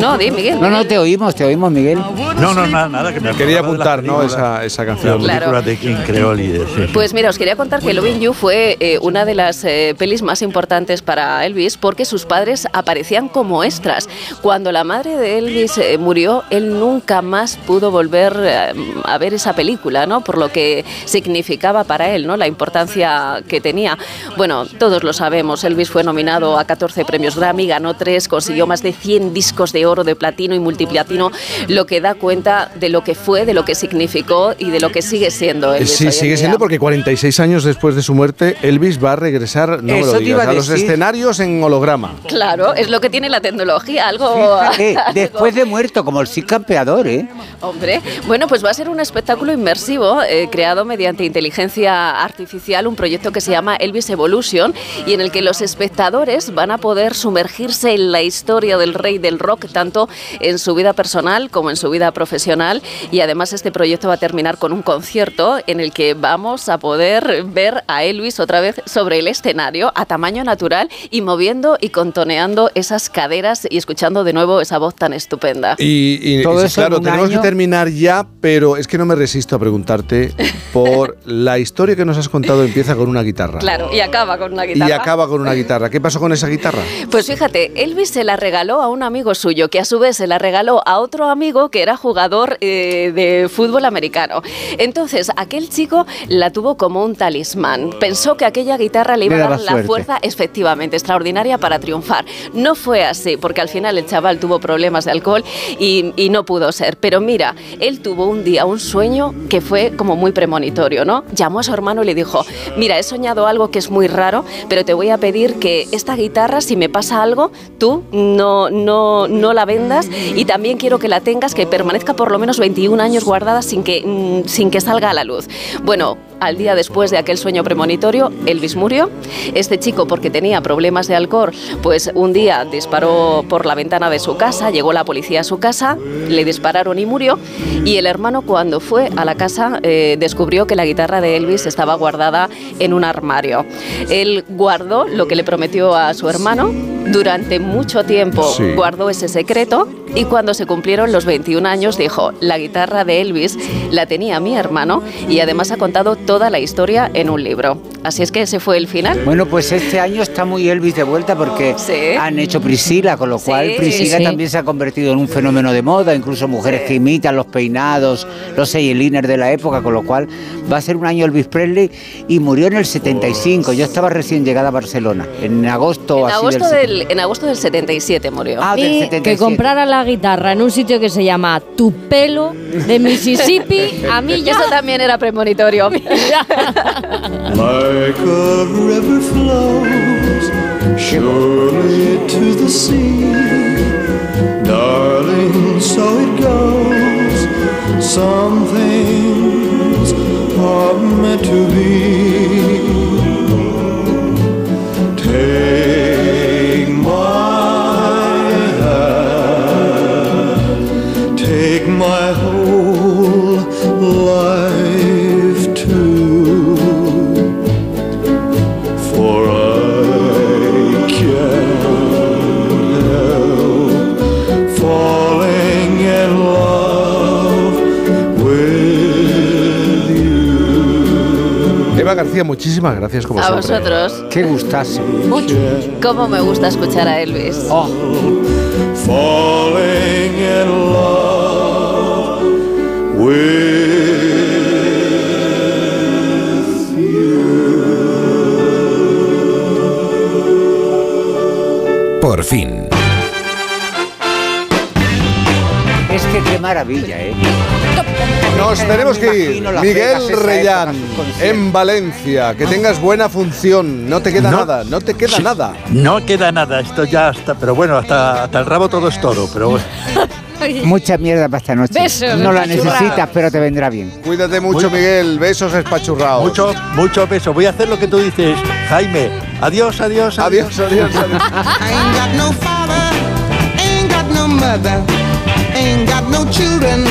No, di Miguel. No, no, te oímos, te oímos, Miguel. No, no, nada, nada. Que me Quería la apuntar, ¿no? Esa, esa La canción. Claro. película de King Creole. Pues mira, os quería contar que Loving You fue eh, una de las eh, pelis más importantes para Elvis porque sus padres aparecían como extras. Cuando la madre de Elvis eh, murió, él nunca más pudo volver eh, a ver esa película, ¿no? Por lo que significaba para él, ¿no? La importancia que tenía. Bueno, todos lo sabemos, Elvis fue nominado a 14 premios Grammy, ganó 3, consiguió más de 100 discos de oro, de platino y multiplatino, lo que da cuenta de lo que fue, de lo que significó y de lo que sigue siendo Elvis. Sí, hoy en sigue siendo porque 46 años después de su muerte, Elvis va a regresar, no me Eso lo te digas, iba a a los escenarios en holograma. Claro, es lo que tiene la tecnología, algo... Fíjate, algo- después de muerto, como el sí campeador, ¿eh? Hombre, bueno, pues va a ser un espectáculo inmersivo eh, creado mediante inteligencia artificial, un proyecto que se llama Elvis Evolution y en el que los espectadores van a poder sumergirse en la historia del rey del rock, tanto en su vida personal como en su vida profesional. Y además este proyecto va a terminar con un concierto en el que vamos a poder ver a Elvis otra vez sobre el escenario a tamaño natural y moviendo y contoneando esas caderas y escuchando de nuevo esa voz tan estupenda. Y, y- Todo y eso claro, tenemos año. que terminar ya, pero es que no me resisto a preguntarte por la historia que nos has contado empieza con una guitarra. Claro, y acaba con una guitarra. Y acaba con una guitarra. ¿Qué pasó con esa guitarra? Pues fíjate, Elvis se la regaló a un amigo suyo, que a su vez se la regaló a otro amigo que era jugador eh, de fútbol americano. Entonces, aquel chico la tuvo como un talismán. Pensó que aquella guitarra le iba a dar la suerte. fuerza, efectivamente, extraordinaria para triunfar. No fue así, porque al final el chaval tuvo problemas de alcohol y, y no pudo ser. Pero mira, él tuvo un día un sueño que fue como muy premonitorio, ¿no? Llamó a su hermano y le dijo, mira, he soñado algo que es muy raro, pero te voy a pedir que esta guitarra, si me pasa algo, tú no, no, no la vendas y también quiero que la tengas, que permanezca por lo menos 21 años guardada sin que, mm, sin que salga a la luz. Bueno, al día después de aquel sueño premonitorio, Elvis murió. Este chico, porque tenía problemas de alcohol, pues un día disparó por la ventana de su casa, llegó la policía a su casa, le dispararon y murió. Y el hermano, cuando fue a la casa, eh, descubrió que la guitarra de Elvis estaba guardada en un armario. Él guardó lo que le prometió a su hermano. Durante mucho tiempo Sí. guardó ese secreto y cuando se cumplieron los 21 años dijo, la guitarra de Elvis la tenía mi hermano y además ha contado toda la historia en un libro. Así es que ese fue el final. Bueno, pues este año está muy Elvis de vuelta porque Sí. han hecho Priscila, con lo cual Sí. Priscila Sí. también se ha convertido en un fenómeno de moda, incluso mujeres que imitan los peinados, los eyeliners de la época, con lo cual va a ser un año Elvis Presley y murió en el 75. Yo estaba recién llegada a Barcelona, en agosto En así agosto, del del, en agosto del 77 murió. Ah, del Y 77. que comprara la guitarra en un sitio que se llama Tupelo de Mississippi, a mí ya eso también era premonitorio. like a river flows surely to the sea, darling, so it goes. Some things are meant to be. García, muchísimas gracias como A siempre. vosotros. Qué gustazo. ¿Cómo me gusta escuchar a Elvis? Oh. Falling in love with Por fin. Es que qué maravilla, ¿eh? Nos tenemos que ir. Miguel Reyán, en Valencia. Que tengas buena función. No te queda No. nada, no te queda Sí. nada. No queda nada, esto ya está, pero bueno, hasta, hasta el rabo todo es todo, pero bueno. Mucha mierda para esta noche. Besos, no la necesitas, pero te vendrá bien. Cuídate mucho, Miguel. Besos espachurrados. Muchos, muchos besos. Voy a hacer lo que tú dices, Jaime. Adiós, adiós, Adiós, adiós, adiós. I ain't got no father, ain't got no mother, ain't got no children,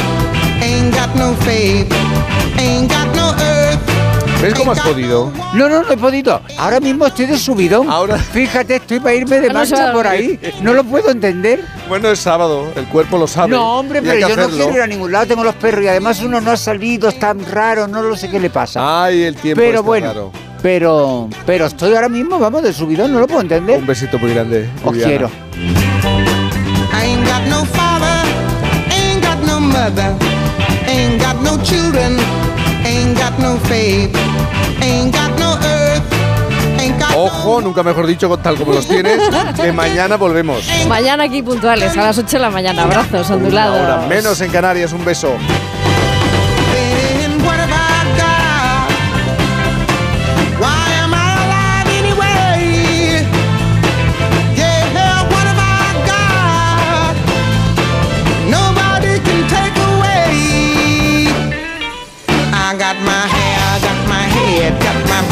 ¿Ves cómo has podido? No, no, no he podido. Ahora mismo estoy de subidón. Ahora. Fíjate, estoy para irme de marcha por ahí. No lo puedo entender. Bueno, es sábado, el cuerpo lo sabe. No, hombre, pero yo no quiero ir a ningún lado. Tengo los perros y además uno no ha salido, es tan raro, no lo sé qué le pasa. Ay, el tiempo pero está bueno, raro. pero, pero estoy ahora mismo, vamos, de subidón, no lo puedo entender. Un besito muy grande. Os Viviana. quiero. I ain't got no father, ain't got no mother, ain't got no children, ain't got no faith, ain't got no earth, ain't got Ojo, nunca mejor dicho, tal como los tienes, que mañana volvemos. Mañana aquí puntuales, a las 8 de la mañana. Abrazos ondulados. Ahora, menos en Canarias, un beso.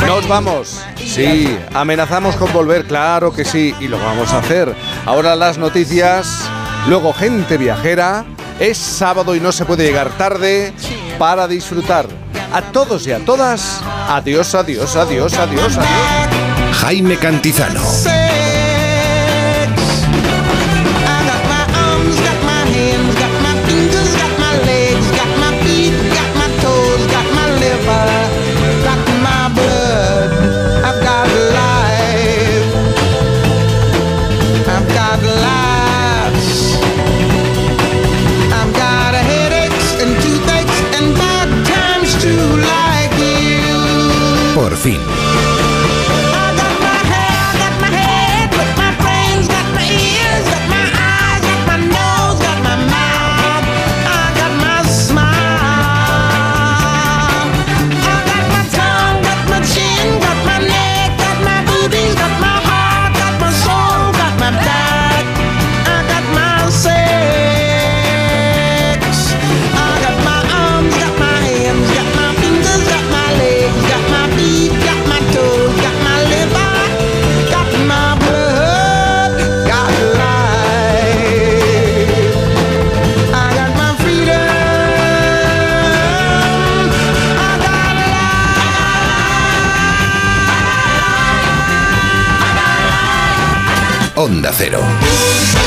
Nos vamos. Sí, amenazamos con volver, claro que sí, y lo vamos a hacer. Ahora las noticias, luego gente viajera. Es sábado y no se puede llegar tarde para disfrutar. A todos y a todas, adiós, adiós, adiós, adiós, adiós. Jaime Cantizano. Onda Cero.